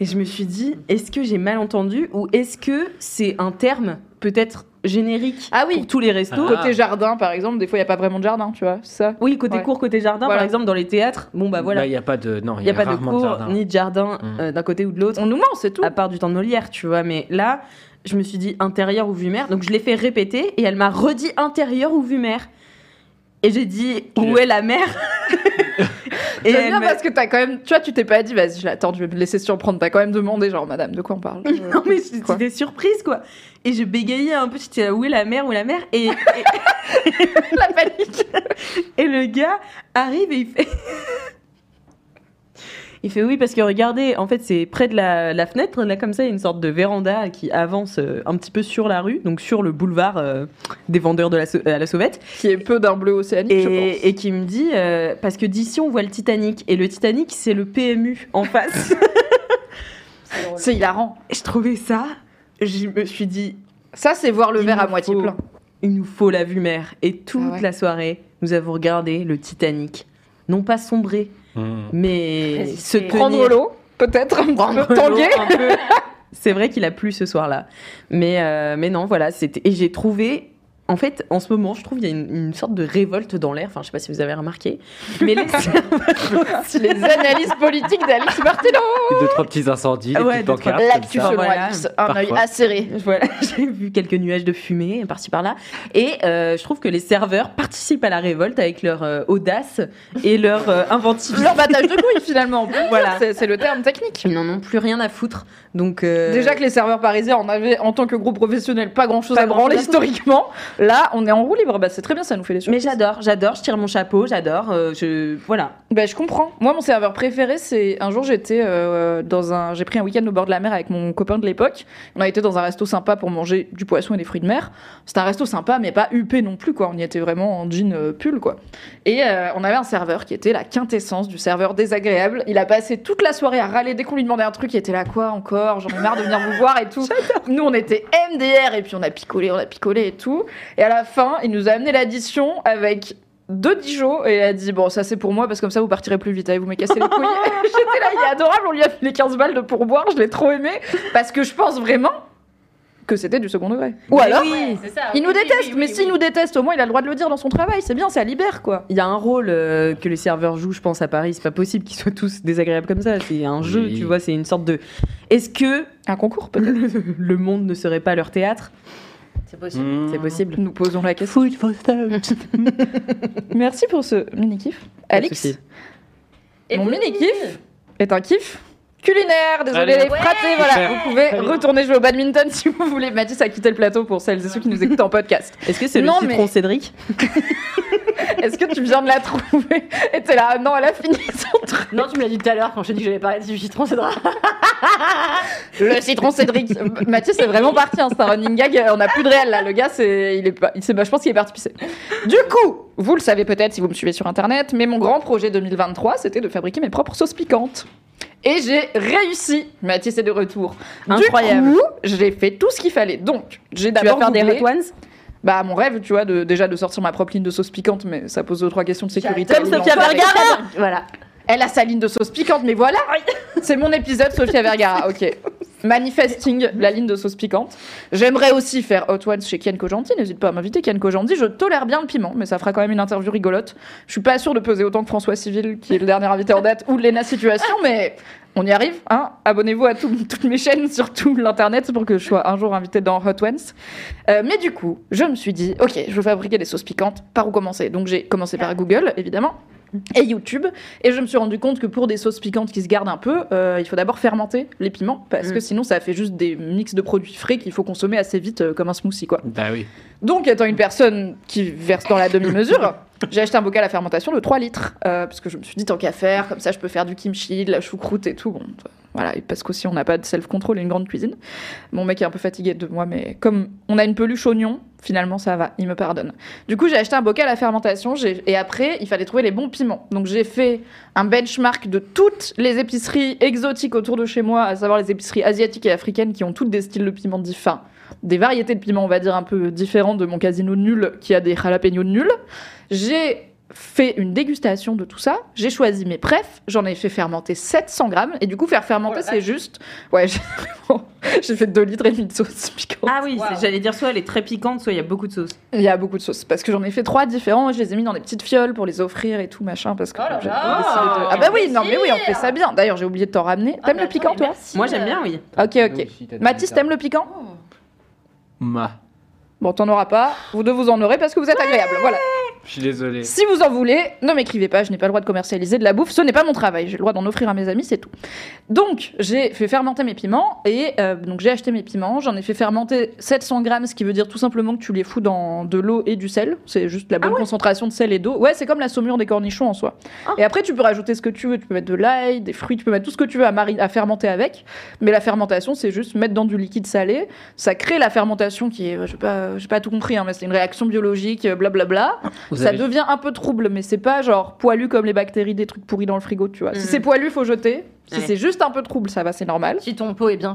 Et je me suis dit, est-ce que j'ai mal entendu ou est-ce que c'est un terme peut-être générique Ah oui. pour tous les restos Ah. Côté jardin, par exemple, des fois, il n'y a pas vraiment de jardin, tu vois, c'est ça? Oui, côté Ouais. cours, côté jardin, Voilà. par exemple, dans les théâtres, bon bah voilà, Là, il y a pas de. Non, il n'y a pas de cours jardin. ni de jardin Mm. euh, d'un côté ou de l'autre, On nous ment, c'est tout. à part du temps de Molière, tu vois. Mais là, je me suis dit intérieur ou vue mer, donc je l'ai fait répéter et elle m'a redit intérieur ou vue mer. Et j'ai dit, où est la mer Et bien parce que t'as quand même, tu vois, tu t'es pas dit, vas-y, je l'attends, je vais me laisser surprendre. T'as quand même demandé, genre, madame, de quoi on parle? Non mais j'étais surprise quoi. Et je bégayais un peu, j'étais où est la mer, où est la mer et, et, La panique. Et le gars arrive et il fait. Il fait oui parce que regardez, en fait c'est près de la, la fenêtre, là comme ça il y a une sorte de véranda qui avance euh, un petit peu sur la rue, donc sur le boulevard euh, des vendeurs de la, à la sauvette, Qui est peu d'un bleu océanique, je pense. et, et qui me dit, euh, parce que d'ici on voit le Titanic, et le Titanic c'est le PMU en face. C'est hilarant. Je trouvais ça, je me suis dit, Ça, c'est voir le verre à moitié faut- plein. il nous faut la vue mer. Et toute Ah ouais. la soirée, nous avons regardé le Titanic. Non pas sombrer, Mmh. mais Résister. se Prendre tenir- l'eau, peut-être, un prendre peu tanguer. C'est vrai qu'il a plu ce soir-là. Mais, euh, mais non, voilà, c'était. Et j'ai trouvé. En fait, en ce moment, je trouve qu'il y a une, une sorte de révolte dans l'air. Enfin, je sais pas si vous avez remarqué. Mais les Les analyses politiques d'Alix Martino. Deux, trois petits incendies, des Ouais, petites pancartes. L'actu selon Voilà. Alix, un œil acéré. Voilà, j'ai vu quelques nuages de fumée par-ci par-là. Et euh, je trouve que les serveurs participent à la révolte avec leur euh, audace et leur euh, inventivité. Leur battage de couilles, finalement. Voilà. C'est le terme technique. Ils n'en ont plus rien à foutre. Donc, euh, Déjà que les serveurs parisiens en avaient, en tant que groupe professionnel, pas à branler grand-chose à foutre. historiquement. Là, on est en roue libre. Bah, c'est très bien, ça nous fait les Mais surprises. j'adore, j'adore, je tire mon chapeau, j'adore. euh, je voilà. Bah, je comprends. Moi, mon serveur préféré, c'est un jour j'étais euh, dans un, j'ai pris un week-end au bord de la mer avec mon copain de l'époque. On a été dans un resto sympa pour manger du poisson et des fruits de mer. C'était un resto sympa, mais pas huppé non plus quoi. On y était vraiment en jean euh, pull quoi. Et euh, on avait un serveur qui était la quintessence du serveur désagréable. Il a passé toute la soirée à râler dès qu'on lui demandait un truc. Il était là quoi encore? J'en ai marre de venir vous voir et tout. Nous, on était MDR et puis on a picolé, on a picolé et tout. Et à la fin, il nous a amené l'addition avec deux Dijon et il a dit bon ça c'est pour moi parce que comme ça vous partirez plus vite allez vous me cassez les couilles j'étais là il est adorable on lui a fait les 15 balles de pourboire je l'ai trop aimé parce que je pense vraiment que c'était du second degré ou Mais alors oui. Ça. il oui, nous oui, déteste oui, mais oui, s'il oui. nous déteste au moins il a le droit de le dire dans son travail c'est bien ça libère quoi Il y a un rôle euh, que les serveurs jouent, je pense, à Paris. C'est pas possible qu'ils soient tous désagréables comme ça. C'est un jeu, Oui. tu vois. C'est une sorte de. Est-ce que un concours peut-être le monde ne serait pas leur théâtre? C'est possible. Mmh. C'est possible. nous posons la question merci pour ce mini kiff Pas de Alix souci. Et Mon vous, mini Mimi kiff est un kiff culinaire. Désolé Allez. les fratés, voilà. Vous pouvez retourner jouer au badminton si vous voulez. Mathis a quitté le plateau pour celles et ceux qui nous écoutent en podcast. Est-ce que c'est le Non, citron mais- Cédric Est-ce que tu viens de la trouver Et t'es là, non, elle a fini son truc. Non, tu me l'as dit tout à l'heure quand je t'ai dit que j'allais parler du citron, drôle. Le citron Cédric. Mathis est vraiment parti, hein, c'est un running gag. On n'a plus de réel là. Le gars, c'est, il est pas, il s'est- bah, je pense qu'il est parti pisser. Du coup, vous le savez peut-être si vous me suivez sur internet, mais mon grand projet 2023, c'était de fabriquer mes propres sauces piquantes. Et j'ai réussi. Mathis est de retour. Incroyable. Du coup, j'ai fait tout ce qu'il fallait. Donc, j'ai Tu vas d'abord faire des hot ones Bah, mon rêve, tu vois, de, déjà de sortir ma propre ligne de sauce piquante, mais ça pose deux trois questions de sécurité. Comme Sofia. Vergara Voilà. Elle a sa ligne de sauce piquante, mais voilà, c'est mon épisode Sofia Vergara. Ok. Manifesting la ligne de sauce piquante. J'aimerais aussi faire Hot Ones chez Kian Kojandi. N'hésite pas à m'inviter, Kian Kojandi. Je tolère bien le piment, mais ça fera quand même une interview rigolote. Je suis pas sûre de peser autant que François Civil, qui est le dernier invité en date, ou Lena Situation, mais on y arrive. Hein Abonnez-vous à tout- toutes mes chaînes, surtout l'internet, pour que je sois un jour invitée dans Hot Ones. Euh, mais du coup, je me suis dit, ok, je veux fabriquer des sauces piquantes. Par où commencer? Donc j'ai commencé par Google, évidemment, et YouTube. Et je me suis rendu compte que pour des sauces piquantes qui se gardent un peu, euh, il faut d'abord fermenter les piments, parce Mm. que sinon ça fait juste des mix de produits frais qu'il faut consommer assez vite, euh, comme un smoothie, quoi. Bah oui. Donc, étant une personne qui verse dans la demi-mesure, j'ai acheté un bocal à fermentation de 3 litres. euh, parce que je me suis dit, tant qu'à faire, comme ça je peux faire du kimchi, de la choucroute et tout. Bon, voilà, parce qu'aussi on n'a pas de self-control et une grande cuisine. Mon mec est un peu fatigué de moi, mais comme on a une peluche oignon, finalement ça va, il me pardonne. Du coup, j'ai acheté un bocal à fermentation et après, il fallait trouver les bons piments. Donc, j'ai fait un benchmark de toutes les épiceries exotiques autour de chez moi, à savoir les épiceries asiatiques et africaines qui ont toutes des styles de piments différents des variétés de piments, on va dire, un peu différents de mon casino nul qui a des jalapenos nuls. J'ai fait une dégustation de tout ça, j'ai choisi mes prefs, j'en ai fait fermenter 700 grammes, et du coup, faire fermenter, Oh c'est juste. Ouais, j'ai fait 2 litres et demi de sauce piquante. Ah oui, j'allais dire soit elle est très piquante, soit il y a beaucoup de sauce. Il y a beaucoup de sauces, parce que j'en ai fait trois différents, je les ai mis dans des petites fioles pour les offrir et tout, machin, parce que Oh là là, de- Ah bah oui, non mais oui, on fait ça bien. D'ailleurs, j'ai oublié de t'en ramener. Ah, T'aimes mais le piquant, toi Moi j'aime bien, oui. Ok, ok. Mathis, t'aimes le piquant Ma. Bon, t'en auras pas. Vous deux, vous en aurez parce que vous êtes agréable. Voilà. Je suis désolé. Si vous en voulez, ne m'écrivez pas, je n'ai pas le droit de commercialiser de la bouffe, ce n'est pas mon travail, j'ai le droit d'en offrir à mes amis, c'est tout. Donc, j'ai fait fermenter mes piments, et euh, donc j'ai acheté mes piments, j'en ai fait fermenter 700 grammes, ce qui veut dire tout simplement que tu les fous dans de l'eau et du sel, c'est juste la bonne concentration de sel et d'eau. Ouais, c'est comme la saumure des cornichons en soi. Et après, tu peux rajouter ce que tu veux, tu peux mettre de l'ail, des fruits, tu peux mettre tout ce que tu veux à, mari- à fermenter avec, mais la fermentation, c'est juste mettre dans du liquide salé, ça crée la fermentation qui est, je sais pas, j'ai pas tout compris, hein, mais c'est une réaction biologique, euh, blablabla. Vous Ça avez- devient un peu trouble, mais c'est pas genre poilu comme les bactéries des trucs pourris dans le frigo, tu vois. Si Mhm. c'est poilu, faut jeter. Si Ouais. c'est juste un peu trouble, ça va, c'est normal. Si ton pot est bien.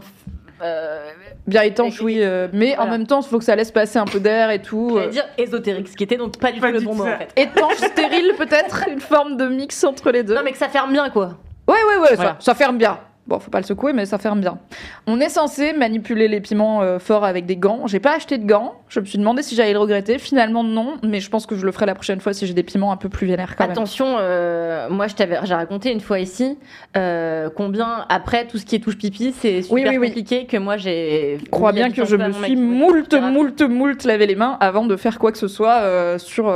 euh, Bien étanche, Et- oui, euh, mais en même temps, il faut que ça laisse passer un peu d'air et tout. J'allais euh. dire ésotérique, ce qui était donc pas du Pas tout le bon mot en fait. Étanche, stérile, peut-être Une forme de mix entre les deux. Non mais que ça ferme bien quoi. Ouais, ouais, ouais, Voilà. ça, ça ferme bien. Bon, faut pas le secouer, mais ça ferme bien. On est censé manipuler les piments euh, forts avec des gants. J'ai pas acheté de gants. Je me suis demandé si j'allais le regretter. Finalement, non. Mais je pense que je le ferai la prochaine fois si j'ai des piments un peu plus vénères quand même. Attention, euh, moi je t'avais, j'ai raconté une fois ici euh, combien après tout ce qui est touche pipi, c'est super Oui, oui, oui. compliqué que moi j'ai. Je crois bien que je me suis moult, etc. moult, moult lavé les mains avant de faire quoi que ce soit sur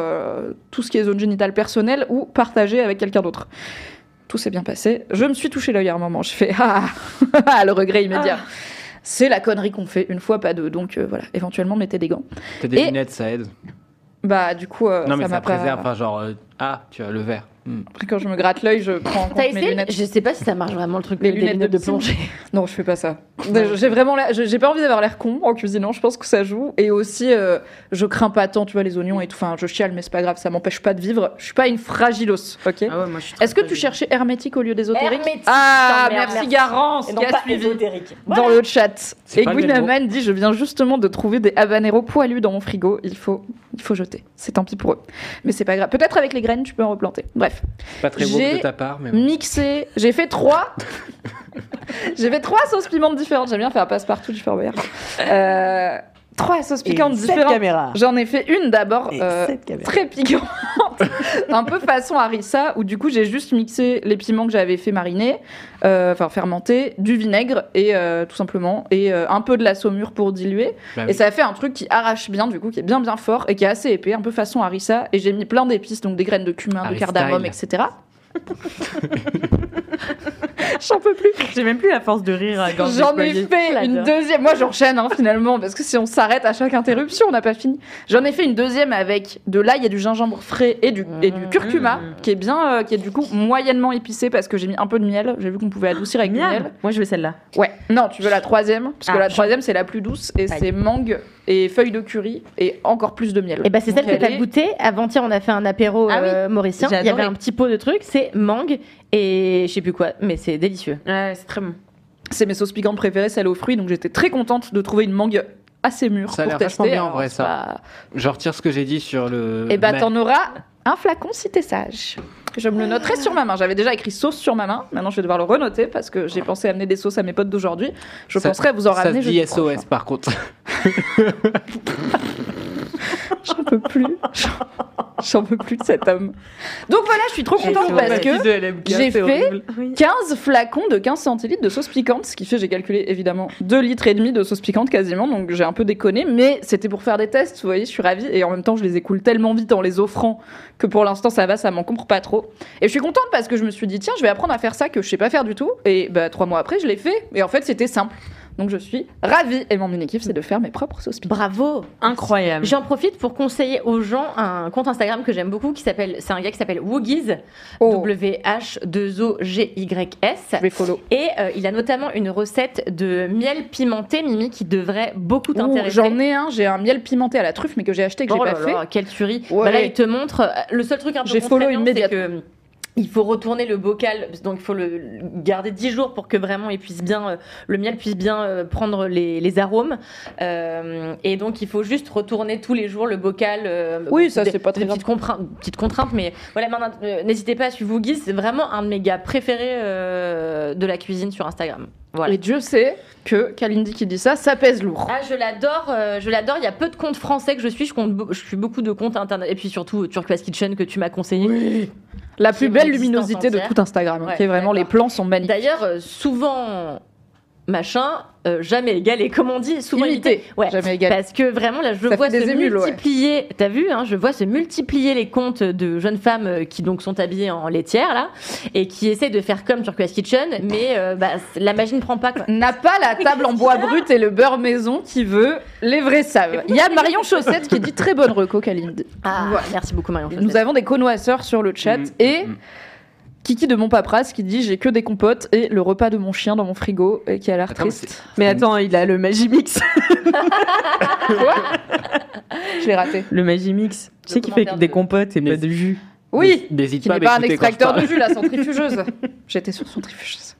tout ce qui est zone génitale personnelle ou partagé avec quelqu'un d'autre. Tout s'est bien passé. Je me suis touché l'œil à un moment. Je fais ah, ah, le regret immédiat. C'est la connerie qu'on fait une fois, pas deux. Donc euh, voilà, éventuellement mettez des gants. T'as des Et- lunettes, ça aide? Bah du coup, euh, non, mais ça ça, m'a pas- préserve. Enfin, genre, euh, ah, tu as le verre. Hmm. Après, quand je me gratte l'œil, je prends en T'as compte mes essayé lunettes. Je sais pas si ça marche vraiment le truc Les des lunettes de de plongée. Non, je fais pas ça. J'ai vraiment, l'air- j'ai pas envie d'avoir l'air con en cuisinant. Je pense que ça joue. Et aussi, euh, je crains pas tant, tu vois, les oignons et tout. Enfin, je chiale, mais c'est pas grave. Ça m'empêche pas de vivre. Je suis pas une fragilos, ok. Ah ouais, moi, je suis très Est-ce que tu cherchais hermétique au lieu d'ésotérique Hermétique, Ah, merde, merci merci. Garance Et qui non pas dans le chat. Et Gwynaman dit Je viens justement de trouver des habaneros poilus dans mon frigo. Il faut, il faut jeter. C'est tant pis pour eux. Mais c'est pas grave. Peut-être avec les graines, tu peux en replanter. Bref. Pas très beau de ta part, mais bon. Mixé. J'ai fait trois. J'ai fait trois sauces pimentes différentes. J'aime bien faire passe-partout du Fort Boyard. Euh, trois sauces piquantes différentes. caméras. J'en ai fait une d'abord euh, très piquante, un peu façon harissa, où du coup j'ai juste mixé les piments que j'avais fait mariner, euh, enfin fermenter, du vinaigre et euh, tout simplement et euh, un peu de la saumure pour diluer. Bah Et ça a fait un truc qui arrache bien, du coup, qui est bien bien fort et qui est assez épais, un peu façon harissa. Et j'ai mis plein d'épices, donc des graines de cumin, de cardamome, style. etc. J'en peux plus. J'ai même plus la force de rire à gorge J'en ai fait une deuxième. Moi, j'enchaîne hein, finalement, parce que si on s'arrête à chaque interruption, on n'a pas fini. J'en ai fait une deuxième avec de l'ail et du gingembre frais et du, et du curcuma, qui est bien, euh, qui est du coup moyennement épicé parce que j'ai mis un peu de miel. J'ai vu qu'on pouvait adoucir avec du miel. Miam. Moi, je veux celle-là. Ouais. Non, tu veux la troisième? Parce que Ah, la troisième, c'est la plus douce et c'est mangue et feuilles de curry et encore plus de miel. Et bah c'est Donc celle que elle t'as est- goûté. Avant-hier, on a fait un apéro Ah oui, euh, mauricien. j'ai Il y avait adoré. un petit pot de trucs. C'est mangue et je sais plus quoi, mais c'est délicieux. Ouais, c'est très bon. C'est mes sauces piquantes préférées, celles aux fruits, donc j'étais très contente de trouver une mangue assez mûre Ça a pour l'air tester. vachement bien, en Alors, vrai, ça. pas- Je retire ce que j'ai dit sur le. Et bah mais- t'en auras un flacon si t'es sage. Je me le noterai sur ma main. J'avais déjà écrit sauce sur ma main. Maintenant, je vais devoir le renoter parce que j'ai pensé amener des sauces à mes potes d'aujourd'hui. Je Ça- penserai à vous en Ça ramener. se dit. SOS par contre. J'en peux plus. J'en- peux plus de cet homme. Donc voilà, je suis trop contente parce que j'ai fait 15 flacons de 15 centilitres de sauce piquante, ce qui fait, j'ai calculé évidemment 2 litres et demi de sauce piquante quasiment, donc j'ai un peu déconné, mais c'était pour faire des tests, vous voyez, je suis ravie, et en même temps je les écoule tellement vite en les offrant que pour l'instant ça va, ça m'encombre pas trop. Et je suis contente parce que je me suis dit, tiens, je vais apprendre à faire ça que je sais pas faire du tout, et bah trois mois après je l'ai fait, et en fait c'était simple. Donc je suis ravie, et mon mini-kiff c'est de faire mes propres sauces piquantes. Bravo. Incroyable. J'en profite pour conseiller aux gens un compte Instagram que j'aime beaucoup qui s'appelle c'est un gars qui s'appelle Woogies Oh, W H 2 O G Y S je vais follow. et euh, il a notamment une recette de miel pimenté Mimi qui devrait beaucoup t'intéresser. J'en ai un, j'ai un miel pimenté à la truffe, mais que j'ai acheté et que Oh j'ai là pas fait. là, quelle tuerie. Ouais. Bah là, il te montre. euh, Le seul truc un peu J'ai follow contraignant, c'est immédiatement. Il faut retourner le bocal, donc il faut le garder 10 jours pour que vraiment il puisse bien, euh, le miel puisse bien euh, prendre les, les arômes. Euh, et donc il faut juste retourner tous les jours le bocal. euh, Oui, ça, c'est pas très contraintes, petites contraintes, mais voilà, n'hésitez pas à suivre Woogie, c'est vraiment un de mes gars préférés euh, de la cuisine sur Instagram. Voilà. Et Dieu sait que Kalindi qui dit ça, ça pèse lourd. Ah, je l'adore, euh, je l'adore. Il y a peu de comptes français que je suis. Je, compte, je suis beaucoup de comptes internet. Et puis surtout, euh, Turquoise Kitchen que tu m'as conseillé. La Qui plus belle existence luminosité de tout Instagram. Ouais, ok vraiment, les plans sont magnifiques. D'ailleurs, euh, souvent, machin, euh, jamais égalé. Comme on dit, souvent imité. Imité, Ouais. jamais égal. Parce que vraiment, là, je Ça vois se ouais. multiplier. T'as vu, hein, je vois se multiplier les comptes de jeunes femmes euh, qui donc sont habillées en laitière là et qui essaient de faire comme Turquoise Kitchen, mais euh, bah, la magie ne prend pas quoi. N'a pas la table en bois brut et le beurre maison qui veut, les vrais savent. Il y a Marion Chaussette qui dit très bonne reco, Kalindi. Ah, Voilà. merci beaucoup Marion. Nous avons des connoisseurs sur le chat Mm, et mm. Kiki de mon papras qui dit j'ai que des compotes et le repas de mon chien dans mon frigo et qui a l'air triste. Mais attends, il a le Magimix. Je l'ai raté. Le Magimix. Tu sais qu'il fait des de- compotes et Mais- pas de jus? Oui, N'hésite pas à n'est pas un extracteur de jus, la centrifugeuse. J'étais sur centrifugeuse.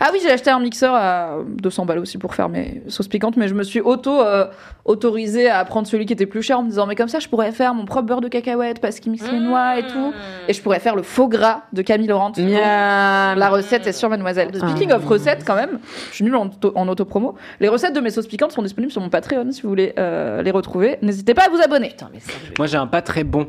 Ah oui, j'ai acheté un mixeur à 200 balles aussi pour faire mes sauces piquantes, mais je me suis auto euh, autorisée à prendre celui qui était plus cher en me disant mais comme ça je pourrais faire mon propre beurre de cacahuète parce qu'il mixe les noix et tout, et je pourrais faire le faux gras de Camille Laurent. Miam. La recette est sur Mademoiselle. Speaking of recettes, quand même, je suis nulle en, auto- en autopromo. Les recettes de mes sauces piquantes sont disponibles sur mon Patreon si vous voulez euh, les retrouver. N'hésitez pas à vous abonner. Putain, mais ça, je vais- Moi j'ai un pas très bon.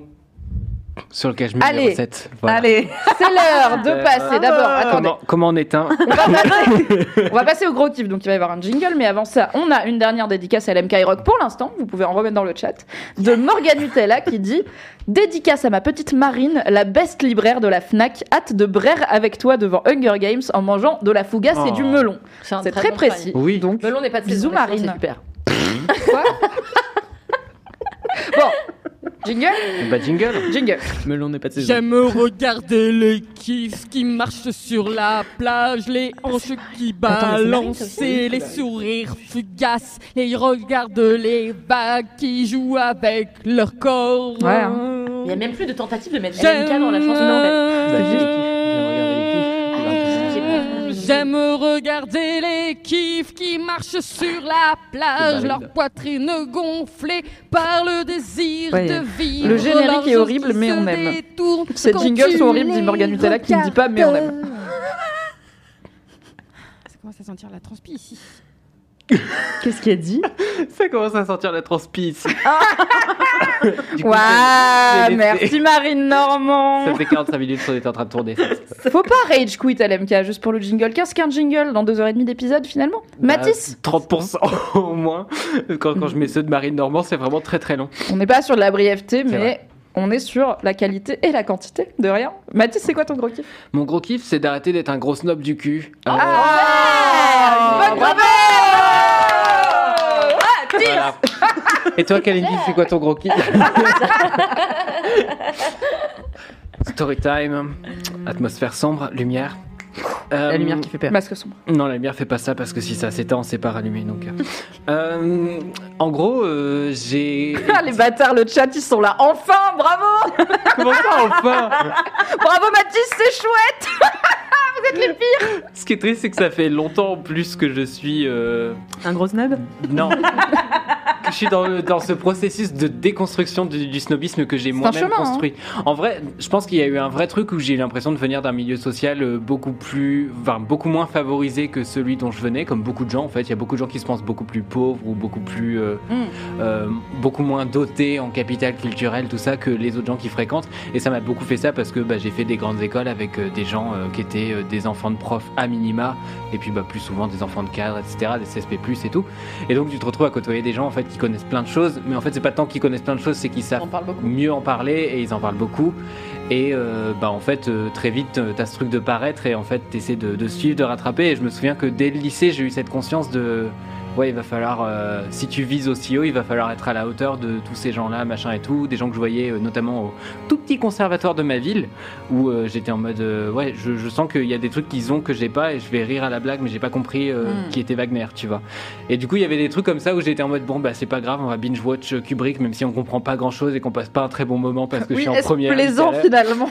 Sur lequel je mets Allez. les recettes. Voilà. Allez, C'est l'heure de Euh, passer d'abord. Attendez. Comment, comment on éteint On va, passer, on va passer au gros kiff, donc il va y avoir un jingle, mais avant ça, on a une dernière dédicace à l'MK Rock pour l'instant, vous pouvez en remettre dans le chat, de Morgan Nutella qui dit Dédicace à ma petite Marine, la best libraire de la Fnac, hâte de braire avec toi devant Hunger Games en mangeant de la fougasse et Oh. du melon. un C'est très bon précis. Oui. Donc, Melon n'est pas de Bisous, Marine. super. quoi? Bon, jingle Bah jingle. Jingle. Melon n'est pas de saison. J'aime regarder les kiffs qui marchent sur la plage, les hanches qui balancent et les sourires fugaces, les regards les vagues qui jouent avec leur corps. Ouais, hein. Il n'y a même plus de tentative de mettre J'aime LMK dans la chanson en fait. Bah, j'ai J'aime regarder les kiffs qui marchent sur la plage, leur poitrine gonflée par le désir Ouais. de vivre. Le générique est horrible, mais on aime. Ces jingles sont horribles, dit Morgan Nutella, qui ne dit pas, mais on aime. Ça commence à sentir la transpi ici. Qu'est-ce qu'il a dit? Ça commence à sortir la transpi ici. Du coup, laissé. merci Marine Normand. Ça fait 45 minutes qu'on est en train de tourner. ça. Faut pas rage quit à l'MK juste pour le jingle. Qu'est-ce qu'un jingle dans 2h30 d'épisode finalement? Mathis Bah, 30% au moins. Quand, quand je mets ceux de Marine Normand, c'est vraiment très très long. On n'est pas sur de la brièveté, mais vrai. on est sur la qualité et la quantité de rien. Mathis, c'est quoi ton gros kiff? Mon gros kiff, c'est d'arrêter d'être un gros snob du cul. Euh, Ah Bonne bravo voilà. Et toi, Kalindi, c'est quoi ton gros kiff Story time, atmosphère sombre, lumière. Euh, La lumière qui fait peur. Masque sombre. Non, la lumière fait pas ça parce que si ça s'éteint, c'est pas rallumé. Donc, euh, en gros, euh, j'ai. Ah, les bâtards, le chat, ils sont là. Enfin, bravo Comment ça, enfin Bravo Mathis, c'est chouette Ce qui est triste, c'est que ça fait longtemps en plus que je suis. euh, Un gros snob Non. Je suis dans, ce processus de déconstruction du, du snobisme que j'ai moi-même hein. construit. En vrai, je pense qu'il y a eu un vrai truc où j'ai eu l'impression de venir d'un milieu social euh, beaucoup plus, enfin, beaucoup moins favorisé que celui dont je venais, comme beaucoup de gens. En fait, il y a beaucoup de gens qui se pensent beaucoup plus pauvres ou beaucoup plus, euh, Mm. euh, beaucoup moins dotés en capital culturel, tout ça, que les autres gens qui fréquentent. Et ça m'a beaucoup fait ça parce que bah, j'ai fait des grandes écoles avec euh, des gens qui étaient des enfants de profs à minima, et puis bah, plus souvent des enfants de cadres, etc., des CSP+, et tout. Et donc tu te retrouves à côtoyer des gens en fait qui connaissent plein de choses, mais en fait c'est pas tant qu'ils connaissent plein de choses, c'est qu'ils savent en mieux en parler et ils en parlent beaucoup. Et euh, bah en fait euh, très vite euh, t'as ce truc de paraître et en fait t'essaies de, de suivre, de rattraper. Et je me souviens que dès le lycée j'ai eu cette conscience de ouais il va falloir euh, si tu vises aussi haut il va falloir être à la hauteur de tous ces gens là machin et tout, des gens que je voyais euh, notamment au tout petit conservatoire de ma ville où euh, j'étais en mode ouais je, je sens qu'il y a des trucs qu'ils ont que j'ai pas et je vais rire à la blague mais j'ai pas compris euh, Mm. qui était Wagner tu vois. Et du coup, il y avait des trucs comme ça où j'étais en mode bon, bah c'est pas grave, on va binge watch Kubrick, même si on comprend pas grand chose et qu'on passe pas un très bon moment parce que je suis en est-ce première. plaisant finalement?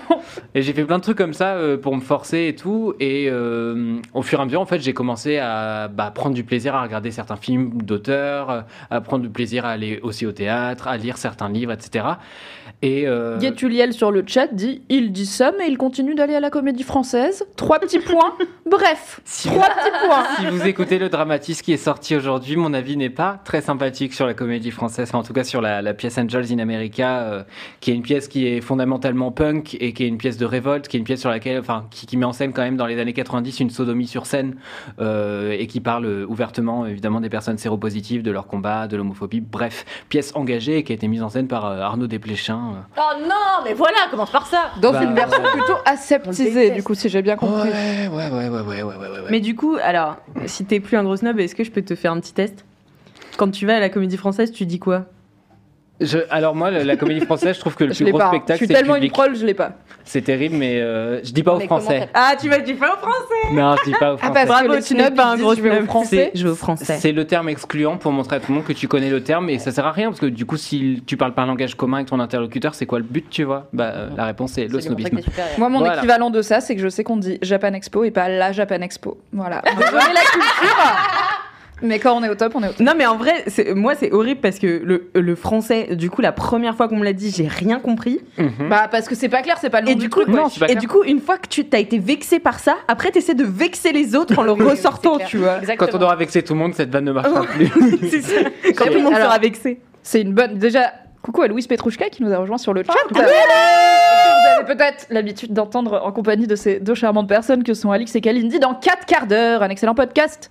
Et j'ai fait plein de trucs comme ça pour me forcer et tout. Et au fur et à mesure, en fait, j'ai commencé à bah, prendre du plaisir à regarder certains films d'auteurs, euh, à prendre du plaisir à aller aussi au théâtre, à lire certains livres, etc. Et euh, Guetuliel sur le chat dit il dit ça, mais il continue d'aller à la comédie française. Trois petits points. Bref, Si trois petits points. si vous écoutez le Dramatis qui est sorti aujourd'hui, mon avis n'est pas très sympathique sur la comédie française, enfin, en tout cas sur la, la pièce Angels in America, euh, qui est une pièce qui est fondamentalement punk et qui est une pièce de révolte, qui est une pièce sur laquelle, enfin, qui, qui met en scène quand même dans les années 90 une sodomie sur scène euh, et qui parle ouvertement évidemment des personnes séropositives, de leur combat, de l'homophobie, bref, pièce engagée qui a été mise en scène par euh, Arnaud Desplechin. Euh. Oh non, mais voilà, commence par ça. Dans bah, une version euh, plutôt aseptisée, du coup, si j'ai bien compris. Ouais, ouais, ouais, ouais, ouais, ouais, ouais. Mais du coup, alors, si t'es plus un gros snob, est-ce que je peux te faire un petit test? Quand tu vas à la Comédie Française, tu dis quoi? Je- alors moi, la, la comédie française, je trouve que le Je plus gros pas. Je spectacle, suis c'est le tellement une troll, je l'ai pas. C'est terrible, mais euh, je dis pas aux Mais comment Français. Ah, tu vas du fais au français Non, je dis pas aux Ah, Français. parce Bravo, que tu n'es pas un gros je au snob. français. Je vais au français. C'est le terme excluant pour montrer à tout le monde que tu connais le terme et ça sert à rien parce que du coup si tu parles pas un langage commun avec ton interlocuteur c'est quoi le but tu vois? Bah euh, la réponse c'est le snobisme. Moi, mon Voilà. équivalent de ça, c'est que je sais qu'on dit Japan Expo et pas la Japan Expo. Voilà. La culture Mais quand on est au top, on est au top. Non, mais en vrai, c'est- moi, c'est horrible parce que le, le français, du coup, la première fois qu'on me l'a dit, j'ai rien compris. Mhm. Bah, parce que c'est pas clair, c'est pas le nom Et du coup, truc. non, ouais. et du coup, une fois que tu t'as été vexé par ça, après, t'essaies de vexer les autres en le ressortant, tu vois. Exactement. Quand on aura vexé tout le monde cette vanne ne marchera plus. C'est ça. Quand tout le monde alors- sera vexé. C'est une bonne. Déjà, coucou à Louise Petrouchka qui nous a rejoint sur le chat. Avez peut-être l'habitude d'entendre en compagnie de ces deux charmantes personnes que sont Alix et Kalindi dans 4 quarts d'heure, un excellent podcast.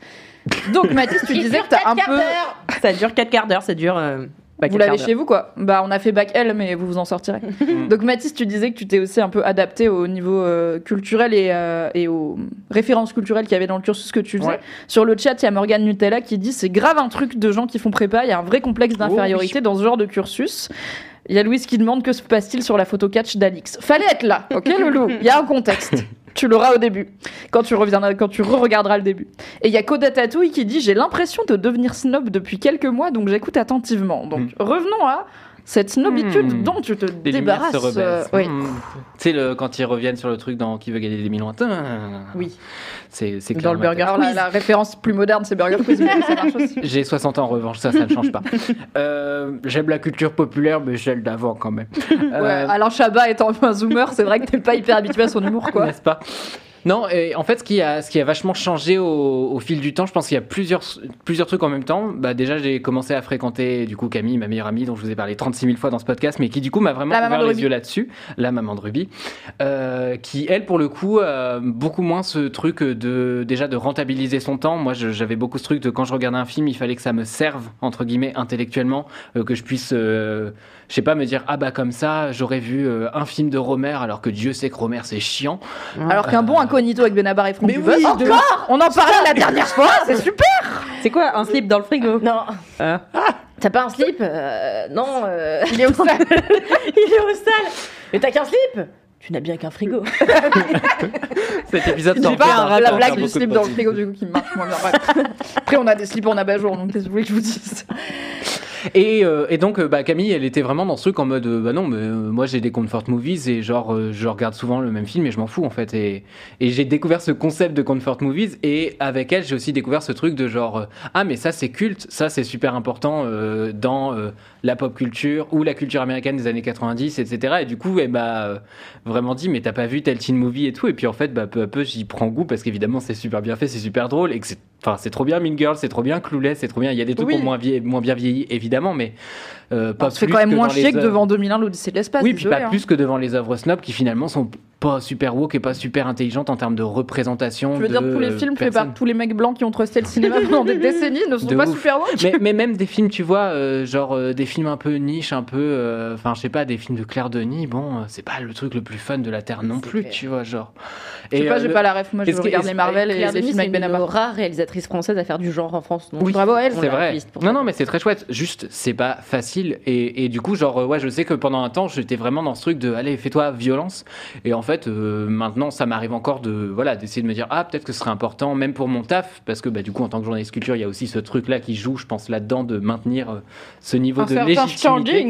Donc Mathis, tu disais que t'as un quarts peu... d'heure. Ça dure 4 quarts d'heure, ça dure. euh, bah, Vous l'avez chez vous quoi Bah on a fait bac L mais vous vous en sortirez. Donc Mathis, tu disais que tu t'es aussi un peu adapté au niveau euh, culturel et, euh, et aux références culturelles qu'il y avait dans le cursus que tu faisais. Ouais. Sur le chat, il y a Morgane Nutella qui dit c'est grave un truc de gens qui font prépa, il y a un vrai complexe d'infériorité dans ce genre de cursus. Il y a Louise qui demande que se passe-t-il sur la photo catch d'Alix? Fallait être là, ok Loulou? Il y a un contexte. Tu l'auras au début, quand tu reviendras, quand tu re-regarderas le début. Et il y a Koda Tatouille qui dit J'ai l'impression de devenir snob depuis quelques mois, donc j'écoute attentivement. Donc revenons à cette snobitude Hmm. dont tu te débarrasses. euh, oui. Hmm. Tu sais, le- quand ils reviennent sur le truc dans Qui veut gagner des millions Oui. C'est Dans clair le burger Alors la, la référence plus moderne, c'est Burger Quiz, mais ça marche aussi. J'ai 60 ans en revanche, ça, ça ne change pas. Euh, J'aime la culture populaire, mais celle d'avant quand même. Ouais, Euh, Alain Chabat étant un zoomer, c'est vrai que t'es pas hyper habitué à son humour, quoi. N'est-ce pas? Non, et en fait, ce qui a, ce qui a vachement changé au, au fil du temps, je pense qu'il y a plusieurs, plusieurs trucs en même temps. Bah, déjà, j'ai commencé à fréquenter du coup Camille, ma meilleure amie, dont je vous ai parlé 36 000 fois dans ce podcast, mais qui du coup m'a vraiment La ouvert les yeux là-dessus. La maman de Ruby, euh, qui elle, pour le coup, a beaucoup moins ce truc de déjà de rentabiliser son temps. Moi, j'avais beaucoup ce truc de quand je regardais un film, il fallait que ça me serve entre guillemets intellectuellement, euh, que je puisse euh, je sais pas, me dire, ah bah comme ça, j'aurais vu euh, un film de Romer, alors que Dieu sait que Romer c'est chiant. Alors qu'un bon incognito avec Benabar et Franck Mais oui, encore On en parlait la dernière fois, c'est super C'est quoi un slip dans le frigo? Non. Ah. T'as pas un slip? Euh, Non. euh, Il est au sale. Il est au sale. Mais t'as qu'un slip? Tu n'as bien qu'un frigo. Cet épisode J'ai pas bien. la Sort blague du slip dans le frigo du coup qui marche moins bien. Bref. Après on a des slips en abat-jour, donc qu'est-ce que vous voulez que je vous dise? Et, euh, et donc, euh, bah, Camille, elle était vraiment dans ce truc en mode, euh, bah non, mais euh, moi j'ai des comfort movies et genre, euh, je regarde souvent le même film et je m'en fous en fait. Et, et j'ai découvert ce concept de comfort movies et avec elle, j'ai aussi découvert ce truc de genre, ah, mais ça c'est culte, ça c'est super important dans la pop culture ou la culture américaine des années 90, etc. Et du coup, elle m'a euh, vraiment dit, mais t'as pas vu tel teen movie et tout. Et puis en fait, bah, peu à peu, j'y prends goût parce qu'évidemment, c'est super bien fait, c'est super drôle et que c'est. Enfin, c'est trop bien Mean Girl, c'est trop bien Clueless, c'est trop bien. Il y a des trucs Oui. ont moins, moins bien vieilli, évidemment, mais euh, pas plus quand même que moins chier que devant 2001 l'Odyssée de l'espace. Oui, puis désolé, pas hein. plus que devant les œuvres snob qui finalement sont pas super woke et pas super intelligentes en termes de représentation. Tu veux de dire tous les films faits par tous les mecs blancs qui ont trusté le cinéma pendant des décennies ne sont De pas ouf. super woke mais, mais même des films, tu vois, euh, genre euh, des films un peu niche, un peu. euh, Enfin, je sais pas, des films de Claire Denis, bon, euh, c'est pas le truc le plus fun de la Terre non C'est plus, tu vois, genre. Je sais Et, pas, euh, j'ai le- pas la ref, moi je regarde les Marvel et les films avec c'est Ben rare réalisatrice française à faire du genre en France. Donc Oui. bravo à elle. C'est vrai. Non, non, mais c'est très chouette. Juste, c'est pas facile. Et, et du coup, genre, ouais, je sais que pendant un temps, j'étais vraiment dans ce truc de, allez, fais-toi violence. Et en fait, euh, maintenant, ça m'arrive encore de, voilà, d'essayer de me dire, ah, peut-être que ce serait important, même pour mon taf, parce que, bah, du coup, en tant que journaliste culture, il y a aussi ce truc-là qui joue, je pense, là-dedans, de maintenir euh, ce niveau Un de légitimité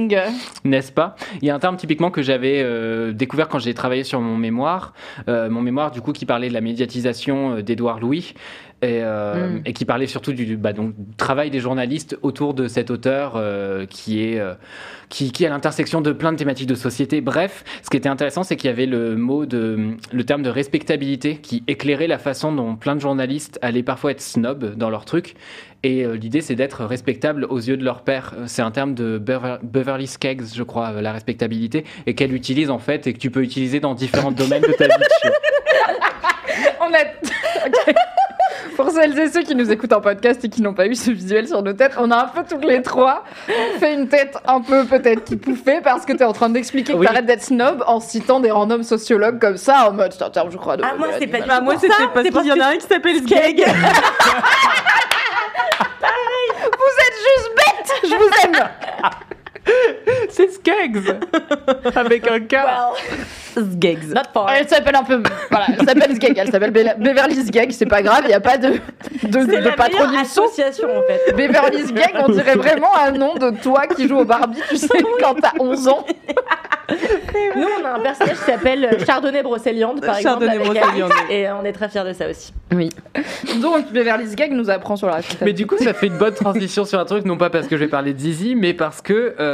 n'est-ce pas? Il y a un terme typiquement que j'avais euh, découvert quand j'ai travaillé sur mon mémoire, mon mémoire du coup qui parlait de la médiatisation d'Édouard Louis. Et, euh, Mm. et qui parlait surtout du, bah, donc, du travail des journalistes autour de cet auteur euh, qui est euh, qui, qui est à l'intersection de plein de thématiques de société. Bref, ce qui était intéressant, c'est qu'il y avait le mot de le terme de respectabilité qui éclairait la façon dont plein de journalistes allaient parfois être snobs dans leur truc. Et euh, l'idée, c'est d'être respectable aux yeux de leur père. C'est un terme de Bever- Beverly Skeggs, je crois, la respectabilité, et qu'elle utilise en fait, et que tu peux utiliser dans différents domaines de ta vie. On a. Pour celles et ceux qui nous écoutent en podcast et qui n'ont pas eu ce visuel sur nos têtes, on a un peu toutes les trois fait une tête un peu peut-être qui pouffait parce que tu es en train d'expliquer que Oui. t'arrêtes d'être snob en citant des random sociologues comme ça en mode c'est un terme je crois de Ah, moi, c'est pas du Bah, moi, c'était parce qu'il y en a un qui s'appelle Skeg. Vous êtes juste bêtes Je vous aime C'est Skeggs Avec un K Sgegs. Not far. Elle s'appelle un peu. Voilà, elle s'appelle Sgeg, elle s'appelle Be- Beverly Sgeg, c'est pas grave, il n'y a pas de, de, C'est de la sauf association en fait. Beverly Sgeg, on dirait vraiment un nom de toi qui joue au Barbie, tu sais, quand t'as 11 ans. Nous, on a un personnage qui s'appelle Chardonnay Brocéliande, par exemple. Chardonnay Brocéliande. Alice, Et on est très fiers de ça aussi. Oui. Donc Beverly Sgeg nous apprend sur la Mais du coup, ça fait une bonne transition sur un truc, non pas parce que je vais parler de Zizi, mais parce que euh,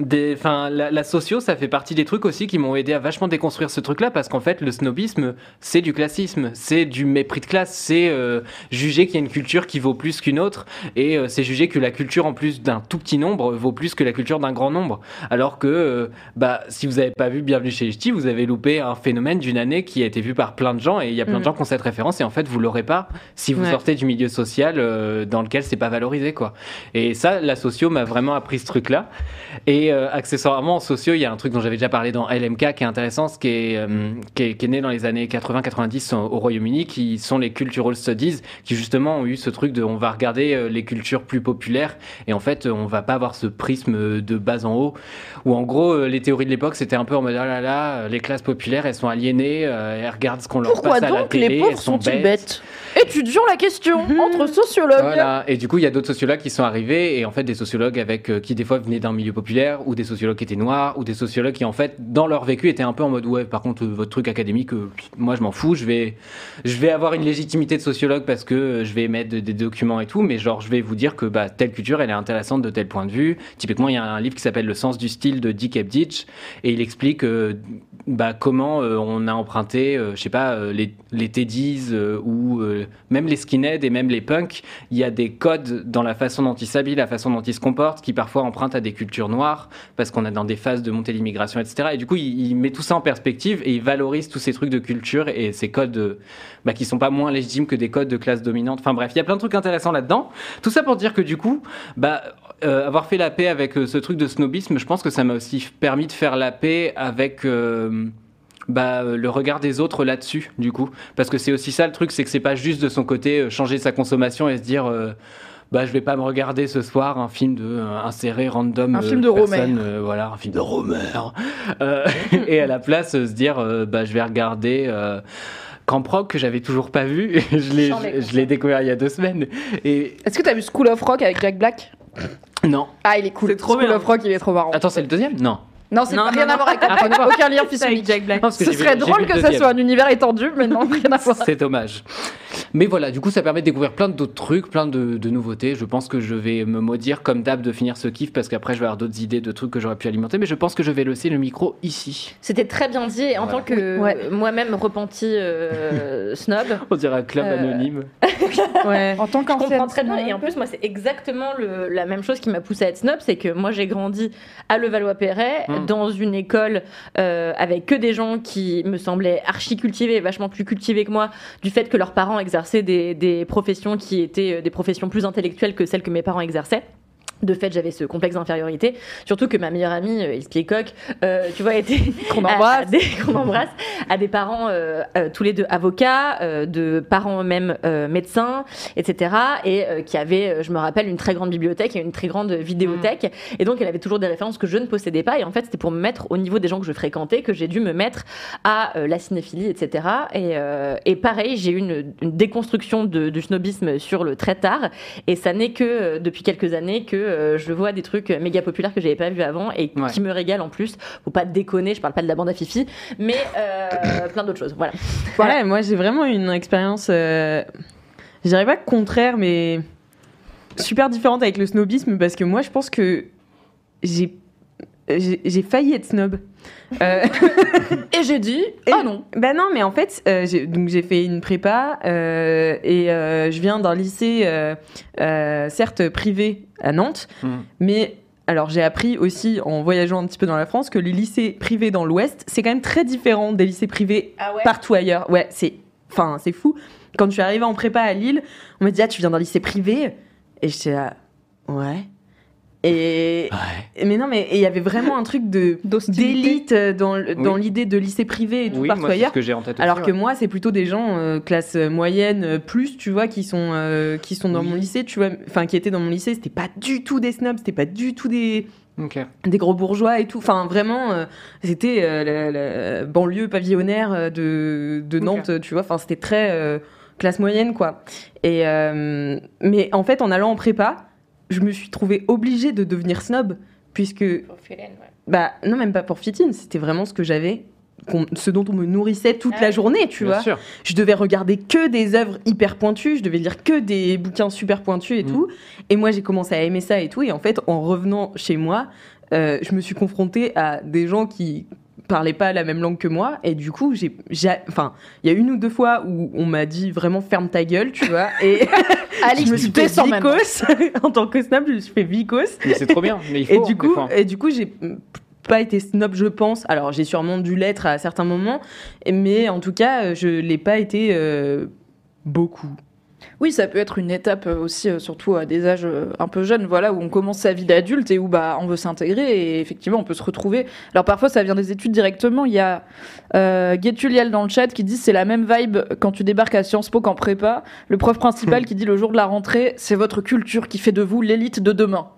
des, enfin, la, la socio, ça fait partie des trucs aussi qui m'ont aidé à vachement déconstruire ce truc-là, parce qu'en fait, le snobisme, c'est du classisme, c'est du mépris de classe, c'est euh, juger qu'il y a une culture qui vaut plus qu'une autre, et euh, c'est juger que la culture, en plus d'un tout petit nombre, vaut plus que la culture d'un grand nombre. Alors que, euh, bah, si vous n'avez pas vu Bienvenue chez les Ch'tis, vous avez loupé un phénomène d'une année qui a été vu par plein de gens et il y a plein de Mm. gens qui ont cette référence et en fait vous l'aurez pas si vous Ouais. sortez du milieu social euh, dans lequel c'est pas valorisé quoi. Et ça, la socio m'a vraiment appris ce truc-là. Et euh, accessoirement en socio, il y a un truc dont j'avais déjà parlé dans LMK qui est intéressant, ce qui est, euh, qui est, qui est né dans les années 80-90 au, au Royaume-Uni, qui sont les cultural studies, qui justement ont eu ce truc de on va regarder euh, les cultures plus populaires et en fait on va pas avoir ce prisme de bas en haut où en gros euh, les théories de l'époque c'était un peu en mode ah là là euh, les classes populaires elles sont aliénées, elles regardent ce qu'on leur Pourquoi passe à la télé, les elles pauvres sont bêtes. bêtes? Étudions la question entre sociologues. Voilà. Et du coup, il y a d'autres sociologues qui sont arrivés, et en fait, des sociologues avec euh, qui des fois venaient d'un milieu populaire, ou des sociologues qui étaient noirs, ou des sociologues qui en fait, dans leur vécu, étaient un peu en mode ouais, par contre, votre truc académique, euh, moi, je m'en fous, je vais, je vais avoir une légitimité de sociologue parce que euh, je vais émettre de- des documents et tout, mais genre, je vais vous dire que bah, telle culture, elle est intéressante de tel point de vue. Typiquement, il y a un livre qui s'appelle Le sens du style de Dick Ebditch, et il explique euh, bah, comment euh, on a emprunté, euh, je sais pas, euh, les, les Teddies euh, ou même les skinheads et même les punks, il y a des codes dans la façon dont ils s'habillent, la façon dont ils se comportent, qui parfois empruntent à des cultures noires, parce qu'on est dans des phases de montée de l'immigration, etc. Et du coup, il, met tout ça en perspective et il valorise tous ces trucs de culture et ces codes bah, qui sont pas moins légitimes que des codes de classe dominante. Enfin bref, il y a plein de trucs intéressants là-dedans. Tout ça pour dire que du coup, bah, euh, avoir fait la paix avec euh, ce truc de snobisme, je pense que ça m'a aussi permis de faire la paix avec euh, bah, euh, le regard des autres là-dessus, du coup. Parce que c'est aussi ça le truc, c'est que c'est pas juste de son côté euh, changer sa consommation et se dire. euh, bah, je vais pas me regarder ce soir un film de euh, inséré random Un euh, film de personne, euh, voilà un film de Romer Euh, et à la place euh, se dire euh, bah je vais regarder euh, Camp Rock que j'avais toujours pas vu je l'ai découvert il y a deux semaines et Est-ce que t'as vu School of Rock avec Jack Black? Non Ah, il est cool. C'est trop School bien. of Rock, il est trop marrant. attends c'est le deuxième? Non Non, c'est Non, pas non, rien non. à voir avec Ah, aucun lien physique. Jack Black. Ce vu- serait drôle que ça deuxième. soit un univers étendu, mais non, rien à voir. C'est dommage. Mais voilà, du coup, ça permet de découvrir plein d'autres trucs, plein de, de nouveautés. Je pense que je vais me maudire comme d'hab de finir ce kiff parce qu'après, je vais avoir d'autres idées de trucs que j'aurais pu alimenter. Mais je pense que je vais laisser le micro ici. C'était très bien dit. Et en Voilà. tant que Ouais. moi-même repenti euh, snob, On dirait un club Euh, anonyme. Ouais. En tant je comprends très bien. Et en plus, moi, c'est exactement le- la même chose qui m'a poussée à être snob. C'est que moi, j'ai grandi à Levallois-Perret, Mm. Dans une école euh, avec que des gens qui me semblaient archi cultivés, vachement plus cultivés que moi, du fait que leurs parents exerçaient des, des professions qui étaient euh, des professions plus intellectuelles que celles que mes parents exerçaient. De fait, j'avais ce complexe d'infériorité. Surtout que ma meilleure amie, euh, Elsie Coq, euh, tu vois, était Qu'on embrasse. qu'on embrasse, à des parents euh, euh, tous les deux avocats, euh, de parents eux-mêmes euh, médecins, etc. Et euh, qui avaient, euh, je me rappelle, une très grande bibliothèque et une très grande vidéothèque. Et donc, elle avait toujours des références que je ne possédais pas. Et en fait, c'était pour me mettre au niveau des gens que je fréquentais que j'ai dû me mettre à euh, la cinéphilie, etc. Et, euh, et pareil, j'ai eu une, une déconstruction de- du snobisme sur le très tard. Et ça n'est que euh, depuis quelques années que euh, je vois des trucs méga populaires que j'avais pas vus avant et Ouais. qui me régalent en plus. Faut pas déconner, je parle pas de la bande à Fifi, mais euh, plein d'autres choses. Voilà. Ouais, moi j'ai vraiment une expérience, euh, je dirais pas contraire, mais super différente avec le snobisme parce que moi je pense que j'ai failli être snob. Euh, Et j'ai dit, ah non. bah non, mais en fait, euh, j'ai- donc j'ai fait une prépa euh, et euh, je viens d'un lycée, euh, euh, certes privé à Nantes, Mhm. mais alors j'ai appris aussi en voyageant un petit peu dans la France que les lycées privés dans l'Ouest, c'est quand même très différent des lycées privés Ah ouais? partout ailleurs. Ouais, c'est, enfin, c'est fou. Quand je suis arrivée en prépa à Lille, on m'a dit ah tu viens d'un lycée privé? Et j'étais là, ouais. Et Ouais. mais non, mais il y avait vraiment un truc de d'élite euh, dans, l- dans Oui. l'idée de lycée privé et tout Oui, partout moi, c'est ailleurs. ce que j'ai en tête Alors aussi, que ouais. moi, c'est plutôt des gens euh, classe moyenne euh, plus, tu vois, qui sont euh, qui sont dans Oui. mon lycée, tu vois, enfin qui étaient dans mon lycée. C'était pas du tout des snobs, c'était pas du tout des gros bourgeois et tout. Enfin, vraiment, euh, c'était euh, la, la banlieue pavillonnaire euh, de. Nantes, tu vois. Enfin, c'était très euh, classe moyenne, quoi. Et, euh, mais en fait, en allant en prépa, je me suis trouvée obligée de devenir snob, puisque, bah, non, même pas pour fit-in, c'était vraiment ce que j'avais. qu'on- Ce dont on me nourrissait toute Ah la journée, tu Bien vois. sûr. Je devais regarder que des œuvres hyper pointues, je devais lire que des bouquins super pointus et Mm. tout. Et moi, j'ai commencé à aimer ça et tout. Et en fait, en revenant chez moi, euh, je me suis confrontée à des gens qui parlaient pas la même langue que moi. Et du coup, j'ai, j'ai- enfin, il y a une ou deux fois où on m'a dit vraiment ferme ta gueule, tu vois. Et Alice, je me suis fait maintenant. vicos en tant que snob, je me suis fait vicos. Mais c'est trop bien. Mais il faut, Et du coup, fois. et du coup, j'ai pas été snob, je pense. Alors, j'ai sûrement dû l'être à certains moments, mais en tout cas, je l'ai pas été euh, beaucoup. Oui, ça peut être une étape euh, aussi, euh, surtout à des âges euh, un peu jeunes, voilà, où on commence sa vie d'adulte et où bah, on veut s'intégrer et effectivement on peut se retrouver. Alors parfois ça vient des études directement. Il y a euh, dans le chat qui dit c'est la même vibe quand tu débarques à Sciences Po qu'en prépa. Le prof principal qui dit le jour de la rentrée, c'est votre culture qui fait de vous l'élite de demain.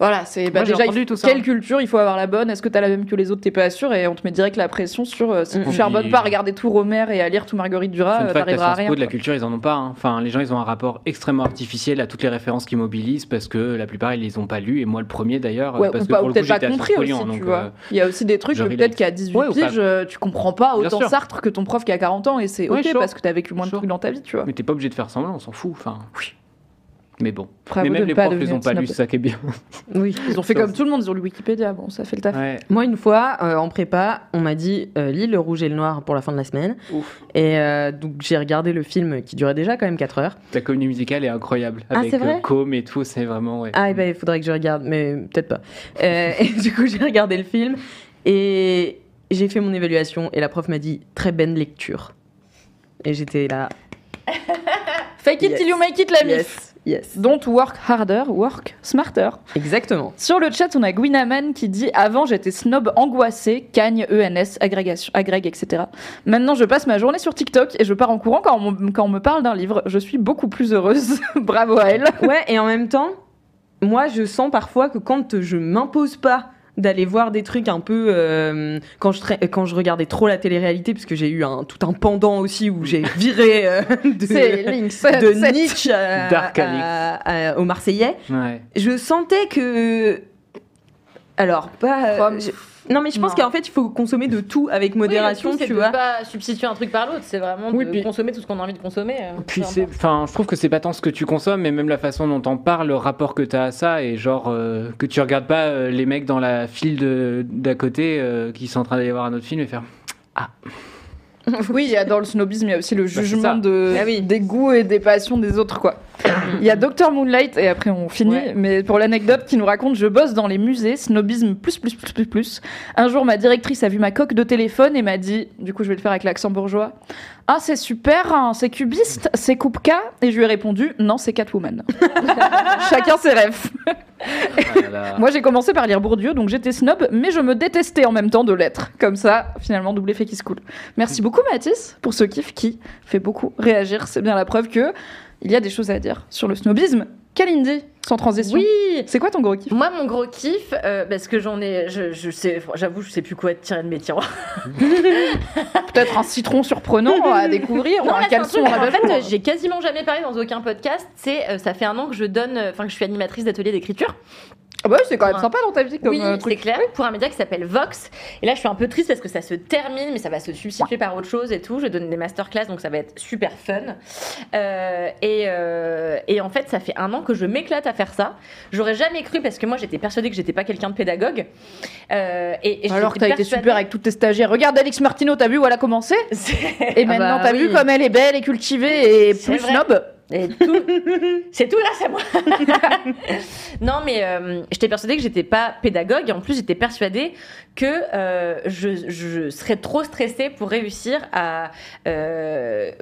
Voilà, c'est bah, Moi, j'ai déjà entendu tout ça. quelle culture il faut avoir la bonne? Est-ce que t'as la même que les autres? T'es pas sûr? Et on te met direct la pression sur euh, si tu charbonnes pas à regarder tout Romer et à lire tout Marguerite Duras, euh, t'arriveras à rien. De la culture, ils en ont pas. hein. Enfin, les gens, ils ont un rapport extrêmement artificiel à toutes les références qu'ils mobilisent parce que la plupart, ils les ont pas lues. Et moi, le premier d'ailleurs, Ouais, parce ou que pas, peut-être pas compris aussi, Lyon, tu vois. euh, Il y a aussi des trucs que peut-être qu'à 18 Ouais, ou pas. piges, euh, tu comprends pas autant. Sartre que ton prof qui a 40 ans et c'est ok parce que t'as vécu moins de trucs dans ta vie, tu vois. Mais t'es pas obligé de faire semblant, on s'en fout. Enfin, oui. Mais bon. Bravo mais même ne les pas profs les devenir ont pas lu, ça qui est bien. Oui. Ils ont fait comme tout le monde, ils ont lu Wikipédia, bon, ça fait le taf. Ouais. Moi, une fois, euh, en prépa, on m'a dit euh, lis le rouge et le noir pour la fin de la semaine. Ouf. Et euh, donc, j'ai regardé le film qui durait déjà quand même 4 heures. La comédie musicale est incroyable. Ah, avec c'est vrai euh, Com et tout, c'est vraiment. Ouais. Ah, et ben, il faudrait que je regarde, mais peut-être pas. Euh, et du coup, j'ai regardé le film et j'ai fait mon évaluation. Et la prof m'a dit très bonne lecture. Et j'étais là. Fake it Yes. till you make it, la. Yes, yes. Don't work harder, work smarter. Exactement. Sur le chat, on a Gwinaman qui dit Avant, j'étais snob angoissé, cagne, ENS, agrégation, agrég, etc. Maintenant, je passe ma journée sur TikTok et je pars en courant quand on, me- quand on me parle d'un livre. Je suis beaucoup plus heureuse. Bravo à elle. Ouais, et en même temps, moi, je sens parfois que quand je m'impose pas d'aller voir des trucs un peu euh, quand je tra- quand je regardais trop la télé-réalité parce que j'ai eu un tout un pendant aussi où j'ai viré euh, de, Lynx. de Nietzsche à- à- à- Marseillais Ouais. je sentais que alors pas je- non mais je pense qu'en fait il faut consommer de tout avec modération Oui, tout, c'est tu de vois pas substituer un truc par l'autre, c'est vraiment Oui, de puis- consommer tout ce qu'on a envie de consommer. euh, Puis c'est, enfin, je trouve que c'est pas tant ce que tu consommes, mais même la façon dont t'en parles, le rapport que t'as à ça, et genre euh, que tu regardes pas euh, les mecs dans la file d'à côté euh, qui sont en train d'aller voir un autre film et faire. Oui, il y a dans le snobisme, il y a aussi le Bah, jugement de, Ah oui. des goûts et des passions des autres, quoi. Il y a Dr Moonlight, et après on finit, Ouais. mais pour l'anecdote qui nous raconte, je bosse dans les musées, snobisme plus, plus, plus, plus, plus. Un jour, ma directrice a vu ma coque de téléphone et m'a dit, du coup je vais le faire avec l'accent bourgeois, ah c'est super, hein, c'est cubiste, c'est coupe-K, et je lui ai répondu, non c'est Catwoman. Chacun ses rêves. Moi, j'ai commencé par lire Bourdieu, donc j'étais snob, mais je me détestais en même temps de l'être. Comme ça, finalement, double effet qui se coule. Merci beaucoup, Mathis, pour ce kiff qui fait beaucoup réagir. C'est bien la preuve que il y a des choses à dire sur le snobisme. Kalindi, sans transition. Oui, C'est quoi ton gros kiff? Moi mon gros kiff, euh, parce que j'en ai, je, je sais, j'avoue, je sais plus quoi tirer de mes tiroirs. Peut-être un citron surprenant à découvrir, ou Non, un là, c'est un caleçon truc, à en fait, j'ai quasiment jamais parlé dans aucun podcast. C'est, euh, ça fait un an que je donne, enfin que je suis animatrice d'atelier d'écriture. Ah bah oui, c'est quand même sympa dans ta vie comme oui, euh, c'est clair. Pour un média qui s'appelle Vox. Et là, je suis un peu triste parce que ça se termine, mais ça va se substituer par autre chose et tout. Je donne des masterclass, donc ça va être super fun. Euh, et, et en fait, ça fait un an que je m'éclate à faire ça. J'aurais jamais cru parce que moi, j'étais persuadée que j'étais pas quelqu'un de pédagogue. Euh, et, et Alors t'as été super avec toutes tes stagiaires. Regarde Alix Martineau, t'as vu où elle a commencé Et maintenant bah t'as oui. vu comme elle est belle et cultivée et plus vrai. snob. Tout, c'est tout grâce à moi. non, mais euh, j'étais persuadée que j'étais pas pédagogue et en plus j'étais persuadée que euh, je, je serais trop stressée pour réussir à, euh,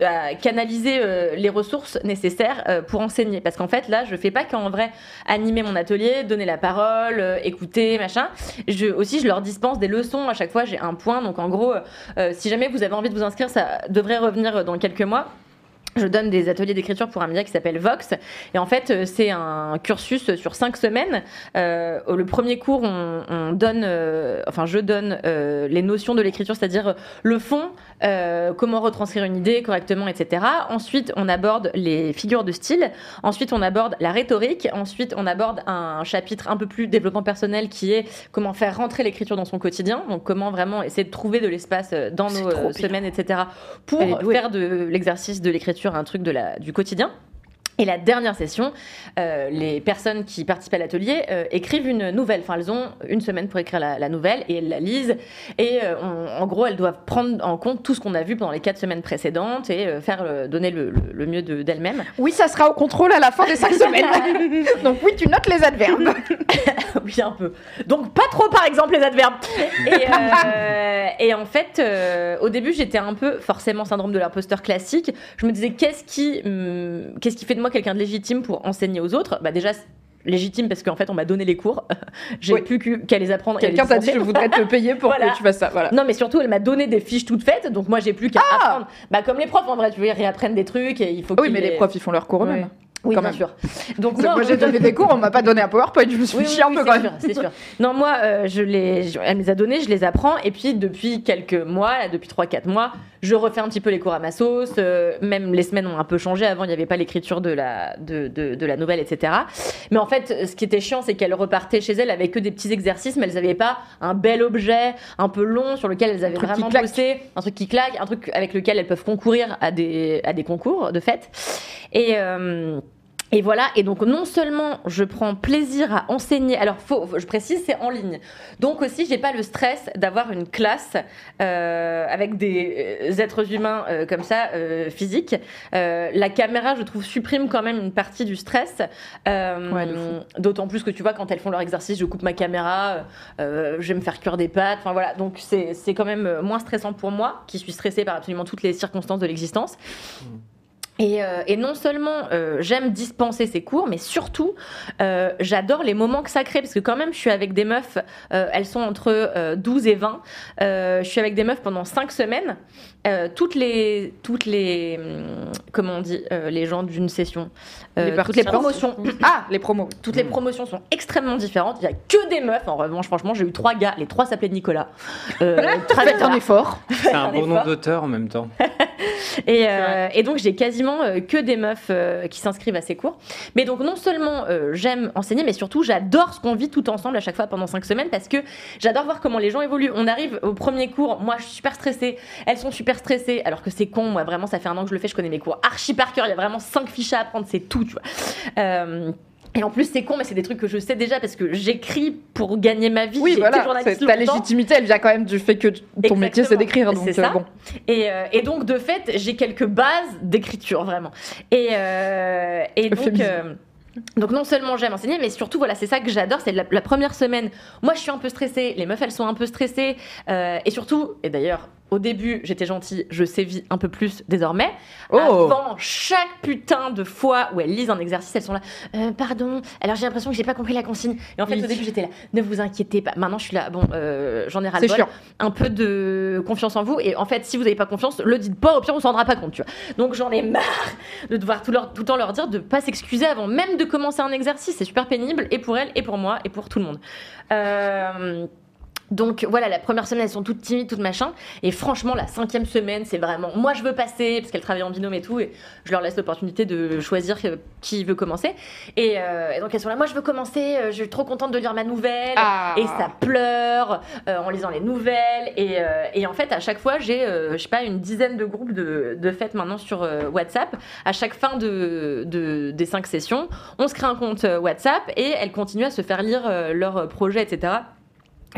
à canaliser les ressources nécessaires pour enseigner. Parce qu'en fait, là, je fais pas qu'en vrai animer mon atelier, donner la parole, écouter, machin. Je, aussi, je leur dispense des leçons. À chaque fois, j'ai un point. Donc, en gros, si jamais vous avez envie de vous inscrire, ça devrait revenir dans quelques mois. Je donne des ateliers d'écriture pour un média qui s'appelle Vox. Et en fait, euh, c'est un cursus sur cinq semaines. Euh, le premier cours, on, on donne, euh, enfin, je donne euh, les notions de l'écriture, c'est-à-dire le fond, comment retranscrire une idée correctement, etc. Ensuite, on aborde les figures de style. Ensuite, on aborde la rhétorique. Ensuite, on aborde un chapitre un peu plus développement personnel qui est comment faire rentrer l'écriture dans son quotidien. Donc, comment vraiment essayer de trouver de l'espace dans nos semaines, etc. pour faire de l'exercice de l'écriture un truc de la, du quotidien. Et la dernière session, euh, les personnes qui participent à l'atelier euh, écrivent une nouvelle. Enfin, elles ont une semaine pour écrire la, la nouvelle et elles la lisent. Et euh, on- en gros, elles doivent prendre en compte tout ce qu'on a vu pendant les quatre semaines précédentes et faire donner le, le- le mieux de- d'elles-mêmes. Oui, ça sera au contrôle à la fin des cinq semaines. Donc oui, tu notes les adverbes. oui, un peu. Donc pas trop, par exemple, les adverbes. Et, et en fait, au début, j'étais un peu forcément syndrome de l'imposteur classique. Je me disais qu'est-ce qui, hum, qu'est-ce qui fait de moi quelqu'un de légitime pour enseigner aux autres Bah déjà. Légitime parce qu'en fait on m'a donné les cours, j'ai Oui. plus qu'à les apprendre. Quelqu'un t'a dit je voudrais te payer pour Voilà. que tu fasses ça. Voilà. Non mais surtout elle m'a donné des fiches toutes faites, donc moi j'ai plus qu'à Ah apprendre. Bah comme les profs en vrai, tu veux, ils réapprennent des trucs et il faut. Oui, qu'ils mais les profs ils font leurs cours eux-mêmes. Oui, quand bien même. sûr. Donc Moi, moi, j'ai donné des cours, on m'a pas donné un PowerPoint, je me suis Oui, oui, un oui, peu c'est quand sûr, même. c'est sûr. Non, moi, euh, je les, je- elle me les a donnés, je les apprends, et puis depuis quelques mois, là, depuis 3-4 mois, je refais un petit peu les cours à ma sauce. euh, même les semaines ont un peu changé. Avant, il n'y avait pas l'écriture de la, de, de, de la nouvelle, etc. Mais en fait, ce qui était chiant, c'est qu'elles repartaient chez elles avec que des petits exercices, mais elles n'avaient pas un bel objet, un peu long, sur lequel elles avaient vraiment bossé, un truc qui claque, un truc avec lequel elles peuvent concourir à des, à des concours de fait. Et. euh, et voilà, et donc non seulement je prends plaisir à enseigner, alors faut, je précise, c'est en ligne. Donc aussi, j'ai pas le stress d'avoir une classe euh, avec des euh, êtres humains euh, comme ça, euh, physiques. La caméra, je trouve, supprime quand même une partie du stress. Ouais. D'autant plus que tu vois, quand elles font leur exercice, je coupe ma caméra, je vais me faire cuire des pâtes. Enfin voilà, donc c'est quand même moins stressant pour moi, qui suis stressée par absolument toutes les circonstances de l'existence. Et, euh, et non seulement euh, j'aime dispenser ces cours, mais surtout euh, j'adore les moments que ça crée parce que quand même je suis avec des meufs, elles sont entre euh, 12 et 20. Euh, je suis avec des meufs pendant 5 semaines. Euh, toutes les, toutes les, hum, comment on dit, euh, les gens d'une session, euh, Les toutes les promotions, Ah, les promos. toutes les promotions sont extrêmement différentes. Il y a que des meufs. En revanche, franchement, j'ai eu trois gars. Les trois s'appelaient Nicolas. Euh, Faites un effort. C'est un un bon nom d'auteur en même temps. Et, euh, et donc j'ai quasiment euh, que des meufs euh, qui s'inscrivent à ces cours. Mais donc non seulement euh, j'aime enseigner, mais surtout j'adore ce qu'on vit tout ensemble à chaque fois pendant cinq semaines parce que j'adore voir comment les gens évoluent. On arrive au premier cours, moi je suis super stressée, elles sont super stressées, alors que c'est con, moi vraiment ça fait un an que je le fais, je connais mes cours archi par cœur, il y a vraiment cinq fiches à apprendre, c'est tout, tu vois. Euh, et en plus, c'est con, mais c'est des trucs que je sais déjà parce que j'écris pour gagner ma vie. Oui, voilà. Ta légitimité, elle vient quand même du fait que ton métier c'est d'écrire. Donc C'est euh, ça. bon. Et, euh, et donc, de fait, j'ai quelques bases d'écriture, vraiment. Et, euh, et donc. Donc non seulement j'aime enseigner, mais surtout voilà, c'est ça que j'adore, c'est la, la première semaine. Moi, je suis un peu stressée, les meufs elles sont un peu stressées, euh, et surtout, et d'ailleurs au début j'étais gentille, je sévis un peu plus désormais. Oh. Avant chaque putain de fois où elles lisent un exercice, elles sont là, Euh, pardon. Alors j'ai l'impression que j'ai pas compris la consigne. Et en fait Oui. au début j'étais là, ne vous inquiétez pas. Maintenant je suis là, bon, euh, j'en ai ras le bol chiant. un peu de confiance en vous. Et en fait, si vous n'avez pas confiance, le dites pas, au pire, on s'en rendra pas compte, tu vois. Donc j'en ai marre de devoir tout, leur, tout le temps leur dire de pas s'excuser avant même de commencer un exercice. C'est super pénible, et pour elles, et pour moi, et pour tout le monde. Euh, donc voilà, la première semaine, elles sont toutes timides, toutes machin. Et franchement, la cinquième semaine, c'est vraiment moi je veux passer, parce qu'elles travaillent en binôme et tout. Et je leur laisse l'opportunité de choisir euh, qui veut commencer. Et, euh, et donc elles sont là, moi je veux commencer, euh, je suis trop contente de lire ma nouvelle. Ah. Et ça pleure euh, en lisant les nouvelles. Et, euh, et en fait, à chaque fois, j'ai, je sais pas, une dizaine de groupes de, de fêtes maintenant sur WhatsApp. À chaque fin de, de- des cinq sessions, on se crée un compte WhatsApp et elles continuent à se faire lire leurs projets, etc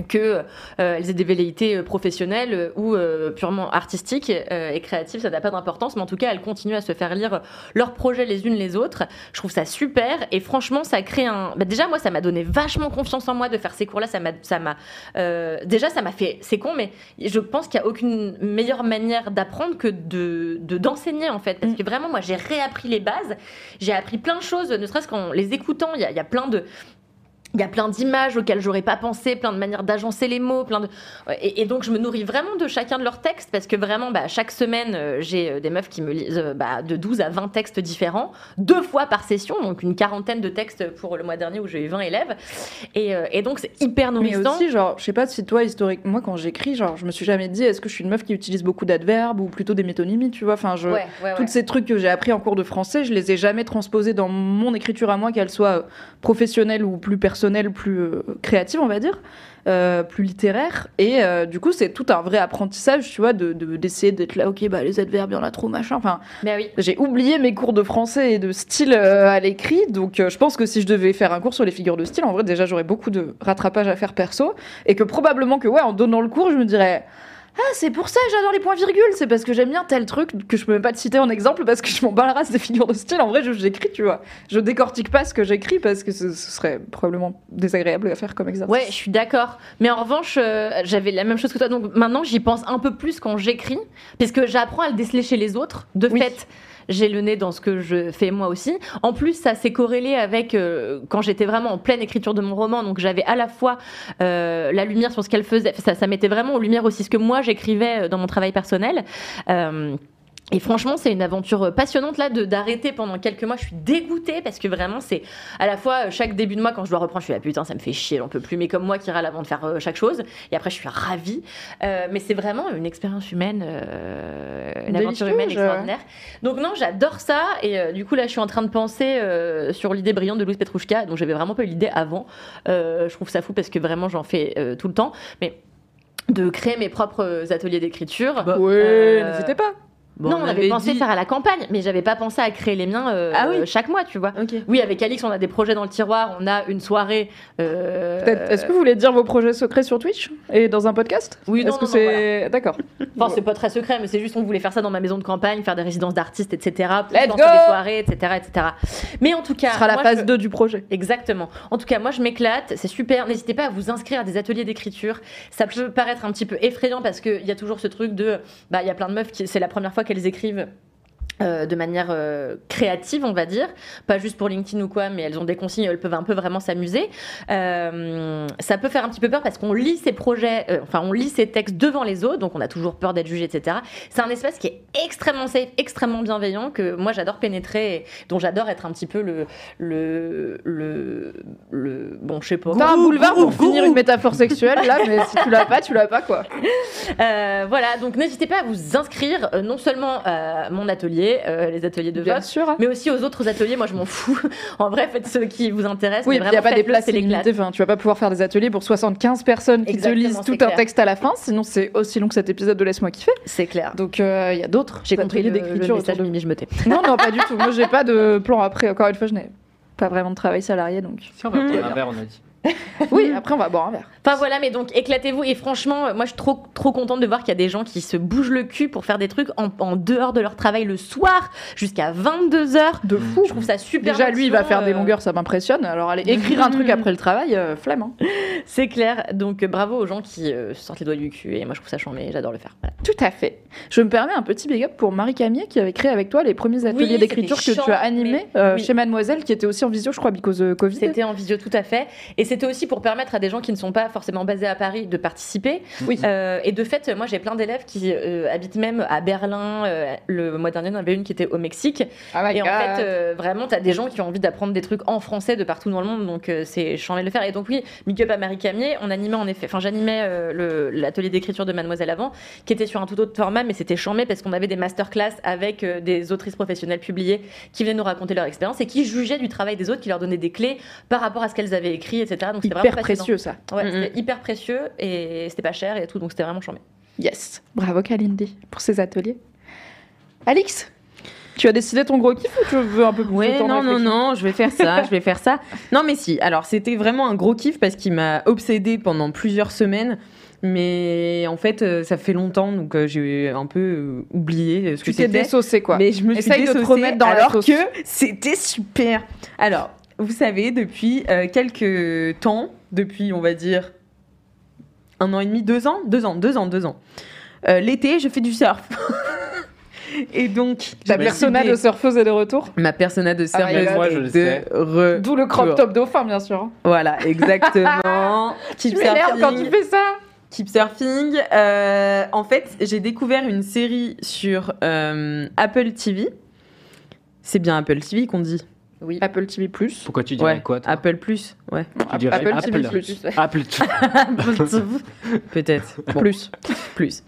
que euh, elles aient des velléités euh, professionnelles euh, ou euh, purement artistiques euh, et créatives, ça n'a pas d'importance, mais en tout cas, elles continuent à se faire lire leurs projets les unes les autres. Je trouve ça super et franchement, ça crée un. bah, déjà, moi, ça m'a donné vachement confiance en moi de faire ces cours-là. Ça m'a, ça m'a. euh, Déjà, ça m'a fait. C'est con, mais je pense qu'il n'y a aucune meilleure manière d'apprendre que de de- d'enseigner en fait, parce Mm. que vraiment, moi, j'ai réappris les bases. J'ai appris plein de choses, ne serait-ce qu'en les écoutant. Il y a, il y a plein de il y a plein d'images auxquelles j'aurais pas pensé, plein de manières d'agencer les mots, plein de et, et donc je me nourris vraiment de chacun de leurs textes parce que vraiment bah, chaque semaine euh, j'ai euh, des meufs qui me lisent euh, bah, de 12 à 20 textes différents, deux fois par session, donc une quarantaine de textes pour le mois dernier où j'ai eu 20 élèves et, et donc c'est hyper Mais nourrissant. aussi, genre, je sais pas si toi, historiquement, moi, quand j'écris, genre, je me suis jamais dit, est-ce que je suis une meuf qui utilise beaucoup d'adverbes ou plutôt des métonymies, tu vois? Enfin, je. Ouais, ouais, ouais. Toutes ces trucs que j'ai appris en cours de français, je les ai jamais transposés dans mon écriture à moi, qu'elle soit professionnelle ou plus personnelle. Personnelle, plus euh, créative, on va dire, euh, plus littéraire. Et euh, du coup, c'est tout un vrai apprentissage, tu vois, de de- d'essayer d'être là, ok, bah les adverbes, il y en a trop, machin. Enfin, Bah oui. j'ai oublié mes cours de français et de style euh, à l'écrit, donc je pense que si je devais faire un cours sur les figures de style, en vrai, déjà j'aurais beaucoup de rattrapage à faire perso, et que probablement que, ouais, en donnant le cours, je me dirais. Ah, c'est pour ça que j'adore les points virgules, c'est parce que j'aime bien tel truc que je peux même pas te citer en exemple parce que je m'en bats la race des figures de style. En vrai, je- j'écris, tu vois. Je décortique pas ce que j'écris parce que ce, ce serait probablement désagréable à faire comme exercice. Ouais, je suis d'accord. Mais en revanche, euh, j'avais la même chose que toi. Donc maintenant, j'y pense un peu plus quand j'écris, puisque j'apprends à le déceler chez les autres. De Oui. fait, j'ai le nez dans ce que je fais moi aussi. En plus, ça s'est corrélé avec euh, quand j'étais vraiment en pleine écriture de mon roman. Donc j'avais à la fois euh, la lumière sur ce qu'elle faisait. Ça, ça mettait vraiment en lumière aussi ce que moi j'écrivais euh, dans mon travail personnel. Et franchement, c'est une aventure passionnante là de d'arrêter pendant quelques mois. Je suis dégoûtée parce que vraiment, c'est à la fois euh, chaque début de mois quand je dois reprendre, je suis là putain, ça me fait chier, j'en peux plus. Mais comme moi qui râle avant de faire euh, chaque chose, et après je suis ravie. Euh, mais c'est vraiment une expérience humaine, euh, une aventure humaine extraordinaire. Donc non, j'adore ça. Et euh, du coup là, je suis en train de penser euh, sur l'idée brillante de Louise Petrouchka, dont j'avais vraiment pas eu l'idée avant. Euh, je trouve ça fou parce que vraiment j'en fais euh, tout le temps, mais de créer mes propres ateliers d'écriture. Ouais, Euh, n'hésitez pas. Bon, non, on, avait, pensé dit- faire à la campagne, mais j'avais pas pensé à créer les miens euh, Ah oui. chaque mois, tu vois. Ok. Oui, avec Alix, on a des projets dans le tiroir, on a une soirée. euh, Peut-être- Est-ce que vous voulez dire vos projets secrets sur Twitch et dans un podcast? Oui, non, Est-ce que non, non, c'est d'accord Enfin, c'est pas très secret, mais c'est juste on voulait faire ça dans ma maison de campagne, faire des résidences d'artistes, etc. Let's go des soirées, etc., etc. Mais en tout cas, Ce sera la moi, phase je- 2 du projet. Exactement. En tout cas, moi, je m'éclate. C'est super. N'hésitez pas à vous inscrire à des ateliers d'écriture. Ça peut paraître un petit peu effrayant parce qu'il y a toujours ce truc de. Bah, il y a plein de meufs qui. C'est la première fois qu'elles écrivent. Euh, de manière euh, créative, on va dire, pas juste pour LinkedIn ou quoi, mais elles ont des consignes, elles peuvent un peu vraiment s'amuser. Euh, ça peut faire un petit peu peur parce qu'on lit ces projets, enfin on lit ces textes devant les autres, donc on a toujours peur d'être jugé, etc. C'est un espace qui est extrêmement safe, extrêmement bienveillant, que moi j'adore pénétrer, et dont j'adore être un petit peu le, le, le, le bon, je sais pas. T'as un boulevard pour finir une métaphore sexuelle là, mais si tu l'as pas, tu l'as pas quoi. Voilà, donc n'hésitez pas à vous inscrire non seulement à mon atelier, euh, les ateliers de Bien vote, sûr. mais aussi aux autres ateliers. Moi, je m'en fous. en vrai, faites ceux qui vous intéressent. Oui, mais il n'y a pas des places illimitées. Enfin, tu vas pas pouvoir faire des ateliers pour 75 personnes qui Exactement, te lisent tout un texte à la fin, sinon c'est aussi long que cet épisode de Laisse-moi kiffer. C'est clair. Donc euh, il y a d'autres. J'ai compris le, le d'écriture Mimi, je me tais. Non, non, pas du tout. Moi, j'ai pas de plan après. Encore une fois, je n'ai pas vraiment de travail salarié, donc. Si on va prendre un verre, on a dit. Oui, après, on va boire un verre. Enfin voilà, mais donc éclatez-vous. Et franchement, euh, moi je suis trop, trop contente de voir qu'il y a des gens qui se bougent le cul pour faire des trucs en, en dehors de leur travail le soir jusqu'à 22h. De fou. Je trouve ça super. Déjà, lui, il va faire des euh, longueurs, ça m'impressionne. Alors, aller écrire un truc après le travail, euh, flemme. hein. C'est clair. Donc euh, bravo aux gens qui euh, sortent les doigts du cul. Et moi je trouve ça chambé, j'adore le faire. Voilà. Tout à fait. Je me permets un petit big up pour Marie Camier qui avait créé avec toi les premiers ateliers d'écriture que tu as animés mais- euh, oui. chez Mademoiselle, qui était aussi en visio, je crois, because of Covid. C'était en visio tout à fait. Et c'était aussi pour permettre à des gens qui ne sont pas forcément basés à Paris de participer. Oui. Euh, et de fait, moi j'ai plein d'élèves qui euh, habitent même à Berlin. Euh, le mois dernier, en avait une qui était au Mexique. My et en fait, vraiment, tu as des gens qui ont envie d'apprendre des trucs en français de partout dans le monde. Donc c'est chambé de le faire. Et donc oui, Big Up à Marie Camier, on animait en effet, enfin j'animais l'atelier d'écriture de Mademoiselle avant, qui était sur un tout autre format, mais c'était chambé parce qu'on avait des masterclass avec des autrices professionnelles publiées qui venaient nous raconter leur expérience et qui jugeaient du travail des autres, qui leur donnaient des clés par rapport à ce qu'elles avaient écrit, etc. Donc c'était vraiment Hyper passionnant. précieux, ça. Ouais, c'était hyper précieux et c'était pas cher et tout, donc c'était vraiment chambé. Yes. Bravo, Kalindi, pour ces ateliers. Alix, tu as décidé ton gros kiff ou tu veux un peu plus de Ouais, temps de non, non, non, je vais faire ça, je vais faire ça. Non, mais si, alors c'était vraiment un gros kiff parce qu'il m'a obsédé pendant plusieurs semaines. Mais en fait, euh, ça fait longtemps, donc euh, j'ai un peu euh, oublié ce que Tu t'es c'était. désaucé, quoi. Mais je me suis Essaye de te remettre dans alors que c'était super. Alors, vous savez, depuis euh, quelques temps, depuis on va dire un an et demi, deux ans, deux ans, deux ans, deux ans. euh, L'été, je fais du surf. et donc, Ta persona décidé- de surfeuse est de retour. ma persona de Ah God. Moi, je de sais. D'où le crop top dauphin, bien sûr. Voilà, exactement. Keep Tu surfing. quand tu fais ça. Keep surfing. Euh, en fait, j'ai découvert une série sur euh, Apple TV. C'est bien Apple TV qu'on dit. Oui. Apple TV+. Pourquoi tu dirais Ouais, quoi toi Apple Plus. Ouais. Tu dirais Apple TV+. Apple. Apple. Peut-être. Bon. Plus. Plus.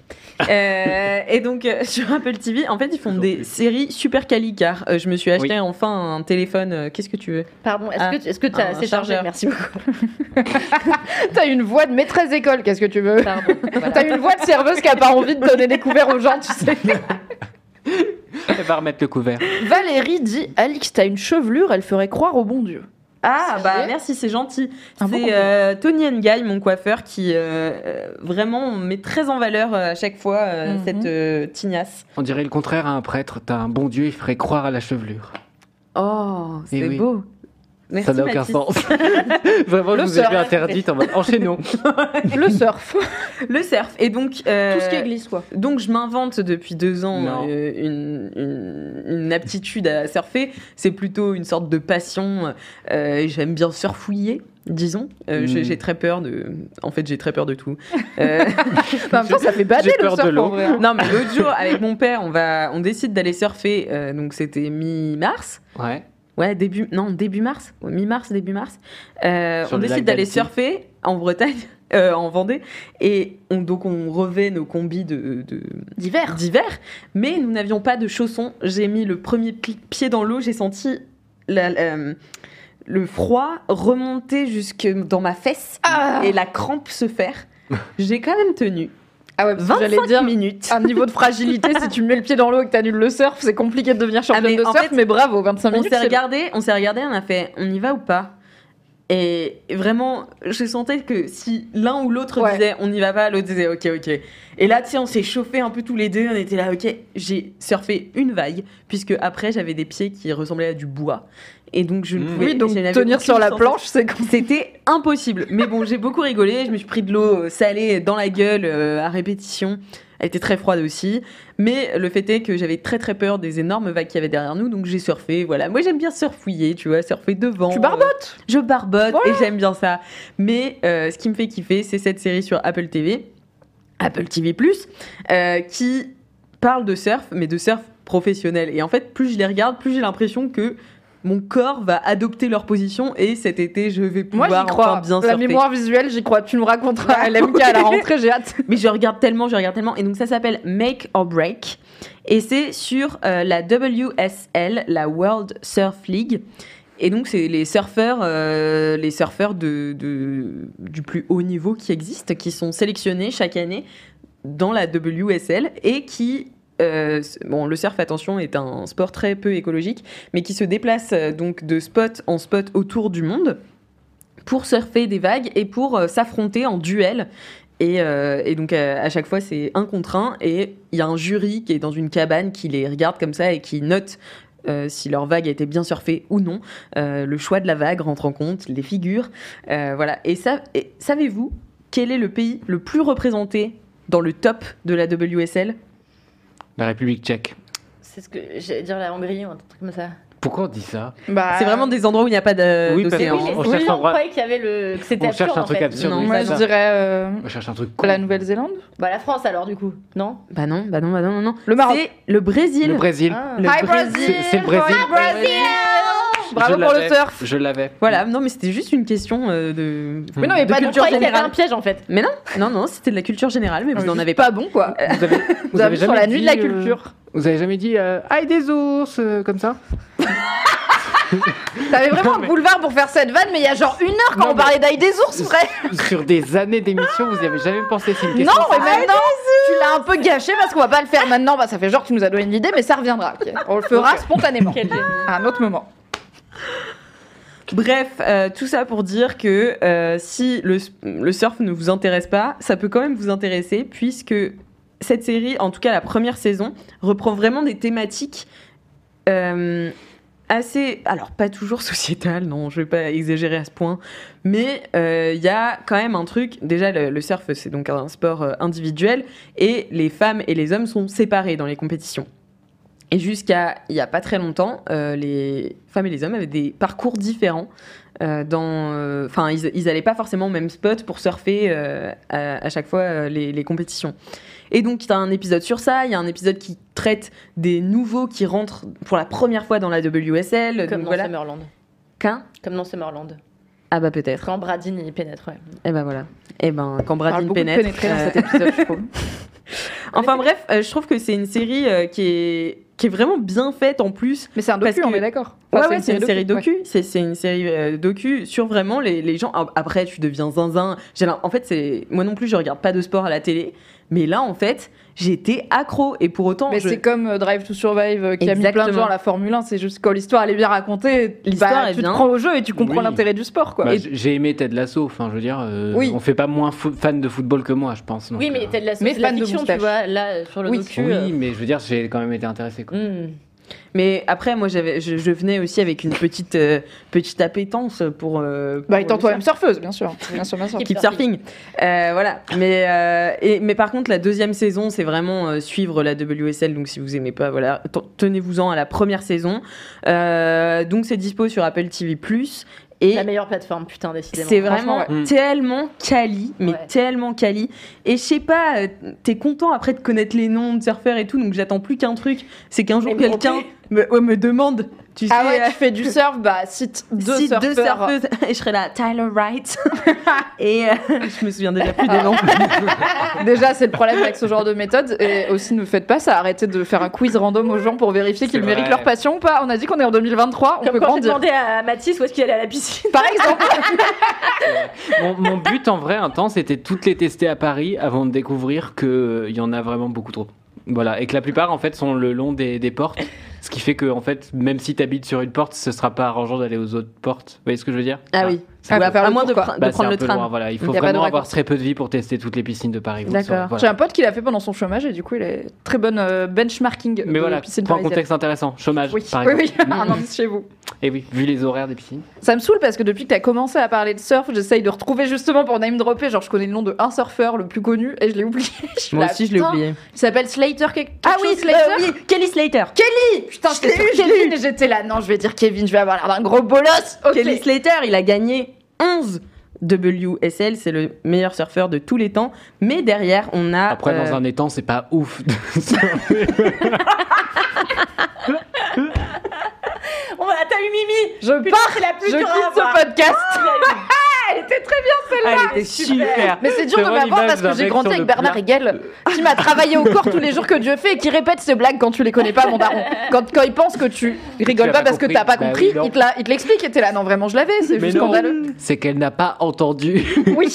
Euh, et donc euh, sur Apple TV, en fait, ils font Toujours des plus. séries super quali car euh, je me suis acheté Oui. enfin un téléphone. euh, Qu'est-ce que tu veux? Pardon, est-ce Ah, que, est-ce que tu un as c'est chargé. Merci beaucoup. T'as une voix de maîtresse d'école, qu'est-ce que tu veux? Pardon. voilà. T'as une voix de serveuse qui a pas envie de donner des couverts aux gens, tu sais. Elle va remettre le couvert. Valérie dit Alix, t'as une chevelure, elle ferait croire au bon Dieu. Ah bah merci, c'est gentil. Un bon c'est euh, Tony Nguy, mon coiffeur, qui euh, vraiment met très en valeur euh, à chaque fois euh, Mhm. cette euh, tignasse. On dirait le contraire à un prêtre. T'as un bon Dieu, il ferait croire à la chevelure. Oh, c'est Eh oui. Merci, ça n'a aucun sens. Vraiment, Le je vous ai interdite en mode enchaînons. Le surf. Le surf. Et donc, euh, Tout ce qui est glisse, quoi. Donc je m'invente depuis deux ans euh, une, une- une aptitude à surfer. C'est plutôt une sorte de passion. Euh, J'aime bien surfouiller. Disons, Euh, j'ai Mm. j'ai très peur de. En fait, j'ai très peur de tout. Euh, En même temps, ça fait bader le de surf l'eau. en vrai. hein. non, mais l'autre jour, avec mon père, on va, on décide d'aller surfer. euh, donc c'était mi-mars. Ouais. Ouais, début, non, début mars, mi-mars, début mars. Euh, on décide d'aller surfer en Bretagne, euh, en Vendée, et on, donc on revêt nos combis de, de- D'hiver. d'hiver, mais nous n'avions pas de chaussons. J'ai mis le premier pied dans l'eau, j'ai senti la- la- le froid remonter jusque dans ma fesse Ah. et la crampe se faire. J'ai quand même tenu Ah ouais, parce que 25 j'allais dire minutes. un niveau de fragilité, si tu mets le pied dans l'eau et que t'annules le surf, c'est compliqué de devenir championne Ah, de surf, fait, mais bravo, 25 On minutes. s'est regardé, on s'est regardé, on a fait, on y va ou pas? Et vraiment, je sentais que si l'un ou l'autre Ouais. disait on y va pas, l'autre disait ok, ok. Et là, tu sais, on s'est chauffé un peu tous les deux, on était là, ok. J'ai surfé une vague, puisque après, j'avais des pieds qui ressemblaient à du bois. Et donc, je ne Mmh. pouvais Oui, donc tenir sur la planche, c'est. C'était impossible. Mais bon, j'ai beaucoup rigolé. Je me suis pris de l'eau salée dans la gueule euh, à répétition. Elle était très froide aussi. Mais le fait est que j'avais très très peur des énormes vagues qu'il y avait derrière nous. Donc j'ai surfé. Voilà. Moi j'aime bien surfouiller, tu vois, surfer devant. Tu euh, barbotes Je barbote Voilà. et j'aime bien ça. Mais euh, ce qui me fait kiffer, c'est cette série sur Apple TV, Apple TV+, euh, qui parle de surf, mais de surf professionnel. Et en fait, plus je les regarde, plus j'ai l'impression que mon corps va adopter leur position et cet été, je vais Moi, pouvoir j'y crois. enfin bien la surfer. mémoire visuelle, j'y crois. Tu nous raconteras à Ouais. LMK à la rentrée, j'ai hâte. Mais je regarde tellement, je regarde tellement. Et donc ça s'appelle Make or Break. Et c'est sur euh, la WSL, la World Surf League. Et donc c'est les surfeurs, euh, les surfeurs de, de- du plus haut niveau qui existent, qui sont sélectionnés chaque année dans la WSL et qui euh, bon, le surf, attention, est un sport très peu écologique, mais qui se déplace euh, donc de spot en spot autour du monde pour surfer des vagues et pour euh, s'affronter en duel. Et, donc à chaque fois c'est un contre un et il y a un jury qui est dans une cabane qui les regarde comme ça et qui note si leur vague a été bien surfée ou non. Le choix de la vague rentre en compte, les figures, voilà. Et, et savez-vous quel est le pays le plus représenté dans le top de la WSL La République tchèque. C'est ce que j'allais dire la Hongrie ou un truc comme ça. Pourquoi on dit ça Bah, C'est vraiment des endroits où il n'y a pas de- Oui, parce que- Oui, on cherche un croyait qu'il y avait le. c'était On cherche un en truc fait. absurde, Non, Moi, je dirais euh, On cherche un truc con. la Nouvelle-Zélande. Bah la France alors du coup, non Bah non, bah non, bah non, non, non. Le Maroc. C'est le Brésil. Le Brésil. Ah. Le Hi, Brésil. Brésil. C'est le Brésil. Bravo Je pour le surf. Je l'avais. Voilà, non mais c'était juste une question euh, de. Mais non, mais de pas culture croyait qu'il y avait générale. un piège en fait. Mais non, non, non, c'était de la culture générale, mais vous n'en avez pas. bon, quoi. Vous avez, Vous avez sur la nuit de la euh, culture. vous avez jamais dit euh, Aïe des ours euh, comme ça T'avais vraiment Non, un mais- boulevard pour faire cette vanne, mais il y a genre une heure quand Non, on mais- parlait d'ail des ours, vrai. Sur des années d'émission, vous y avez jamais pensé C'est une Non, question. mais maintenant, tu l'as un peu gâché parce qu'on va pas le faire maintenant. Bah, ça fait genre que tu nous as donné une idée, mais ça reviendra. On le fera spontanément. À un autre moment. Bref, euh, tout ça pour dire que euh, si le, surf ne vous intéresse pas, ça peut quand même vous intéresser puisque cette série, en tout cas la première saison, reprend vraiment des thématiques euh, assez, alors pas toujours sociétales, non, je vais pas exagérer à ce point, mais il y a quand même un truc. Déjà, le, le surf c'est donc un sport individuel et les femmes et les hommes sont séparés dans les compétitions. Et jusqu'à il y a pas très longtemps, euh, les femmes et les hommes avaient des parcours différents. euh, dans, euh, enfin, ils, ils allaient pas forcément au même spot pour surfer euh, à, à chaque fois euh, les, les compétitions. Et donc, il y a un épisode sur ça. Il y a un épisode qui traite des nouveaux qui rentrent pour la première fois dans la WSL. Comme donc dans voilà. Summerland. Qu'un? Comme dans Summerland. Ah bah peut-être. Quand Bradine y pénètre, ouais. Et ben voilà. Et ben quand Bradine de pénètre. dans euh, cet épisode, je trouve. Enfin bref, euh, je trouve que c'est une série euh, qui est qui est vraiment bien faite en plus. Mais c'est un docu, on que- est d'accord. Ouais, Enfin, ouais, c'est une série docu. C'est une série euh, docu sur vraiment les, les gens. Après, tu deviens zinzin. En fait, c'est moi non plus, je regarde pas de sport à la télé. Mais là, en fait, j'étais accro. Et pour autant, Mais je- c'est comme euh, Drive to Survive euh, qui a mis plein de gens à la Formule 1, c'est juste quand l'histoire elle est bien racontée, L'histoire bah, tu bien. te prends au jeu et tu comprends Oui. l'intérêt du sport quoi. Bah, Et- J'ai aimé Ted Lasso, enfin je veux dire, euh, Oui. on fait pas moins fo- fan de football que moi, je pense. donc, Oui, mais euh, t'es de la, Mais la fan de fiction, tu vois, là, sur le Oui. docu. Oui, euh, mais je veux dire, j'ai quand même été intéressé. Quoi. hmm. Mais après, moi, j'avais, je, je venais aussi avec une petite euh, petite appétence pour. euh, Bah, étant toi-même surfeuse, bien sûr. Bien sûr, bien sûr. Keep surfing. Euh, voilà. Mais, euh, et, mais par contre, la deuxième saison, c'est vraiment suivre la WSL. Donc, si vous aimez pas, voilà, tenez-vous-en à la première saison. Donc, c'est dispo sur Apple TV+. Et La meilleure plateforme, putain, décidément. c'est vraiment ouais. Tellement quali, mais Ouais. tellement quali. Et je sais pas, euh, t'es content après de connaître les noms de surfeurs et tout, donc j'attends plus qu'un truc, c'est qu'un jour quelqu'un me, ouais, me demande, tu sais, Ah ouais, euh, tu fais du surf, bah cite deux cite surfeurs. deux surfeuses, et je serai là, Tyler Wright. et euh, je me souviens déjà plus des noms. Déjà, c'est le problème avec ce genre de méthode. Et aussi, ne faites pas ça. Arrêtez de faire un quiz random aux gens pour vérifier qu'ils méritent leur passion ou pas. On a dit qu'on est en 2023, on Comme peut quand j'ai grandir. demandé à Mathis où est-ce qu'il allait à la piscine. Par exemple. mon, mon but en vrai, un temps, c'était toutes les tester à Paris avant de découvrir qu'il y en a vraiment beaucoup trop. Voilà, et que la plupart en fait sont le long des, des portes, ce qui fait que en fait, même si tu habites sur une porte, ce sera pas arrangeant d'aller aux autres portes. Vous voyez ce que je veux dire? Ah oui. Ah, Ouais, faire à moins de, quoi. pr- de Bah, prendre un le train. loin, voilà. Il faut vraiment avoir très peu de vie pour tester toutes les piscines de Paris. D'accord. voilà. J'ai un pote qui l'a fait pendant son chômage et du coup, il est très bonne euh, benchmarking. Mais de voilà, point parisienne. contexte intéressant, chômage Oui, par oui, exemple. oui, un indice chez vous. Et oui, vu les horaires des piscines. Ça me saoule parce que depuis que tu as commencé à parler de surf, j'essaye de retrouver justement pour name dropper. Genre, je connais le nom de un surfeur le plus connu et je l'ai oublié. Je Moi aussi, je l'ai oublié. Il s'appelle Slater quelque, Ah oui, Slater. euh, oui, Kelly Slater. Kelly Putain, Je l'ai eu, sur je l'ai Kevin et j'étais là. Non, je vais dire Kevin, je vais avoir l'air d'un gros bolos. Kelly Slater, il a gagné 11 WSL, c'est le meilleur surfeur de tous les temps. Mais derrière, on a. Après, euh, dans un étang, c'est pas ouf. On va, t'as eu Mimi. Je Putain, pars, la plus je quitte ce podcast. Elle était très bien celle-là. Elle était super. Mais c'est dur de m'avoir parce que j'ai grandi avec Bernard. Hegel qui m'a travaillé au corps tous les jours que Dieu fait et qui répète ses blagues quand tu les connais pas, mon daron. Quand, quand il pense que tu rigoles as pas pas parce que t'as pas Bah compris, oui, non. il te l'explique et t'es là. Non, vraiment, je l'avais, c'est juste scandaleux. c'est qu'elle n'a pas entendu. Oui.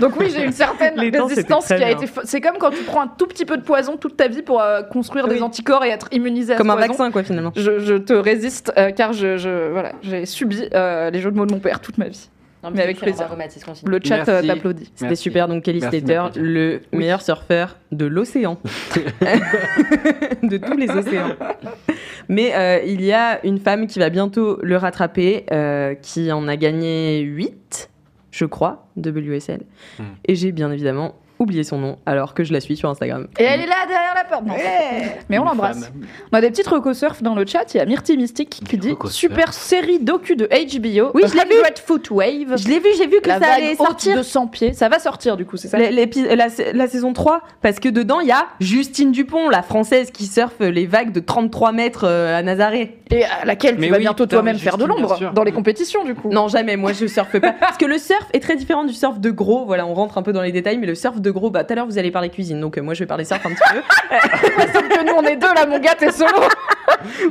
Donc oui, j'ai une certaine Les résistance qui a bien. été. C'est comme quand tu prends un tout petit peu de poison toute ta vie pour euh, construire des anticorps et être immunisé à Comme ce un poison. vaccin, quoi, finalement. Je, je te résiste euh, car je, je- voilà, j'ai subi euh, les jeux de mots de mon père toute ma vie. Non, Mais avec plaisir. Le chat euh, t'applaudit. C'était super, donc Kelly Slater, le meilleur surfeur de l'océan. de tous les océans. Mais euh, il y a une femme qui va bientôt le rattraper, euh, qui en a gagné 8, je crois, de WSL. Hmm. Et j'ai bien évidemment oublié son nom, alors que je la suis sur Instagram. Et elle est là derrière la porte. Non. Mais on l'embrasse. On a des petites recos surf dans le chat. Il y a Myrtille Mystique qui dit super série docu de HBO. Oui, je l'ai vu. 100 Foot Wave. Je l'ai vu, j'ai vu que La ça allait sortir. de 100 pieds. Ça va sortir du coup, c'est ça La, la saison 3, parce que dedans, il y a Justine Dupont, la française qui surfe les vagues de 33 mètres euh, à Nazaré. Et à laquelle tu Mais vas oui, bientôt toi-même faire de l'ombre dans les compétitions du coup. Non, jamais, moi je surfe pas. Parce que le surf est très différent du surf de gros. Voilà, on rentre un peu dans les détails, mais le surf de gros, bah tout à l'heure vous allez parler cuisine, donc euh, moi je vais parler surf un petit peu. Sauf que nous on est deux là, mon gars, t'es solo.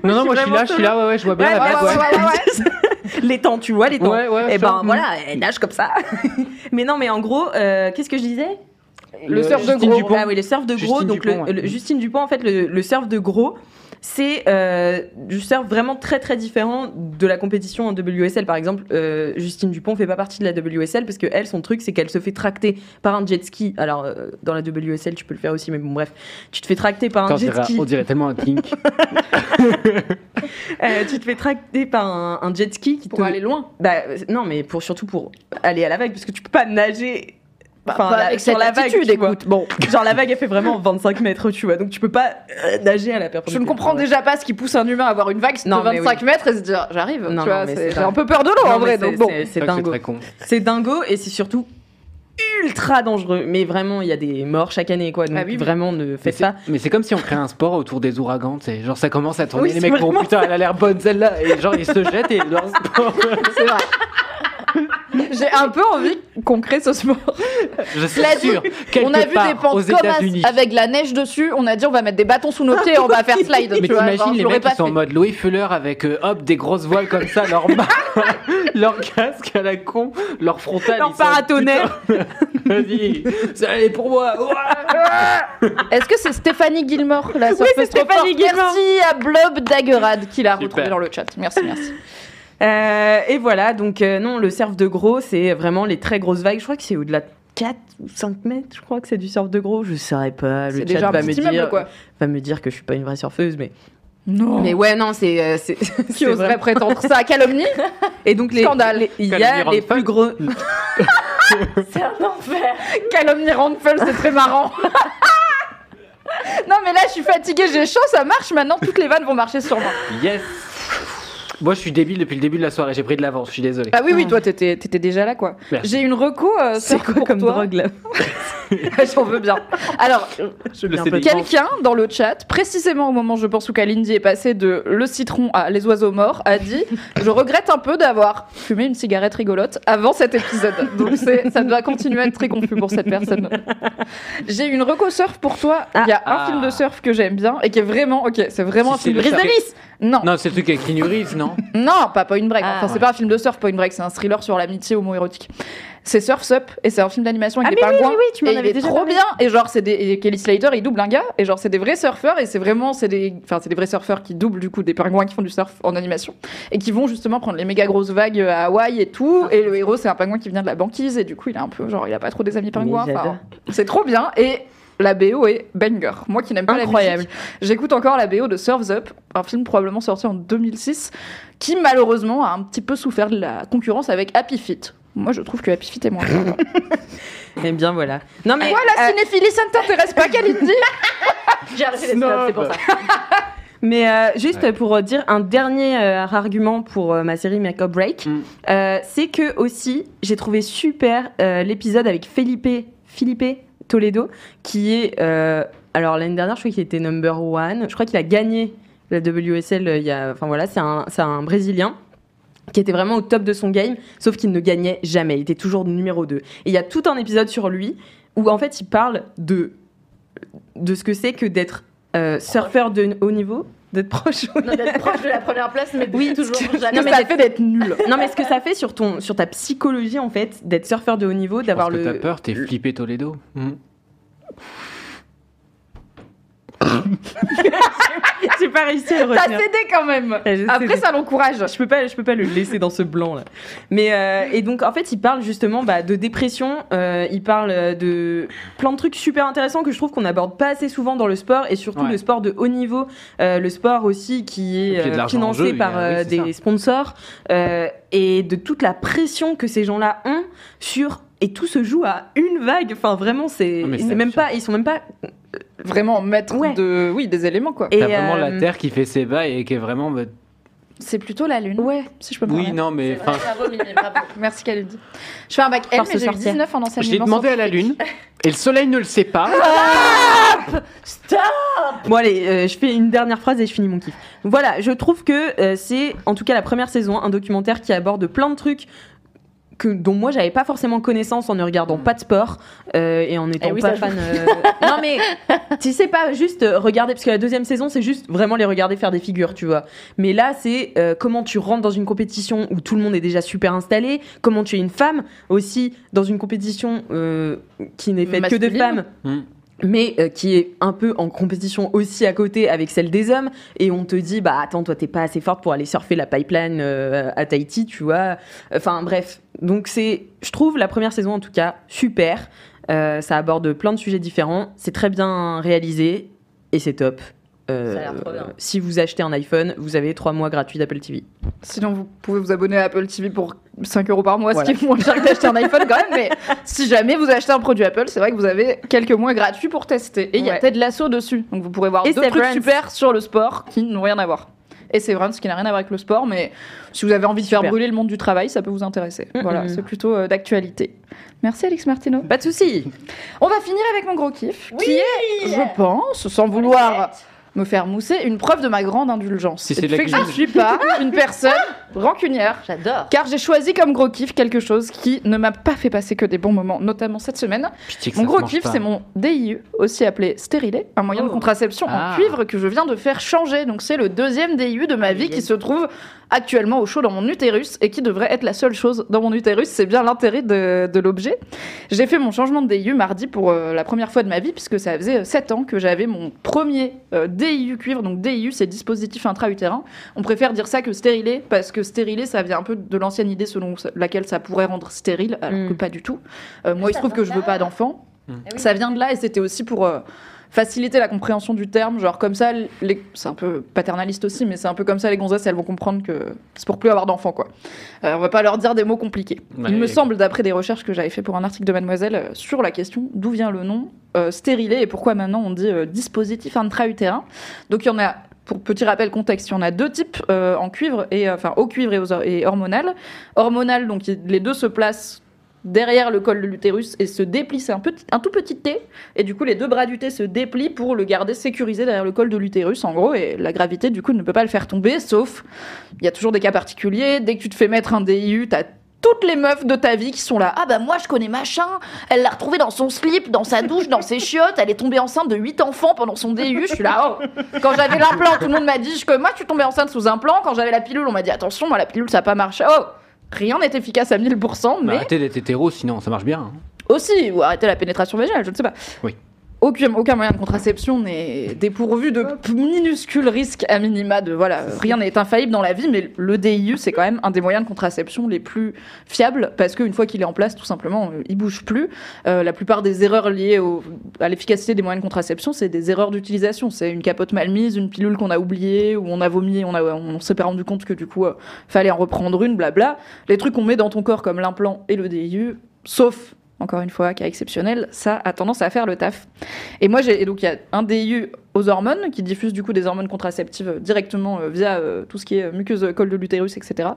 Non, non, suis moi je suis là, je suis là, ouais, ouais, je vois bien Ouais, la ouais, blague, ouais, ouais. ouais, ouais. les temps, tu vois, les temps. Ouais, ouais, Et ça. ben voilà, elle nage comme ça. mais non, mais en gros, euh, qu'est-ce que je disais? Le surf de Justine gros. Dupont. Ah oui, le surf de gros. Justine donc Dupont, le, ouais. le- Justine Dupont, en fait, le, le surf de gros, c'est euh, du surf vraiment très très différent de la compétition en WSL. Par exemple, euh, Justine Dupont fait pas partie de la WSL parce que elle, son truc, c'est qu'elle se fait tracter par un jet ski. Alors euh, dans la WSL, tu peux le faire aussi, mais bon bref, tu te fais tracter par un Attends, jet dirait, ski. on dirait tellement un kink. Euh, tu te fais tracter par un, un jet ski qui Pour te. aller loin. Bah non, mais pour surtout pour aller à la vague parce que tu peux pas nager. Enfin, pas la- avec cette la vague, attitude, écoute. Bon, Genre la vague elle fait vraiment 25 mètres, tu vois, donc tu peux pas euh, nager à la je perpendiculaire. ne comprends Ouais. déjà pas ce qui pousse un humain à avoir une vague Non, de mais 25 oui. mètres et se dire j'arrive. Non, tu j'ai un peu peur de l'eau Non, en vrai. Donc c'est- bon. c'est- dingo. très con. C'est dingo et c'est surtout ultra dangereux. Mais vraiment, il y a des morts chaque année, quoi. Donc Ah oui, oui. vraiment, ne faites pas. Mais c'est comme si on créait un sport autour des ouragans, tu sais. Genre ça commence à tourner, Oui, les mecs vraiment putain, elle a l'air bonne celle-là, et genre ils se jettent et leur sport. C'est vrai. J'ai un peu envie qu'on crée ce sport. Je suis quelque on a vu des pentes comme avec la neige dessus. On a dit on va mettre des bâtons sous nos pieds et on va faire slide. Mais t'imagines les mecs qui sont en mode Louis Fuller avec euh, hop des grosses voiles comme ça, leur leur casque à la con, leur frontal. Leur paratonnerre. Vas-y, ça allait pour moi. Est-ce que c'est Stéphanie Gilmore, la trop Stéphanie Gilmore. Merci à Blob Daggerad qui l'a retrouvé dans le chat. Merci, merci. Euh, et voilà, donc euh, non, le surf de gros, c'est vraiment les très grosses vagues. Je crois que c'est au-delà de 4 ou 5 mètres, je crois que c'est du surf de gros. Je saurais pas. Le chat déjà un va me, dire, quoi. va me dire que je suis pas une vraie surfeuse, mais. Non. Mais ouais, non, c'est. euh, c'est- Qui c'est oserait prétendre ça Calomnie? Et donc, les, Scandale. les- il y Calomnie a les plus gros. C'est un enfer. Calomnie Randfell, c'est très marrant. non, mais là, je suis fatiguée, j'ai chaud, ça marche. Maintenant, toutes les vannes vont marcher sur moi. Yes. Moi, je suis débile depuis le début de la soirée. J'ai pris de l'avance. Je suis désolé. Ah oui, oui, toi, t'étais t'étais déjà là, quoi. Merci. J'ai une reco. euh, C'est quoi pour comme toi. drogue là J'en veux bien. Alors, Je le sais quelqu'un dans le chat, précisément au moment, je pense, où Kalindi est passé de le citron à les oiseaux morts, a dit Je regrette un peu d'avoir fumé une cigarette rigolote avant cet épisode. Donc, c'est- ça doit continuer à être très confus pour cette personne. J'ai une reco surf pour toi. Il y a un Ah. film de surf que j'aime bien et qui est vraiment. Ok, c'est vraiment Si un film de le- surf. Brise Non. Non, c'est le truc avec Keanu Reeves, non Non, pas Point Break. Ah. Enfin, c'est pas un film de surf, Point Break, c'est un thriller sur l'amitié homo-érotique. C'est Surf's Up et c'est un film d'animation avec Ah, des mais oui, pingouins. oui, oui, tu m'en et il avais est déjà trop parlé. bien. Et genre, c'est des et Kelly Slater, il double un gars. Et genre, c'est des vrais surfeurs et c'est vraiment, c'est des, enfin, c'est des vrais surfeurs qui doublent du coup des pingouins qui font du surf en animation et qui vont justement prendre les méga grosses vagues à Hawaï et tout. Et le héros, c'est un pingouin qui vient de la banquise et du coup, il est un peu genre, il a pas trop des amis pingouins. Enfin, c'est trop bien et la BO est banger. Moi qui n'aime pas Incroyable. la musique, j'écoute encore la BO de Surf's Up, un film probablement sorti en 2006, qui malheureusement a un petit peu souffert de la concurrence avec Happy Feet. Moi, je trouve que Happy Feet est moins bien. Eh bien voilà. Non mais Quoi, la euh, cinéphilie, ça ne t'intéresse pas, Kalindi J'ai arrêté les c'est pour ça. Mais euh, juste pour euh, dire un dernier euh, argument pour euh, ma série Make Up Break, Mm. euh, c'est que aussi j'ai trouvé super euh, l'épisode avec Felipe, Felipe Toledo, qui est euh, alors l'année dernière je crois qu'il était number one, je crois qu'il a gagné la WSL. euh, enfin voilà, c'est un, un Brésilien qui était vraiment au top de son game, sauf qu'il ne gagnait jamais. Il était toujours numéro 2. Et il y a tout un épisode sur lui où en fait il parle de de ce que c'est que d'être euh, surfeur de haut niveau, d'être proche. Non, d'être proche de la première place, mais Oui, toujours que- jamais. Non, mais ça fait d'être nul. Non, mais ce que ça fait sur ton, sur ta psychologie en fait, d'être surfeur de haut niveau, d'avoir Parce que le. t'as peur, t'es flippé Toledo. Hmm. J'ai pas réussi à le T'as retenir. cédé quand même. Ouais, j'ai Après, cédé. ça l'encourage. Je peux pas, je peux pas le laisser dans ce blanc là. Mais euh, et donc en fait, il parle justement bah, de dépression. euh, il parle de plein de trucs super intéressants que je trouve qu'on n'aborde pas assez souvent dans le sport et surtout Ouais. le sport de haut niveau, euh, le sport aussi qui est euh, financé jeu, par a- oui, des ça. sponsors euh, et de toute la pression que ces gens-là ont sur et tout se joue à une vague. Enfin vraiment, c'est même pas, ils sont même pas. Vraiment maître Ouais. de, oui, des éléments quoi. Et, T'as vraiment euh, la Terre qui fait ses bails et qui est vraiment. bah, C'est plutôt la lune. Ouais. Si je peux me Oui, non, mais. Bravo, Mimi, bravo. Merci Kalindi. Je fais un bac L, mais j'ai eu sorcière. 19 en enseignement. J'ai demandé à la Lune et le Soleil ne le sait pas. Bon allez, euh, je fais une dernière phrase et je finis mon kiff. Voilà, je trouve que euh, c'est en tout cas la première saison, un documentaire qui aborde plein de trucs que, dont moi j'avais pas forcément connaissance en ne regardant pas de sport euh, et en n'étant Eh oui, pas fan. euh, non mais tu sais pas juste euh, regarder parce que la deuxième saison c'est juste vraiment les regarder faire des figures, tu vois. Mais là c'est euh, comment tu rentres dans une compétition où tout le monde est déjà super installé, comment tu es une femme aussi dans une compétition euh, qui n'est faite que de femmes Hmm. Mais euh, qui est un peu en compétition aussi à côté avec celle des hommes. Et on te dit bah attends toi t'es pas assez forte pour aller surfer la pipeline euh, à Tahiti tu vois. Enfin bref. Donc c'est je trouve la première saison en tout cas super. Euh, ça aborde plein de sujets différents. C'est très bien réalisé et c'est top Euh, si vous achetez un iPhone vous avez trois mois gratuits d'Apple TV Sinon, vous pouvez vous abonner à Apple TV pour 5 euros par mois, Voilà. ce qui est moins cher que d'acheter un iPhone quand même. Mais si jamais vous achetez un produit Apple, c'est vrai que vous avez quelques mois gratuits pour tester. Et il y a. Ted Lasso dessus. Donc vous pourrez voir deux trucs super sur le sport qui n'ont rien à voir. Et c'est vraiment ce qui n'a rien à voir avec le sport, mais si vous avez envie de faire brûler le monde du travail, ça peut vous intéresser. Voilà, c'est plutôt euh, d'actualité. Merci Alex Martino. pas de souci On va finir avec mon gros kiff, qui est, je pense, sans vouloir me faire mousser, une preuve de ma grande indulgence. Si c'est de la fait que je ne suis pas une personne rancunière. J'adore. Car j'ai choisi comme gros kiff quelque chose qui ne m'a pas fait passer que des bons moments, notamment cette semaine. Pitié que Mon gros kiff, c'est mon DIU, aussi appelé stérilet, un moyen de Oh. contraception Ah. en cuivre que je viens de faire changer. Donc c'est le deuxième DIU de ma vie qui se trouve actuellement au chaud dans mon utérus et qui devrait être la seule chose dans mon utérus. C'est bien l'intérêt de, de l'objet. J'ai fait mon changement de DIU mardi pour euh, la première fois de ma vie puisque ça faisait 7 ans que j'avais mon premier euh, DIU cuivre. Donc DIU, c'est dispositif intra-utérin. On préfère dire ça que stérilet parce que stérilet, ça vient un peu de l'ancienne idée selon laquelle ça pourrait rendre stérile, alors Mm. que pas du tout. Euh, moi, il se trouve que je veux pas d'enfant. Ça vient de là et c'était aussi pour euh, faciliter la compréhension du terme. Genre comme ça, les... c'est un peu paternaliste aussi, mais c'est un peu comme ça les gonzesses, elles vont comprendre que c'est pour plus avoir d'enfants quoi. Euh, on va pas leur dire des mots compliqués. Ouais. Il me semble, d'après des recherches que j'avais fait pour un article de Mademoiselle euh, sur la question d'où vient le nom euh, stérilet et pourquoi maintenant on dit euh, dispositif intra-utérin. Donc il y en a. Pour petit rappel contexte, il y en a deux types euh, en cuivre et enfin au cuivre et, aux, et hormonal. Hormonal, donc les deux se placent derrière le col de l'utérus et se déplient. C'est un, un tout petit T. Et du coup, les deux bras du T se déplient pour le garder sécurisé derrière le col de l'utérus, en gros. Et la gravité, du coup, ne peut pas le faire tomber, sauf, il y a toujours des cas particuliers. Dès que tu te fais mettre un DIU, t'as toutes les meufs de ta vie qui sont là. Ah bah moi je connais machin, elle l'a retrouvé dans son slip, dans sa douche, dans ses chiottes, elle est tombée enceinte de 8 enfants pendant son DIU. Je suis là, oh. Quand j'avais l'implant, tout le monde m'a dit que moi je suis tombée enceinte sous implant. Quand j'avais la pilule, on m'a dit attention, moi la pilule ça n'a pas marché. Oh Rien n'est efficace à 1000%, Bah, mais Arrêtez d'être hétéro, sinon ça marche bien. hein. aussi, ou arrêter la pénétration vaginale, je ne sais pas. Oui. Aucun, aucun moyen de contraception n'est dépourvu de minuscules risques à minima de voilà, rien n'est infaillible dans la vie, mais le DIU c'est quand même un des moyens de contraception les plus fiables parce qu'une fois qu'il est en place, tout simplement, euh, il bouge plus. Euh, la plupart des erreurs liées au- à l'efficacité des moyens de contraception, c'est des erreurs d'utilisation. C'est une capote mal mise, une pilule qu'on a oubliée, ou on a vomi, on, a, on s'est pas rendu compte que du coup, euh, fallait en reprendre une, blabla. Les trucs qu'on met dans ton corps comme l'implant et le DIU, sauf encore une fois, cas exceptionnel, ça a tendance à faire le taf. Et moi, j'ai donc il y a un DIU aux hormones qui diffuse du coup des hormones contraceptives directement euh, via euh, tout ce qui est euh, muqueuse col de l'utérus, etc.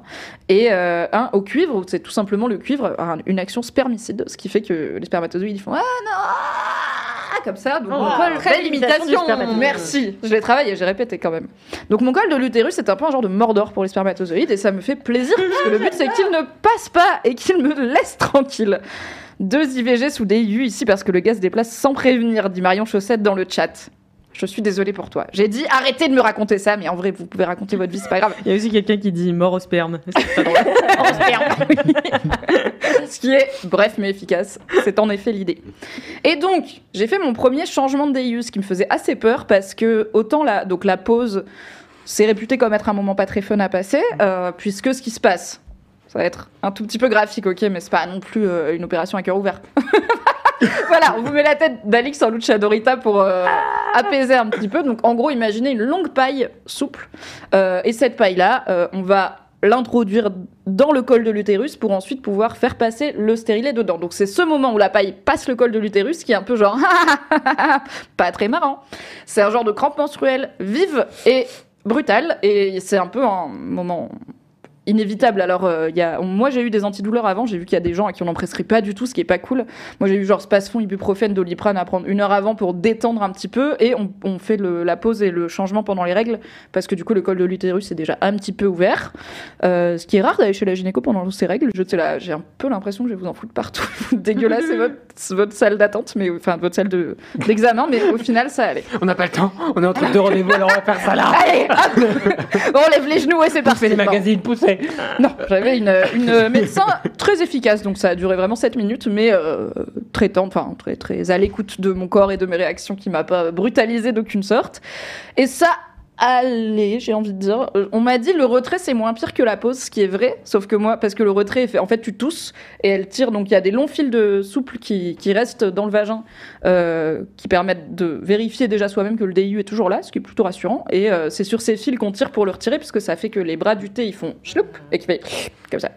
Et euh, un au cuivre, où c'est tout simplement le cuivre une action spermicide, ce qui fait que les spermatozoïdes ils font ah non ah comme ça. Donc mon Oh, col très belle imitation du spermatozoïde. Merci. Je l'ai travaillé, j'ai répété quand même. Donc mon col de l'utérus c'est un peu un genre de mordor pour les spermatozoïdes et ça me fait plaisir parce que le but c'est qu'ils ne passent pas et qu'ils me laissent tranquille. Deux IVG sous DIU ici parce que le gars se déplace sans prévenir, dit Marion Chaussette dans le chat. Je suis désolée pour toi. J'ai dit arrêtez de me raconter ça, mais en vrai, vous pouvez raconter votre vie, c'est pas grave. Il y a aussi quelqu'un qui dit mort au sperme. Pas drôle. Sperme. Ce qui est bref mais efficace. C'est en effet l'idée. Et donc, j'ai fait mon premier changement de DIU, ce qui me faisait assez peur parce que autant la, donc la pause, c'est réputé comme être un moment pas très fun à passer, euh, puisque ce qui se passe, ça va être un tout petit peu graphique, ok, mais c'est pas non plus euh, une opération à cœur ouvert. voilà, on vous met la tête d'Alix en luchadorita pour euh, apaiser un petit peu. Donc, en gros, imaginez une longue paille souple. Euh, et cette paille-là, on va l'introduire dans le col de l'utérus pour ensuite pouvoir faire passer le stérilet dedans. Donc, c'est ce moment où la paille passe le col de l'utérus qui est un peu genre pas très marrant. C'est un genre de crampe menstruelle vive et brutale. Et c'est un peu un moment inévitable. Alors, euh, il y a, moi, j'ai eu des antidouleurs avant. J'ai vu qu'il y a des gens à qui on n'en prescrit pas du tout, ce qui est pas cool. Moi, j'ai eu genre Spasfon, ibuprofène, doliprane à prendre une heure avant pour détendre un petit peu. Et on, on fait le- la pause et le changement pendant les règles parce que du coup, le col de l'utérus est déjà un petit peu ouvert. Euh, ce qui est rare d'aller chez la gynéco pendant ces règles. Je sais là, j'ai un peu l'impression que je vais vous en foutre partout. Dégueulasse, c'est votre, salle d'attente, mais enfin votre salle de, d'examen, mais au final, ça allait. On n'a pas le temps, on est en train de rendez-vous, alors on va faire ça là. Allez, hop on lève les genoux et c'est parti. les magazines, poussez. Non, j'avais une, médecin très efficace, donc ça a duré vraiment 7 minutes, mais euh, très tendre, enfin très, très à l'écoute de mon corps et de mes réactions qui m'a pas brutalisé d'aucune sorte. Et ça allait, j'ai envie de dire. Euh, On m'a dit le retrait c'est moins pire que la pause, ce qui est vrai, sauf que moi, parce que le retrait, fait, en fait tu tousses et elle tire, donc il y a des longs fils de souple qui, restent dans le vagin, euh, qui permettent de vérifier déjà soi-même que le DIU est toujours là, ce qui est plutôt rassurant. Et euh, c'est sur ces fils qu'on tire pour le retirer, puisque ça fait que les bras du thé ils font chloup et qui fait comme ça.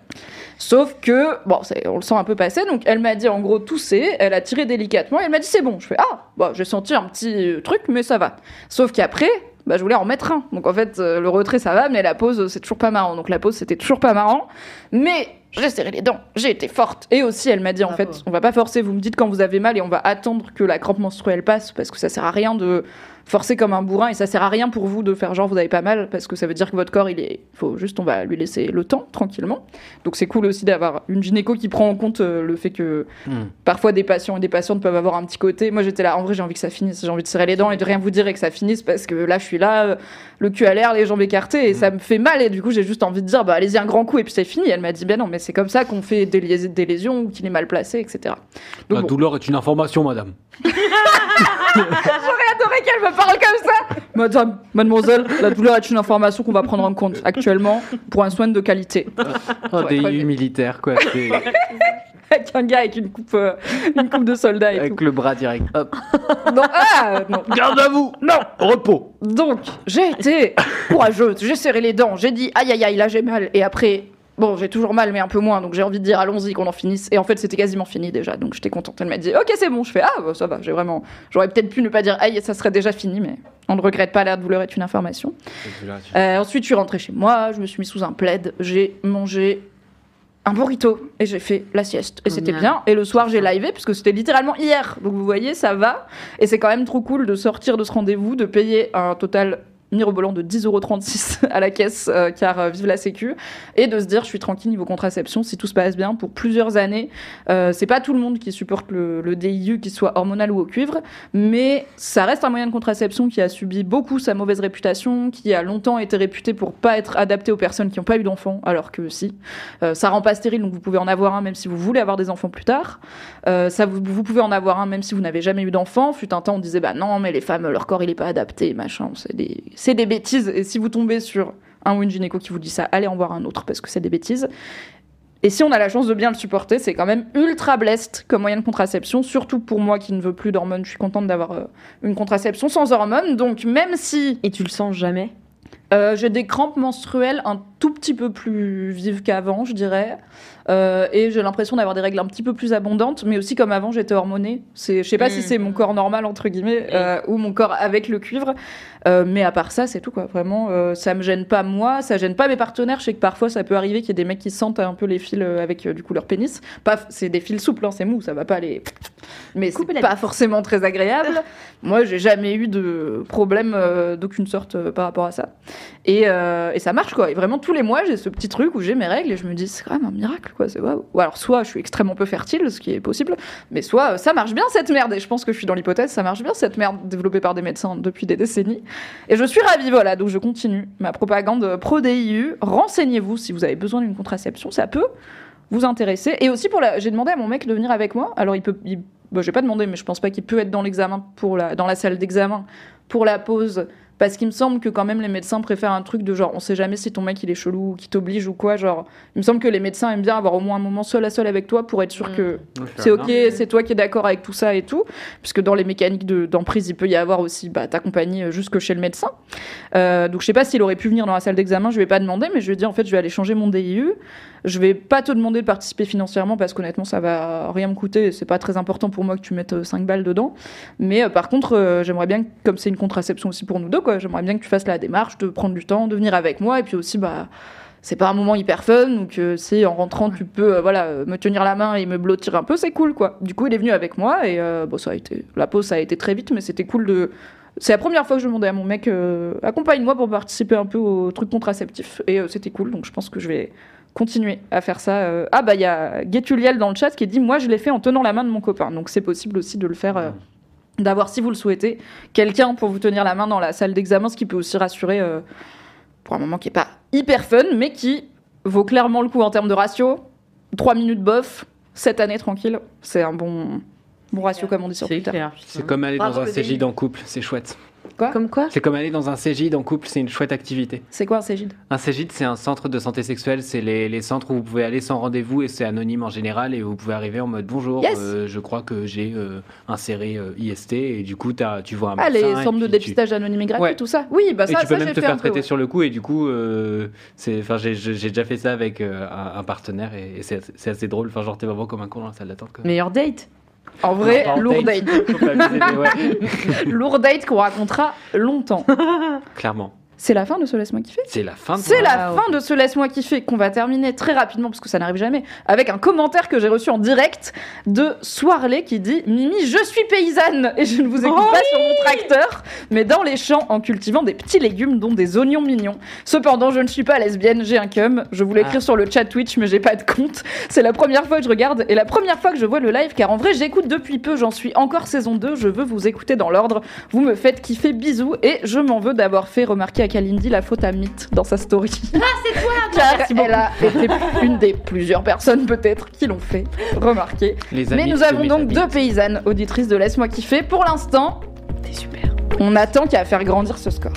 Sauf que, bon, on le sent un peu passer, donc elle m'a dit en gros tousser, elle a tiré délicatement, elle m'a dit c'est bon. Je fais ah, bon, j'ai senti un petit truc, mais ça va. Sauf qu'après, bah, je voulais en mettre un. Donc en fait, euh, le retrait ça va, mais la pause c'est toujours pas marrant. Donc la pause c'était toujours pas marrant. Mais j'ai serré les dents, j'ai été forte. Et aussi, elle m'a dit, en Ah, fait, on va pas forcer, vous me dites quand vous avez mal et on va attendre que la crampe menstruelle passe, parce que ça sert à rien de forcer comme un bourrin et ça sert à rien pour vous de faire genre vous avez pas mal, parce que ça veut dire que votre corps, il est. faut juste, on va lui laisser le temps, tranquillement. Donc c'est cool aussi d'avoir une gynéco qui prend en compte euh, le fait que Hmm. parfois des patients et des patientes peuvent avoir un petit côté. Moi j'étais là, en vrai j'ai envie que ça finisse, j'ai envie de serrer les dents et de rien vous dire et que ça finisse parce que là je suis là, euh, le cul à l'air, les jambes écartées et ça me fait mal et du coup j'ai juste envie de dire bah allez-y un grand coup et puis c'est fini. Elle m'a dit ben non mais c'est comme ça qu'on fait des, lés- des lésions ou qu'il est mal placé etc. Donc La bon. douleur est une information, madame. J'aurais adoré qu'elle me parle comme ça. Madame, mademoiselle, la douleur est une information qu'on va prendre en compte actuellement pour un soin de qualité. Oh, Ouais, des militaires, quoi. Avec un gars avec une coupe, euh, une coupe de soldat et Avec tout. le bras direct. Hop. Non, ah, non. Garde à vous Non. Repos Donc, j'ai été courageuse, j'ai serré les dents, j'ai dit aïe aïe aïe, là j'ai mal. Et après, bon, j'ai toujours mal, mais un peu moins, donc j'ai envie de dire allons-y, qu'on en finisse. Et en fait, c'était quasiment fini déjà, donc j'étais contente. Elle m'a dit ok, c'est bon. Je fais ah, bah, ça va, j'ai vraiment. J'aurais peut-être pu ne pas dire aïe, ça serait déjà fini, mais on ne regrette pas, la douleur est une information. Euh, ensuite, je suis rentrée chez moi, je me suis mis sous un plaid, j'ai mangé un burrito et j'ai fait la sieste. Et c'était Génial. bien. Et le soir, j'ai livé puisque c'était littéralement hier. Donc vous voyez, ça va. Et c'est quand même trop cool de sortir de ce rendez-vous, de payer un total mirobolant de 10,36€ à la caisse, euh, car euh, vive la sécu, et de se dire je suis tranquille niveau contraception si tout se passe bien pour plusieurs années. Euh, c'est pas tout le monde qui supporte le, le DIU, qu'il soit hormonal ou au cuivre, mais ça reste un moyen de contraception qui a subi beaucoup sa mauvaise réputation, qui a longtemps été réputé pour pas être adapté aux personnes qui n'ont pas eu d'enfants, alors que si. Euh, ça rend pas stérile, donc vous pouvez en avoir un même si vous voulez avoir des enfants plus tard. Ça, vous, vous pouvez en avoir un même si vous n'avez jamais eu d'enfant. Fut un temps, on disait bah non, mais les femmes, leur corps il est pas adapté, machin. C'est des, c'est des bêtises. Et si vous tombez sur un ou une gynéco qui vous dit ça, allez en voir un autre parce que c'est des bêtises. Et si on a la chance de bien le supporter, c'est quand même ultra blessed comme moyen de contraception, surtout pour moi qui ne veux plus d'hormones. Je suis contente d'avoir euh, une contraception sans hormones. Donc même si Et tu le sens jamais? Euh, j'ai des crampes menstruelles un tout petit peu plus vives qu'avant, je dirais. Euh, et j'ai l'impression d'avoir des règles un petit peu plus abondantes, mais aussi comme avant, j'étais hormonée. Je sais pas Mm. si c'est mon corps normal, entre guillemets, euh, ou mon corps avec le cuivre. Mais à part ça, c'est tout, quoi. Vraiment, ça me gêne pas moi, ça gêne pas mes partenaires. Je sais que parfois, ça peut arriver qu'il y ait des mecs qui sentent un peu les fils avec, du coup, leur pénis. Pas, c'est des fils souples, hein, c'est mou, ça va pas les. Mais c'est pas forcément très agréable. moi, j'ai jamais eu de problème euh, d'aucune sorte euh, par rapport à ça. Et, euh, et ça marche quoi. Et vraiment tous les mois, j'ai ce petit truc où j'ai mes règles et je me dis c'est quand même un miracle quoi. C'est waouh. Ou alors soit je suis extrêmement peu fertile, ce qui est possible, mais soit ça marche bien cette merde. Et je pense que je suis dans l'hypothèse ça marche bien cette merde développée par des médecins depuis des décennies. Et je suis ravie voilà. Donc je continue ma propagande pro DIU. Renseignez-vous si vous avez besoin d'une contraception, ça peut vous intéresser. Et aussi pour la, j'ai demandé à mon mec de venir avec moi. Alors il peut, il... bon, j'ai pas demandé, mais je pense pas qu'il peut être dans l'examen pour la, dans la salle d'examen pour la pause. Parce qu'il me semble que quand même les médecins préfèrent un truc de genre on sait jamais si ton mec il est chelou ou qui t'oblige ou quoi genre il me semble que les médecins aiment bien avoir au moins un moment seul à seul avec toi pour être sûr Mm. que c'est ok, c'est toi qui es d'accord avec tout ça et tout, puisque dans les mécaniques de- d'emprise, il peut y avoir aussi bah, ta compagnie euh, jusque chez le médecin. Euh, donc je sais pas s'il aurait pu venir dans la salle d'examen, je vais pas demander, mais je vais dire en fait je vais aller changer mon DIU. Je vais pas te demander de participer financièrement parce qu'honnêtement ça va rien me coûter, et c'est pas très important pour moi que tu mettes euh, 5 balles dedans. Mais euh, par contre, euh, j'aimerais bien, comme c'est une contraception aussi pour nous deux, j'aimerais bien que tu fasses la démarche de prendre du temps, de venir avec moi, et puis aussi bah c'est pas un moment hyper fun. Donc euh, si en rentrant tu peux euh, voilà me tenir la main et me blottir un peu. C'est cool quoi. Du coup il est venu avec moi et euh, bon ça a été la pause ça a été très vite mais c'était cool de c'est la première fois que je demandais à mon mec euh, accompagne-moi pour participer un peu au truc contraceptif. Et c'était cool. Donc je pense que je vais continuer à faire ça ah bah il y a Getuliel dans le chat qui dit moi je l'ai fait en tenant la main de mon copain. Donc c'est possible aussi de le faire d'avoir si vous le souhaitez quelqu'un pour vous tenir la main dans la salle d'examen ce qui peut aussi rassurer euh, pour un moment qui est pas hyper fun, mais qui vaut clairement le coup en termes de ratio. 3 minutes bof, 7 années tranquille, c'est un bon, bon ratio comme on dit sur C'est Twitter. clair. C'est comme aller dans un DIU. en couple, c'est chouette. Comme quoi C'est comme aller dans un Cégide en couple, c'est une chouette activité. C'est quoi un Cégide? Un Cégide, c'est un centre de santé sexuelle, c'est les, les centres où vous pouvez aller sans rendez-vous et c'est anonyme en général et vous pouvez arriver en mode bonjour, Yes. euh, je crois que j'ai euh, inséré euh, IST et du coup t'as- tu vois un Ah, médecin. les et centres de puis tu- dépistage anonyme et gratuit, Ouais. tout ça Oui, bah et ça, tu peux ça même te faire peu. traiter ouais. sur le coup et du coup euh, enfin j'ai déjà fait ça avec euh, un, un partenaire et, et c'est assez- drôle enfin genre t'es vraiment comme un con dans la salle d'attente quoi. Meilleur date En vrai, lourd date. Ouais, lourd date qu'on racontera longtemps. clairement C'est la fin de ce Laisse-moi kiffer C'est la fin de C'est la Wow. fin de ce Laisse-moi kiffer qu'on va terminer très rapidement parce que ça n'arrive jamais avec un commentaire que j'ai reçu en direct de Soirley qui dit Mimi, je suis paysanne et je ne vous écoute Oh pas sur mon tracteur, mais dans les champs en cultivant des petits légumes dont des oignons mignons. Cependant, je ne suis pas lesbienne, j'ai un cum. Je voulais Ah. écrire sur le chat Twitch, mais j'ai pas de compte. C'est la première fois que je regarde et la première fois que je vois le live car en vrai, j'écoute depuis peu. J'en suis encore saison 2. Je veux vous écouter dans l'ordre. Vous me faites kiffer, bisous et je m'en veux d'avoir fait remarquer à Kalindi la faute à Mythe dans sa story. Ah, c'est toi Car Merci elle a été une des plusieurs personnes peut-être qui l'ont fait remarquer. Les Mais nous avons donc amis. deux paysannes auditrices de Laisse-moi kiffer. Pour l'instant, T'es super. on attend qu'à faire grandir ce score.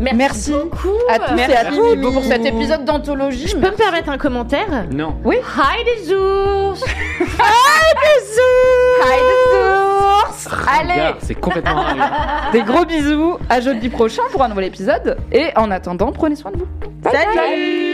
Merci, Merci beaucoup. À tous Merci et à toutes Mimi. pour cet épisode d'anthologie. Je peux me permettre un commentaire Non. Hi des ours Hi the source Allez Regarde, c'est complètement. Des gros bisous à jeudi prochain pour un nouvel épisode. Et en attendant, prenez soin de vous. Bye bye.